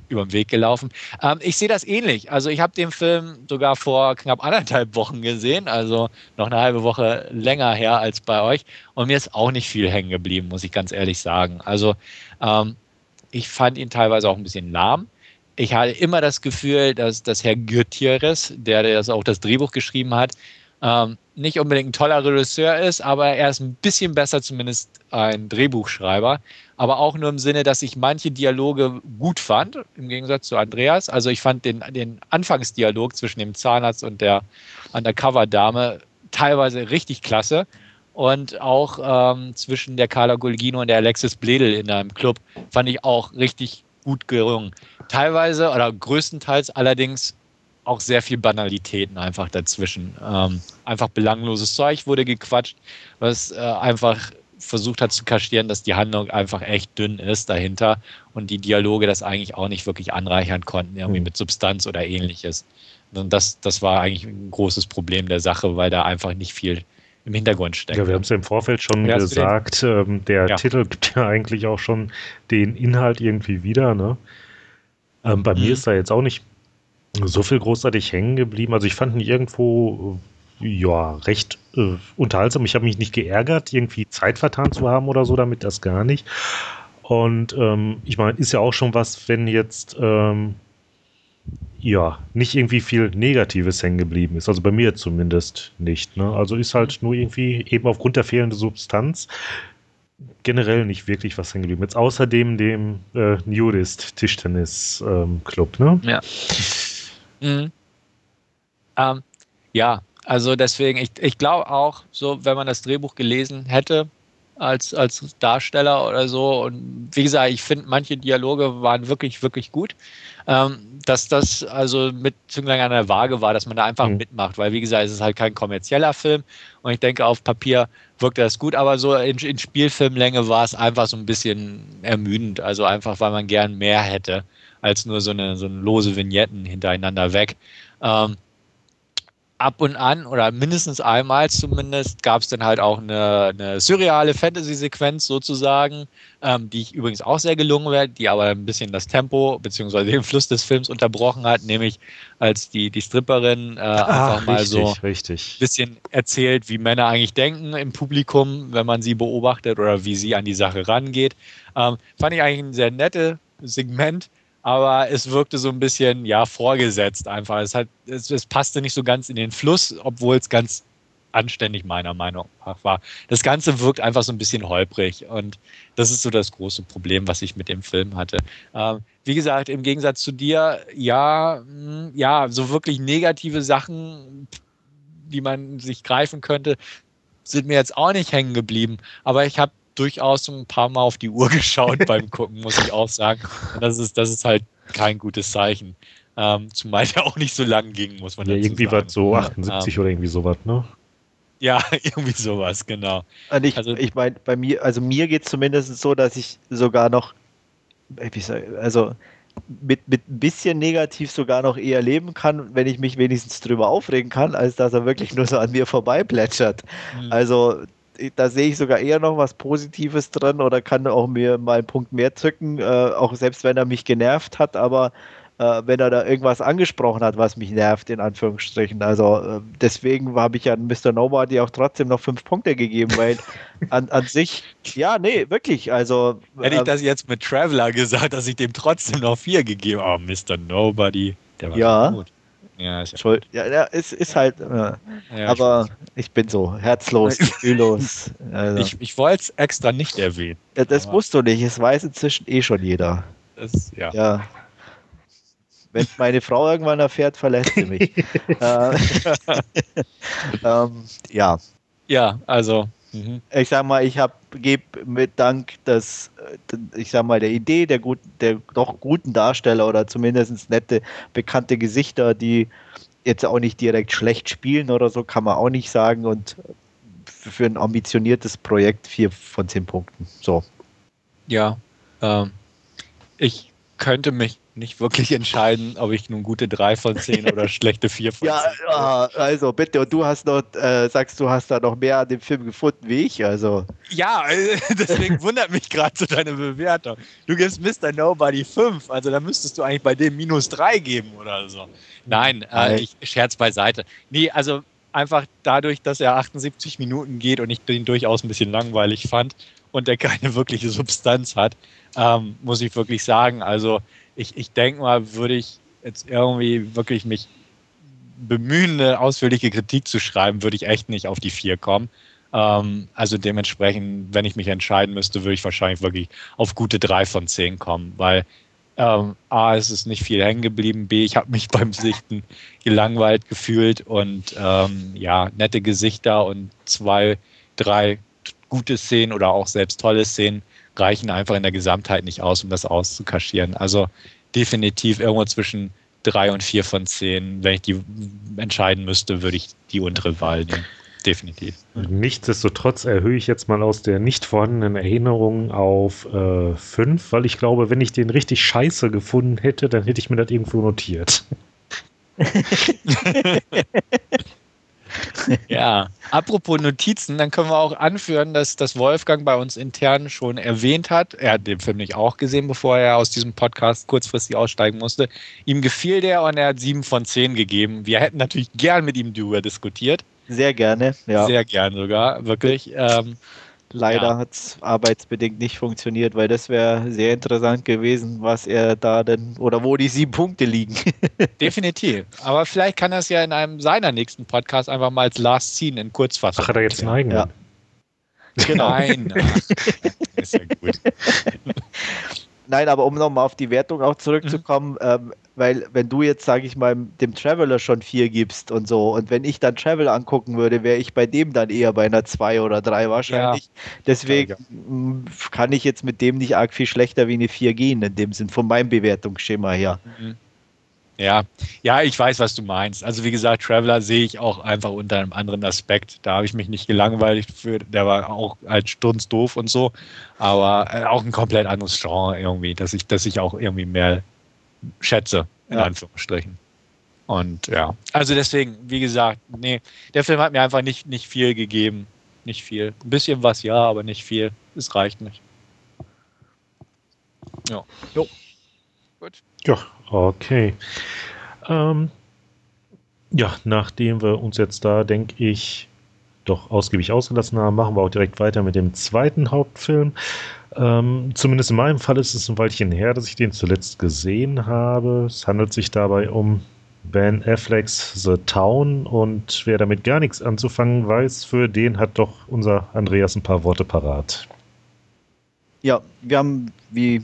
über den Weg gelaufen. Ähm, ich sehe das ähnlich. Also ich habe den Film sogar vor knapp anderthalb Wochen gesehen, also noch eine halbe Woche länger her als bei euch. Und mir ist auch nicht viel hängen geblieben, muss ich ganz ehrlich sagen. Also ähm, ich fand ihn teilweise auch ein bisschen lahm ich hatte immer das Gefühl, dass, dass Herr Gutierrez, der, das auch das Drehbuch geschrieben hat, ähm, nicht unbedingt ein toller Regisseur ist, aber er ist ein bisschen besser zumindest ein Drehbuchschreiber. Aber auch nur im Sinne, dass ich manche Dialoge gut fand, im Gegensatz zu Andreas. Also ich fand den, den Anfangsdialog zwischen dem Zahnarzt und der Undercover-Dame teilweise richtig klasse. Und auch ähm, zwischen der Carla Gulgino und der Alexis Bledel in einem Club fand ich auch richtig gut gelungen. Teilweise oder größtenteils allerdings auch sehr viel Banalitäten einfach dazwischen. Ähm, einfach belangloses Zeug wurde gequatscht, was äh, einfach versucht hat zu kaschieren, dass die Handlung einfach echt dünn ist dahinter und die Dialoge das eigentlich auch nicht wirklich anreichern konnten, irgendwie mhm. mit Substanz oder ähnliches. Und das, das war eigentlich ein großes Problem der Sache, weil da einfach nicht viel im Hintergrund steckt. Ja, wir haben es ja im Vorfeld schon ja, gesagt, ähm, der ja. Titel gibt ja eigentlich auch schon den Inhalt irgendwie wieder. Ne? Ähm, bei mhm. mir ist da jetzt auch nicht so viel großartig hängen geblieben. Also ich fand ihn irgendwo ja recht äh, unterhaltsam. Ich habe mich nicht geärgert, irgendwie Zeit vertan zu haben oder so, damit das gar nicht. Und ähm, ich meine, ist ja auch schon was, wenn jetzt ähm, ja, nicht irgendwie viel Negatives hängen geblieben ist. Also bei mir zumindest nicht. Ne? Also ist halt nur irgendwie eben aufgrund der fehlenden Substanz generell nicht wirklich was hängen geblieben. Jetzt außerdem dem äh, Nudist Tischtennis ähm, Club, ne? Ja. Mhm. Ähm, ja, also deswegen, ich, ich glaube auch, so, wenn man das Drehbuch gelesen hätte, als, als Darsteller oder so. Und wie gesagt, ich finde, manche Dialoge waren wirklich, wirklich gut. Ähm, dass das also mit Zünglein an der Waage war, dass man da einfach mhm. mitmacht, weil wie gesagt, es ist halt kein kommerzieller Film und ich denke, auf Papier wirkte das gut, aber so in, in Spielfilmlänge war es einfach so ein bisschen ermüdend, also einfach, weil man gern mehr hätte als nur so eine, so eine lose Vignetten hintereinander weg. Ähm, ab und an oder mindestens einmal zumindest gab es dann halt auch eine, eine surreale Fantasy-Sequenz sozusagen, ähm, die ich übrigens auch sehr gelungen werde, die aber ein bisschen das Tempo bzw. den Fluss des Films unterbrochen hat, nämlich als die, die Stripperin äh, einfach Ach, mal richtig, so ein bisschen erzählt, wie Männer eigentlich denken im Publikum, wenn man sie beobachtet oder wie sie an die Sache rangeht. Ähm, fand ich eigentlich ein sehr nettes Segment aber es wirkte so ein bisschen, ja, vorgesetzt einfach. Es, hat, es, es passte nicht so ganz in den Fluss, obwohl es ganz anständig meiner Meinung nach war. Das Ganze wirkt einfach so ein bisschen holprig und das ist so das große Problem, was ich mit dem Film hatte. Ähm, wie gesagt, im Gegensatz zu dir, ja, hm, ja, so wirklich negative Sachen, die man sich greifen könnte, sind mir jetzt auch nicht hängen geblieben. Aber ich habe durchaus ein paar Mal auf die Uhr geschaut beim Gucken, muss ich auch sagen. Und das ist, das ist halt kein gutes Zeichen. Ähm, zumal der auch nicht so lang ging, muss man ja, irgendwie war so 78 ähm, oder irgendwie sowas, ne? Ja, irgendwie sowas, genau. Und ich, also, ich meine, bei mir, also mir geht es zumindest so, dass ich sogar noch, also mit, mit ein bisschen negativ sogar noch eher leben kann, wenn ich mich wenigstens drüber aufregen kann, als dass er wirklich nur so an mir vorbei plätschert. Mhm. Also da sehe ich sogar eher noch was Positives drin oder kann auch mir mal einen Punkt mehr zücken, äh, auch selbst wenn er mich genervt hat, aber äh, wenn er da irgendwas angesprochen hat, was mich nervt, in Anführungsstrichen. Also äh, deswegen habe ich ja Mr. Nobody auch trotzdem noch fünf Punkte gegeben, weil an, an sich, ja, nee, wirklich, also. Hätte ich ähm, das jetzt mit Traveler gesagt, dass ich dem trotzdem noch vier gegeben habe, oh, Mr. Nobody, der war ja. gut. Ja, ist Schuld. Ja, ja, es ist halt. Äh, ja, aber ich, ich, bin so herzlos, gefühllos. Also. Ich, ich wollte es extra nicht erwähnen. Ja, das musst du nicht. Es weiß inzwischen eh schon jeder. Das, ja. ja. Wenn meine Frau irgendwann erfährt, verlässt sie mich. äh, ähm, ja. Ja, also. Mhm. Ich sag mal, ich habe gebe mit Dank des, äh, ich sag mal, der Idee der guten, der doch guten Darsteller oder zumindest nette, bekannte Gesichter, die jetzt auch nicht direkt schlecht spielen oder so, kann man auch nicht sagen. Und für ein ambitioniertes Projekt vier von zehn Punkten. So. Ja, ähm, ich könnte mich nicht wirklich entscheiden, ob ich nun gute 3 von 10 oder schlechte 4 von 10. Ja, ja, also bitte, und du hast noch, äh, sagst du hast da noch mehr an dem Film gefunden wie ich, also. Ja, deswegen wundert mich gerade so deine Bewertung. Du gibst Mr. Nobody 5, also da müsstest du eigentlich bei dem minus 3 geben oder so. Nein, äh, ich scherz beiseite. Nee, also einfach dadurch, dass er 78 Minuten geht und ich den durchaus ein bisschen langweilig fand und der keine wirkliche Substanz hat, ähm, muss ich wirklich sagen, also ich, ich denke mal, würde ich jetzt irgendwie wirklich mich bemühen, eine ausführliche Kritik zu schreiben, würde ich echt nicht auf die vier kommen. Ähm, also dementsprechend, wenn ich mich entscheiden müsste, würde ich wahrscheinlich wirklich auf gute drei von zehn kommen, weil ähm, A, es ist nicht viel hängen geblieben, B, ich habe mich beim Sichten gelangweilt gefühlt und ähm, ja, nette Gesichter und zwei, drei gute Szenen oder auch selbst tolle Szenen reichen einfach in der Gesamtheit nicht aus, um das auszukaschieren. Also definitiv irgendwo zwischen drei und vier von zehn. Wenn ich die entscheiden müsste, würde ich die untere Wahl nehmen. Definitiv. Nichtsdestotrotz erhöhe ich jetzt mal aus der nicht vorhandenen Erinnerung auf äh, fünf, weil ich glaube, wenn ich den richtig scheiße gefunden hätte, dann hätte ich mir das irgendwo notiert. ja, apropos Notizen, dann können wir auch anführen, dass das Wolfgang bei uns intern schon erwähnt hat. Er hat den Film nicht auch gesehen, bevor er aus diesem Podcast kurzfristig aussteigen musste. Ihm gefiel der und er hat sieben von zehn gegeben. Wir hätten natürlich gern mit ihm darüber diskutiert. Sehr gerne, ja. Sehr gern sogar, wirklich. Ähm, Leider ja. hat es arbeitsbedingt nicht funktioniert, weil das wäre sehr interessant gewesen, was er da denn oder wo die sieben Punkte liegen. Definitiv. Aber vielleicht kann er es ja in einem seiner nächsten Podcasts einfach mal als Last Scene in Kurzfassung. Ach, hat er jetzt einen eigenen? Ja. Genau. Nein. ist ja gut. Nein, aber um nochmal auf die Wertung auch zurückzukommen, mhm. ähm, weil wenn du jetzt, sage ich mal, dem Traveler schon vier gibst und so, und wenn ich dann Travel angucken würde, wäre ich bei dem dann eher bei einer zwei oder drei wahrscheinlich. Ja. Deswegen ja, ja. kann ich jetzt mit dem nicht arg viel schlechter wie eine vier gehen, in dem Sinn, von meinem Bewertungsschema her. Mhm. Ja, ja, ich weiß, was du meinst. Also wie gesagt, Traveler sehe ich auch einfach unter einem anderen Aspekt. Da habe ich mich nicht gelangweilt für. Der war auch als Stunz doof und so, aber äh, auch ein komplett anderes Genre irgendwie, dass ich, dass ich auch irgendwie mehr schätze, in ja. Anführungsstrichen. Und ja, also deswegen, wie gesagt, nee, der Film hat mir einfach nicht, nicht viel gegeben. Nicht viel. Ein bisschen was ja, aber nicht viel. Es reicht nicht. Ja. Jo. Gut. Ja, okay. Ähm, ja, nachdem wir uns jetzt da, denke ich, doch ausgiebig ausgelassen haben, machen wir auch direkt weiter mit dem zweiten Hauptfilm. Ähm, zumindest in meinem Fall ist es ein Weilchen her, dass ich den zuletzt gesehen habe. Es handelt sich dabei um Ben Afflecks The Town und wer damit gar nichts anzufangen weiß, für den hat doch unser Andreas ein paar Worte parat. Ja, wir haben, wie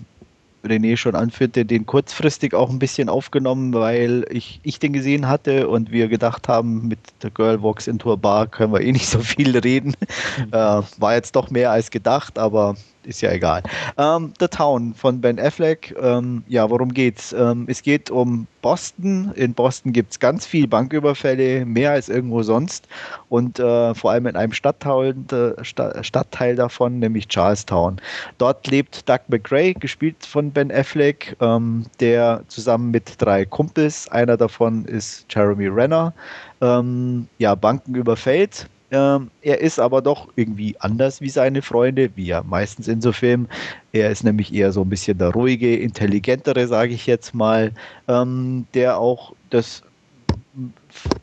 René schon anführte, den kurzfristig auch ein bisschen aufgenommen, weil ich, ich den gesehen hatte und wir gedacht haben, mit der Girl Walks into a Bar können wir eh nicht so viel reden. Mhm. Äh, war jetzt doch mehr als gedacht, aber ist ja egal. Ähm, The Town von Ben Affleck. Ähm, ja, worum geht's? Ähm, es geht um Boston. In Boston gibt es ganz viel Banküberfälle, mehr als irgendwo sonst. Und äh, vor allem in einem Stadtteil, äh, Stadtteil davon, nämlich Charlestown. Dort lebt Doug McRae, gespielt von Ben Affleck, ähm, der zusammen mit drei Kumpels, einer davon ist Jeremy Renner, ähm, ja, Banken überfällt ähm, er ist aber doch irgendwie anders wie seine Freunde, wie ja meistens in so Filmen. Er ist nämlich eher so ein bisschen der ruhige, intelligentere, sage ich jetzt mal, ähm, der auch das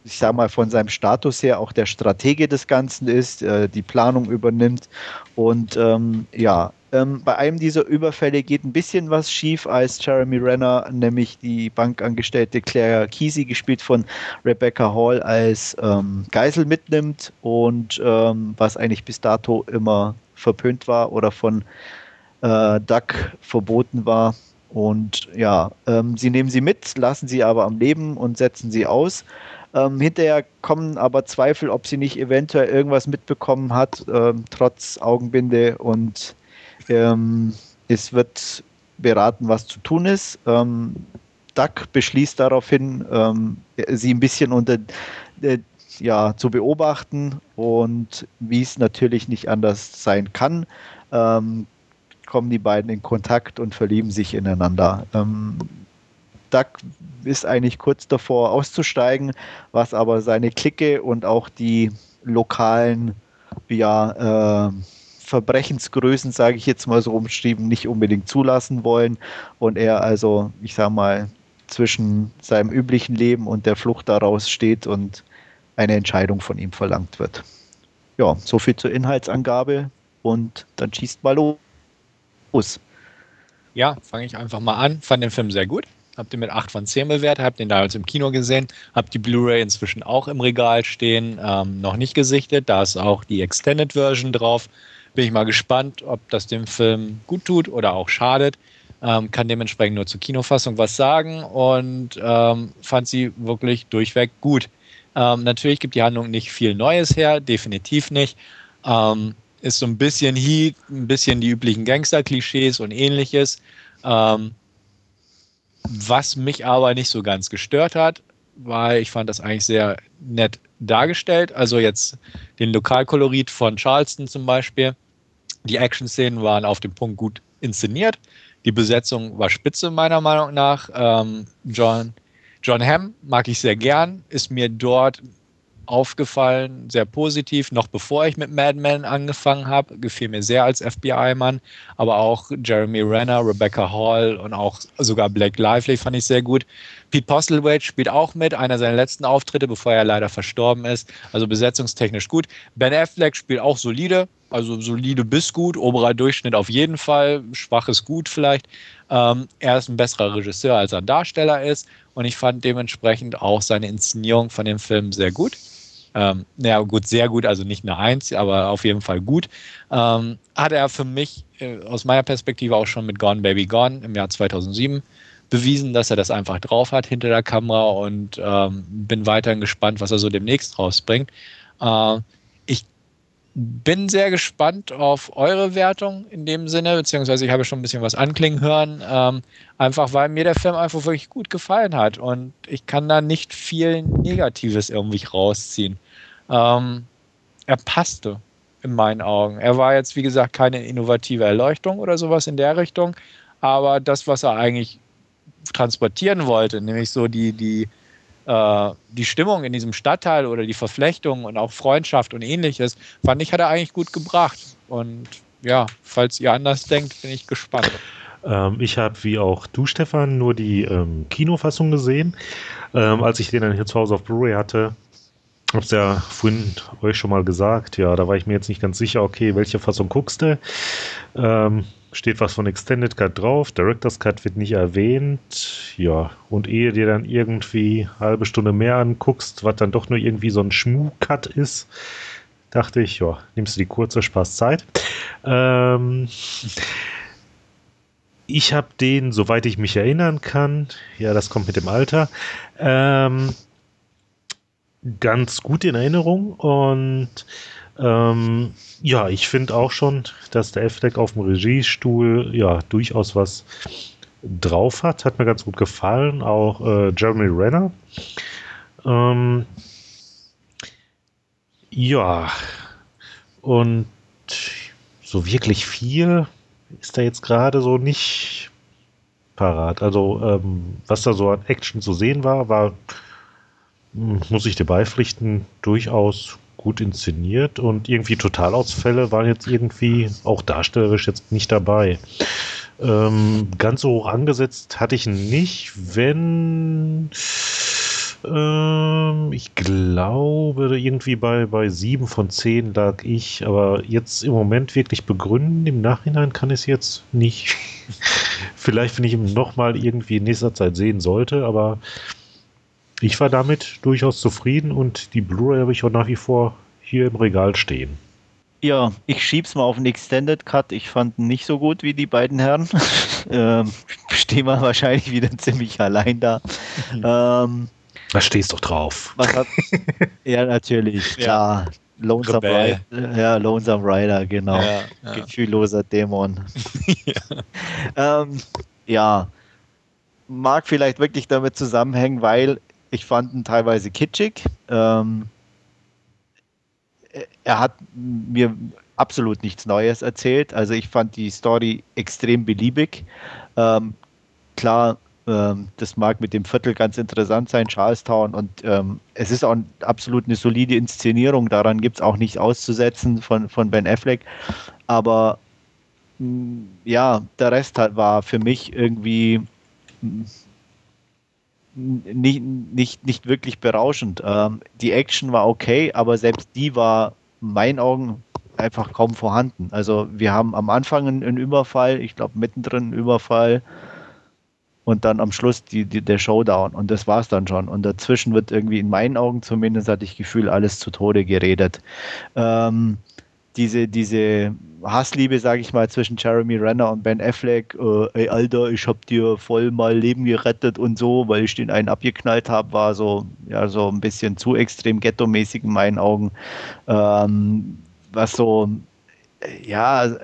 ich sage mal, von seinem Status her auch der Stratege des Ganzen ist, äh, die Planung übernimmt und ähm, ja, Ähm, bei einem dieser Überfälle geht ein bisschen was schief, als Jeremy Renner, nämlich die Bankangestellte Claire Kesey, gespielt von Rebecca Hall, als ähm, Geisel mitnimmt und ähm, was eigentlich bis dato immer verpönt war oder von äh, Duck verboten war. Und ja, ähm, sie nehmen sie mit, lassen sie aber am Leben und setzen sie aus. Ähm, hinterher kommen aber Zweifel, ob sie nicht eventuell irgendwas mitbekommen hat, ähm, trotz Augenbinde und ähm, es wird beraten, was zu tun ist. Ähm, Duck beschließt daraufhin, ähm, sie ein bisschen unter äh, ja, zu beobachten und wie es natürlich nicht anders sein kann, ähm, kommen die beiden in Kontakt und verlieben sich ineinander. Ähm, Duck ist eigentlich kurz davor auszusteigen, was aber seine Clique und auch die lokalen ja, äh, Verbrechensgrößen, sage ich jetzt mal so umschrieben, nicht unbedingt zulassen wollen und er also, ich sage mal, zwischen seinem üblichen Leben und der Flucht daraus steht und eine Entscheidung von ihm verlangt wird. Ja, so viel zur Inhaltsangabe und dann schießt mal los. Ja, fange ich einfach mal an. Fand den Film sehr gut. Habt ihr mit 8 von 10 bewertet, habt den damals im Kino gesehen, habt die Blu-ray inzwischen auch im Regal stehen, ähm, noch nicht gesichtet. Da ist auch die Extended Version drauf. Bin ich mal gespannt, ob das dem Film gut tut oder auch schadet. Ähm, kann dementsprechend nur zur Kinofassung was sagen und ähm, fand sie wirklich durchweg gut. Ähm, natürlich gibt die Handlung nicht viel Neues her, definitiv nicht. Ähm, ist so ein bisschen Heat, ein bisschen die üblichen Gangster-Klischees und ähnliches. Ähm, was mich aber nicht so ganz gestört hat, weil ich fand das eigentlich sehr nett dargestellt. Also jetzt den Lokalkolorit von Charleston zum Beispiel. Die Action-Szenen waren auf dem Punkt gut inszeniert. Die Besetzung war spitze, meiner Meinung nach. Ähm, John, John Hamm mag ich sehr gern, ist mir dort aufgefallen, sehr positiv, noch bevor ich mit Mad Men angefangen habe. Gefiel mir sehr als FBI-Mann, aber auch Jeremy Renner, Rebecca Hall und auch sogar Blake Lively fand ich sehr gut. Pete Postlethwaite spielt auch mit, einer seiner letzten Auftritte, bevor er leider verstorben ist. Also besetzungstechnisch gut. Ben Affleck spielt auch solide, also solide bis gut, oberer Durchschnitt auf jeden Fall, schwaches gut vielleicht. Ähm, er ist ein besserer Regisseur, als er Darsteller ist und ich fand dementsprechend auch seine Inszenierung von dem Film sehr gut. Ähm, ja, gut, sehr gut, also nicht eine Eins, aber auf jeden Fall gut. Ähm, hat er für mich äh, aus meiner Perspektive auch schon mit Gone Baby Gone im Jahr 2007 bewiesen, dass er das einfach drauf hat hinter der Kamera und ähm, bin weiterhin gespannt, was er so demnächst rausbringt. Äh, ich bin sehr gespannt auf eure Wertung in dem Sinne, beziehungsweise ich habe schon ein bisschen was anklingen hören, ähm, einfach weil mir der Film einfach wirklich gut gefallen hat und ich kann da nicht viel Negatives irgendwie rausziehen. Ähm, er passte in meinen Augen. Er war jetzt, wie gesagt, keine innovative Erleuchtung oder sowas in der Richtung, aber das, was er eigentlich transportieren wollte, nämlich so die, die, äh, die Stimmung in diesem Stadtteil oder die Verflechtung und auch Freundschaft und ähnliches, fand ich, hat er eigentlich gut gebracht. Und ja, falls ihr anders denkt, bin ich gespannt. Ähm, ich habe wie auch du, Stefan, nur die ähm, Kinofassung gesehen. Ähm, als ich den dann hier zu Hause auf Blu-ray hatte, hab's ja vorhin euch schon mal gesagt, ja, da war ich mir jetzt nicht ganz sicher, okay, welche Fassung guckst du? Ähm, steht was von Extended Cut drauf, Director's Cut wird nicht erwähnt, ja, und ehe dir dann irgendwie halbe Stunde mehr anguckst, was dann doch nur irgendwie so ein Schmu-Cut ist, dachte ich, ja, nimmst du die kurze Spaßzeit. Ähm, ich habe den, soweit ich mich erinnern kann, ja, das kommt mit dem Alter, ähm, ganz gut in Erinnerung und ähm, ja, ich finde auch schon, dass der F-Deck auf dem Regiestuhl ja durchaus was drauf hat. Hat mir ganz gut gefallen. Auch äh, Jeremy Renner. Ähm, ja, und so wirklich viel ist da jetzt gerade so nicht parat. Also, ähm, was da so an Action zu sehen war, war, muss ich dir beipflichten, durchaus gut inszeniert und irgendwie Totalausfälle waren jetzt irgendwie auch darstellerisch jetzt nicht dabei. Ähm, ganz so hoch angesetzt hatte ich nicht, wenn Ähm, ich glaube, irgendwie bei, bei sieben von zehn lag ich, aber jetzt im Moment wirklich begründen, im Nachhinein kann ich es jetzt nicht. Vielleicht, wenn ich ihn nochmal irgendwie in nächster Zeit sehen sollte, aber ich war damit durchaus zufrieden und die Blu-ray habe ich auch nach wie vor hier im Regal stehen. Ja, ich schieb's mal auf den Extended Cut. Ich fand ihn nicht so gut wie die beiden Herren. ähm, stehen wir wahrscheinlich wieder ziemlich allein da. ähm, da stehst doch drauf. Hat, ja, natürlich, klar. Ja. Lonesome Rider, ja, Lonesome Rider, genau. Ja, ja. Gefühlloser Dämon. ja. Ähm, ja, mag vielleicht wirklich damit zusammenhängen, weil ich fand ihn teilweise kitschig. Ähm, er hat mir absolut nichts Neues erzählt. Also ich fand die Story extrem beliebig. Ähm, klar, ähm, das mag mit dem Viertel ganz interessant sein, Charlestown, und ähm, es ist auch absolut eine solide Inszenierung. Daran gibt es auch nichts auszusetzen von, von Ben Affleck. Aber mh, mm, ja, der Rest halt war für mich irgendwie mh, mm, nicht, nicht, nicht wirklich berauschend. Ähm, die Action war okay, aber selbst die war in meinen Augen einfach kaum vorhanden. Also wir haben am Anfang einen Überfall, ich glaube mittendrin einen Überfall und dann am Schluss die, die, der Showdown und das war es dann schon. Und dazwischen wird irgendwie in meinen Augen zumindest hatte ich Gefühl alles zu Tode geredet. Ähm, diese, diese Hassliebe, sage ich mal, zwischen Jeremy Renner und Ben Affleck, äh, ey Alter, ich hab dir voll mal Leben gerettet und so, weil ich den einen abgeknallt habe, war so, ja, so ein bisschen zu extrem ghetto-mäßig in meinen Augen. Ähm, was so, ja,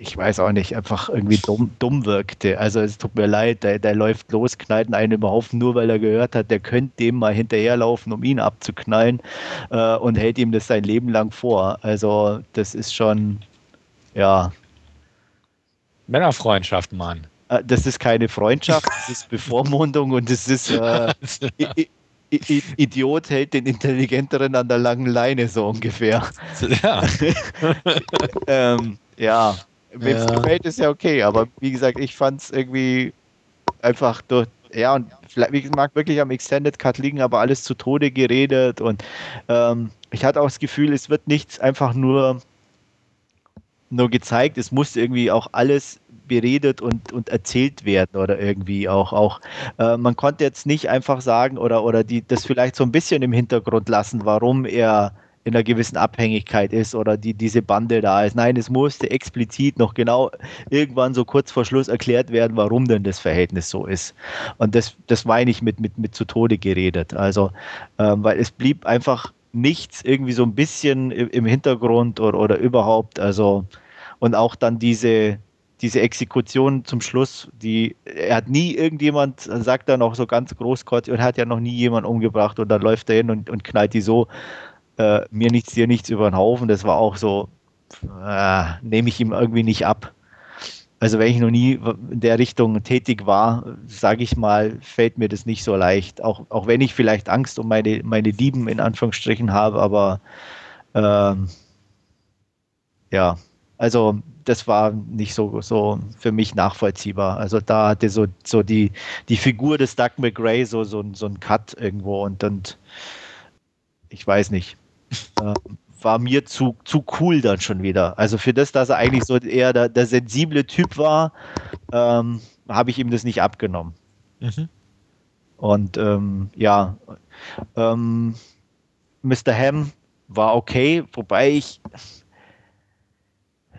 ich weiß auch nicht, einfach irgendwie dumm, dumm wirkte. Also es tut mir leid, der, der läuft los, knallt einen überhaupt nur, weil er gehört hat, der könnte dem mal hinterherlaufen, um ihn abzuknallen äh, und hält ihm das sein Leben lang vor. Also das ist schon, ja. Männerfreundschaft, Mann. Äh, das ist keine Freundschaft, das ist Bevormundung und das ist äh, Idiot hält den Intelligenteren an der langen Leine, so ungefähr. Ja. ähm, ja, Wem es gefällt, ist ja okay, aber wie gesagt, ich fand es irgendwie einfach durch, ja, und vielleicht wie mag wirklich am Extended Cut liegen, aber alles zu Tode geredet und ähm, ich hatte auch das Gefühl, es wird nichts einfach nur, nur gezeigt, es muss irgendwie auch alles beredet und, und erzählt werden oder irgendwie auch. auch äh, man konnte jetzt nicht einfach sagen oder, oder die, das vielleicht so ein bisschen im Hintergrund lassen, warum er in einer gewissen Abhängigkeit ist oder die, diese Bande da ist. Nein, es musste explizit noch genau irgendwann so kurz vor Schluss erklärt werden, warum denn das Verhältnis so ist. Und das, das meine ich mit, mit, mit zu Tode geredet. Also, ähm, weil es blieb einfach nichts irgendwie so ein bisschen im Hintergrund oder, oder überhaupt. Also, und auch dann diese, diese Exekution zum Schluss, die, er hat nie irgendjemand, sagt er noch so ganz großkotzig, und hat ja noch nie jemand umgebracht und dann läuft er hin und, und knallt die so äh, mir nichts, dir nichts über den Haufen. Das war auch so, äh, nehme ich ihm irgendwie nicht ab. Also wenn ich noch nie in der Richtung tätig war, sage ich mal, fällt mir das nicht so leicht. Auch, auch wenn ich vielleicht Angst um meine, meine Lieben in Anführungsstrichen habe, aber ähm, ja, also das war nicht so, so für mich nachvollziehbar. Also da hatte so, so die, die Figur des Doug McGray so, so, so ein Cut irgendwo und, und ich weiß nicht äh, war mir zu, zu cool dann schon wieder. Also für das, dass er eigentlich so eher der, der sensible Typ war, ähm, habe ich ihm das nicht abgenommen. Mhm. Und ähm, ja, ähm, Mr. Ham war okay, wobei ich,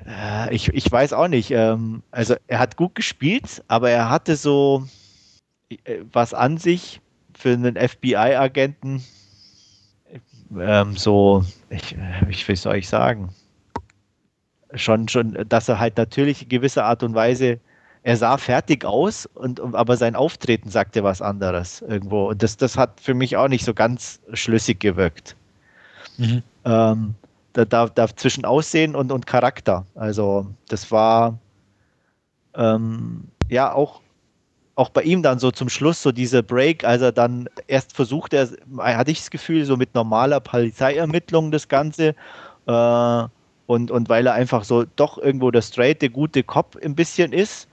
äh, ich, ich weiß auch nicht, ähm, also er hat gut gespielt, aber er hatte so äh, was an sich für einen FBI-Agenten, ähm, so, ich, ich, wie soll ich sagen, schon, schon, dass er halt natürlich in gewisser Art und Weise, er sah fertig aus, und, aber sein Auftreten sagte was anderes irgendwo. Und das, das hat für mich auch nicht so ganz schlüssig gewirkt. Mhm. Ähm, da, da, da zwischen Aussehen und, und Charakter. Also, das war ähm, ja auch auch bei ihm dann so zum Schluss so diese Break, als er dann erst versucht, er, hatte ich das Gefühl, so mit normaler Polizeiermittlung das Ganze. Äh, und, und weil er einfach so doch irgendwo der straight, der gute Cop ein bisschen ist.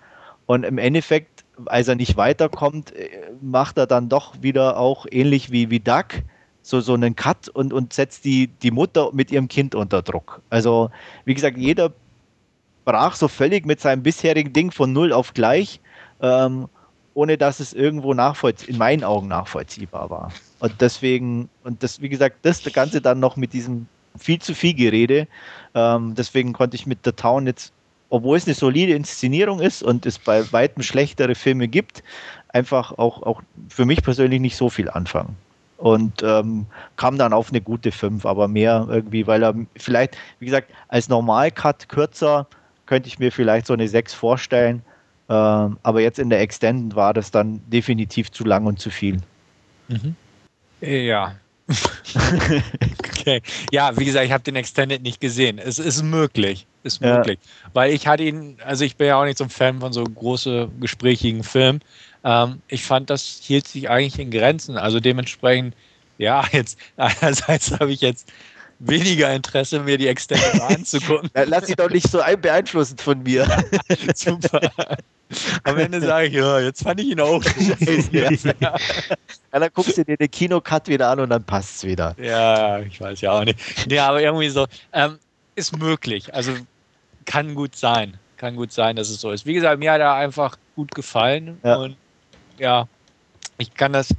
Und im Endeffekt als er nicht weiterkommt, äh, macht er dann doch wieder auch ähnlich wie, wie Duck so, so einen Cut und, und setzt die, die Mutter mit ihrem Kind unter Druck. Also, wie gesagt, jeder brach so völlig mit seinem bisherigen Ding von null auf gleich, ähm, ohne dass es irgendwo in meinen Augen nachvollziehbar war. Und deswegen, und das, wie gesagt, das Ganze dann noch mit diesem viel zu viel Gerede. Ähm, deswegen konnte ich mit The Town jetzt, obwohl es eine solide Inszenierung ist und es bei weitem schlechtere Filme gibt, einfach auch, auch für mich persönlich nicht so viel anfangen. Und ähm, kam dann auf eine gute 5, aber mehr irgendwie, weil er vielleicht, wie gesagt, als Normalcut kürzer könnte ich mir vielleicht so eine 6 vorstellen. Ähm, aber jetzt in der Extended war das dann definitiv zu lang und zu viel. Mhm. Ja. okay. Ja, wie gesagt, ich habe den Extended nicht gesehen. Es ist möglich. Ist möglich. Ja. Weil ich hatte ihn, also ich bin ja auch nicht so ein Fan von so großen, gesprächigen Filmen. Ähm, ich fand, das hielt sich eigentlich in Grenzen. Also dementsprechend, ja, jetzt einerseits habe ich jetzt weniger Interesse, mir die Extended anzugucken. Lass dich doch nicht so beeinflussen von mir. Super. Am Ende sage ich, ja, jetzt fand ich ihn auch ja. ja, dann guckst du dir den Kinocut wieder an und dann passt es wieder. Ja, ich weiß ja auch nicht. Nee, aber irgendwie so, ähm, ist möglich. Also kann gut sein. Kann gut sein, dass es so ist. Wie gesagt, mir hat er einfach gut gefallen. Ja. Und ja, ich kann das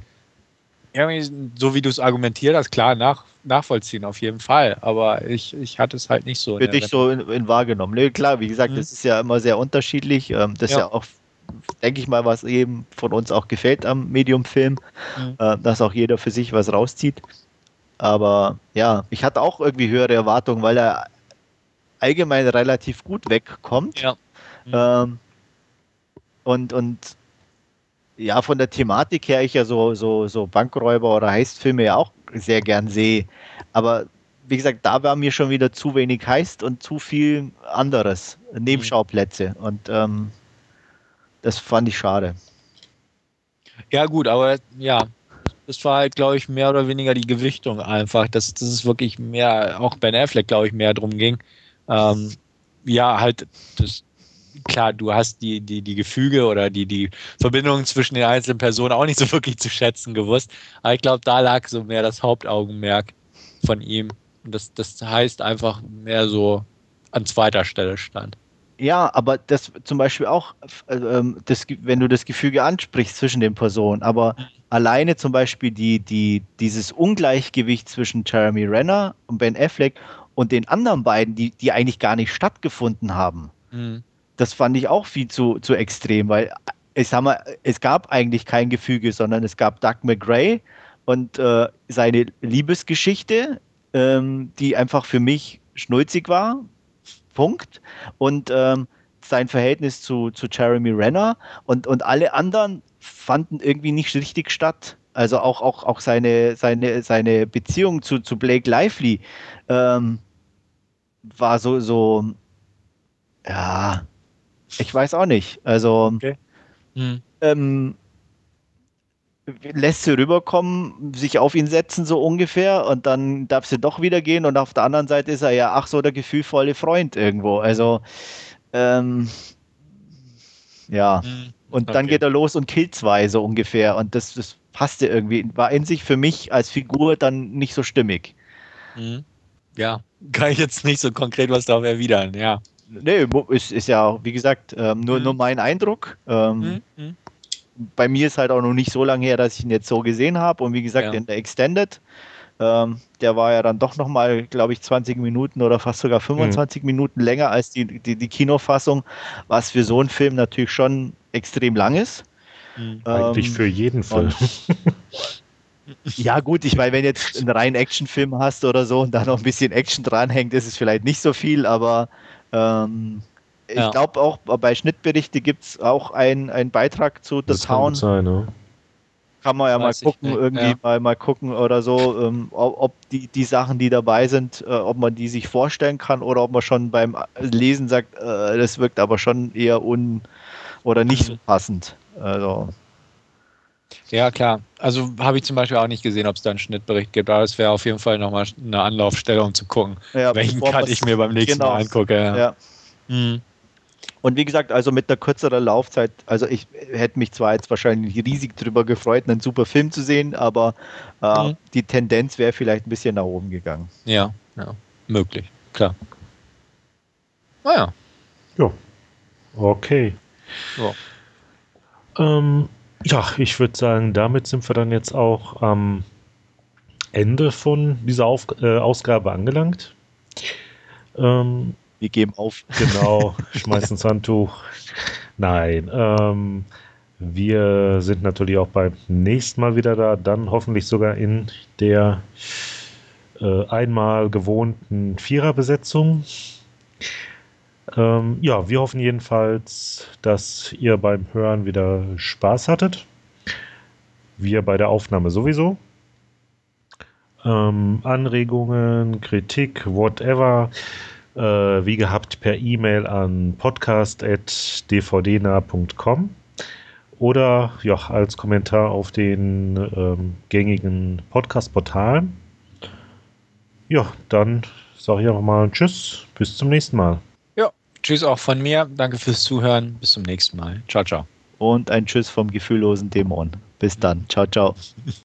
irgendwie, so wie du es argumentiert hast, klar nach, nachvollziehen, auf jeden Fall. Aber ich, ich hatte es halt nicht so. Für dich so in, in wahrgenommen. Nee, klar, wie gesagt, mhm. das ist ja immer sehr unterschiedlich. Ähm, das ja. ist ja auch, denke ich mal, was eben von uns auch gefällt am Medium-Film, mhm. äh, dass auch jeder für sich was rauszieht. Aber ja, ich hatte auch irgendwie höhere Erwartungen, weil er allgemein relativ gut wegkommt. Ja. Mhm. Ähm, und, und ja, von der Thematik her ich ja so, so, so Bankräuber oder Heistfilme ja auch sehr gern sehe. Aber wie gesagt, da war mir schon wieder zu wenig Heist und zu viel anderes, Nebenschauplätze. Und ähm, das fand ich schade. Ja, gut, aber ja, das war halt, glaube ich, mehr oder weniger die Gewichtung einfach, dass, dass es wirklich mehr, auch Ben Affleck, glaube ich, mehr drum ging. Ähm, ja, halt das, klar, du hast die, die, die Gefüge oder die, die Verbindungen zwischen den einzelnen Personen auch nicht so wirklich zu schätzen gewusst. Aber ich glaube, da lag so mehr das Hauptaugenmerk von ihm. Und das, das heißt einfach mehr so an zweiter Stelle stand. Ja, aber das zum Beispiel auch, äh, das, wenn du das Gefüge ansprichst zwischen den Personen, aber alleine zum Beispiel die, die, dieses Ungleichgewicht zwischen Jeremy Renner und Ben Affleck und den anderen beiden, die, die eigentlich gar nicht stattgefunden haben. Mhm das fand ich auch viel zu, zu extrem, weil ich sag mal, es gab eigentlich kein Gefüge, sondern es gab Doug McGray und äh, seine Liebesgeschichte, ähm, die einfach für mich schnulzig war. Punkt. Und ähm, sein Verhältnis zu, zu Jeremy Renner und, und alle anderen fanden irgendwie nicht richtig statt. Also auch, auch, auch seine, seine, seine Beziehung zu, zu Blake Lively ähm, war so, so, ja, ich weiß auch nicht. Also okay. hm. ähm, lässt sie rüberkommen, sich auf ihn setzen, so ungefähr, und dann darf sie doch wieder gehen und auf der anderen Seite ist er ja, ach so, der gefühlvolle Freund irgendwo. Also, ähm, ja. Hm. Und dann okay. geht er los und killt zwei, so ungefähr. Und das, das passte irgendwie, war in sich für mich als Figur dann nicht so stimmig. Hm. Ja, kann ich jetzt nicht so konkret was darauf erwidern, ja. Nee, ist, ist ja, wie gesagt, ähm, nur, mhm. nur mein Eindruck. Ähm, mhm. mhm. Bei mir ist halt auch noch nicht so lange her, dass ich ihn jetzt so gesehen habe. Und wie gesagt, ja. in der Extended, ähm, der war ja dann doch nochmal, glaube ich, 20 Minuten oder fast sogar 25 mhm. Minuten länger als die, die, die, Kinofassung, was für so einen Film natürlich schon extrem lang ist. Mhm. Eigentlich für jeden Film. Ja, gut, ich meine, wenn jetzt einen reinen Actionfilm hast oder so und da noch ein bisschen Action dranhängt, ist es vielleicht nicht so viel, aber ähm, ich ja. glaube auch bei Schnittberichte gibt es auch einen Beitrag zu The das Town. Kann, sein, ne? kann man ja Weiß mal gucken, irgendwie ja. mal, mal gucken oder so, ähm, ob die, die Sachen, die dabei sind, äh, ob man die sich vorstellen kann oder ob man schon beim Lesen sagt, äh, das wirkt aber schon eher un oder nicht so mhm. passend. Also. Ja, klar. Also habe ich zum Beispiel auch nicht gesehen, ob es da einen Schnittbericht gibt, aber es wäre auf jeden Fall nochmal eine Anlaufstellung zu gucken, ja, welchen Cut ich mir beim nächsten genau. Mal angucke. Ja. ja. Mhm. Und wie gesagt, also mit einer kürzeren Laufzeit, also ich hätte mich zwar jetzt wahrscheinlich riesig drüber gefreut, einen super Film zu sehen, aber äh, mhm. die Tendenz wäre vielleicht ein bisschen nach oben gegangen. Ja, ja, möglich, klar. Naja. Ja. Okay. Ja. Ähm, ja, ich würde sagen, damit sind wir dann jetzt auch am Ende von dieser Auf äh, Ausgabe angelangt. Ähm, wir geben auf. Genau, schmeißen ins Handtuch. Nein, ähm, wir sind natürlich auch beim nächsten Mal wieder da, dann hoffentlich sogar in der äh, einmal gewohnten Viererbesetzung. Ähm, ja, wir hoffen jedenfalls, dass ihr beim Hören wieder Spaß hattet. Wir bei der Aufnahme sowieso. Ähm, Anregungen, Kritik, whatever, äh, wie gehabt per E-Mail an podcast.dvdnah.com oder ja, als Kommentar auf den ähm, gängigen Podcast-Portalen. Ja, dann sage ich einfach mal Tschüss, bis zum nächsten Mal. Tschüss auch von mir. Danke fürs Zuhören. Bis zum nächsten Mal. Ciao, ciao. Und ein Tschüss vom gefühllosen Dämon. Bis dann. Ciao, ciao.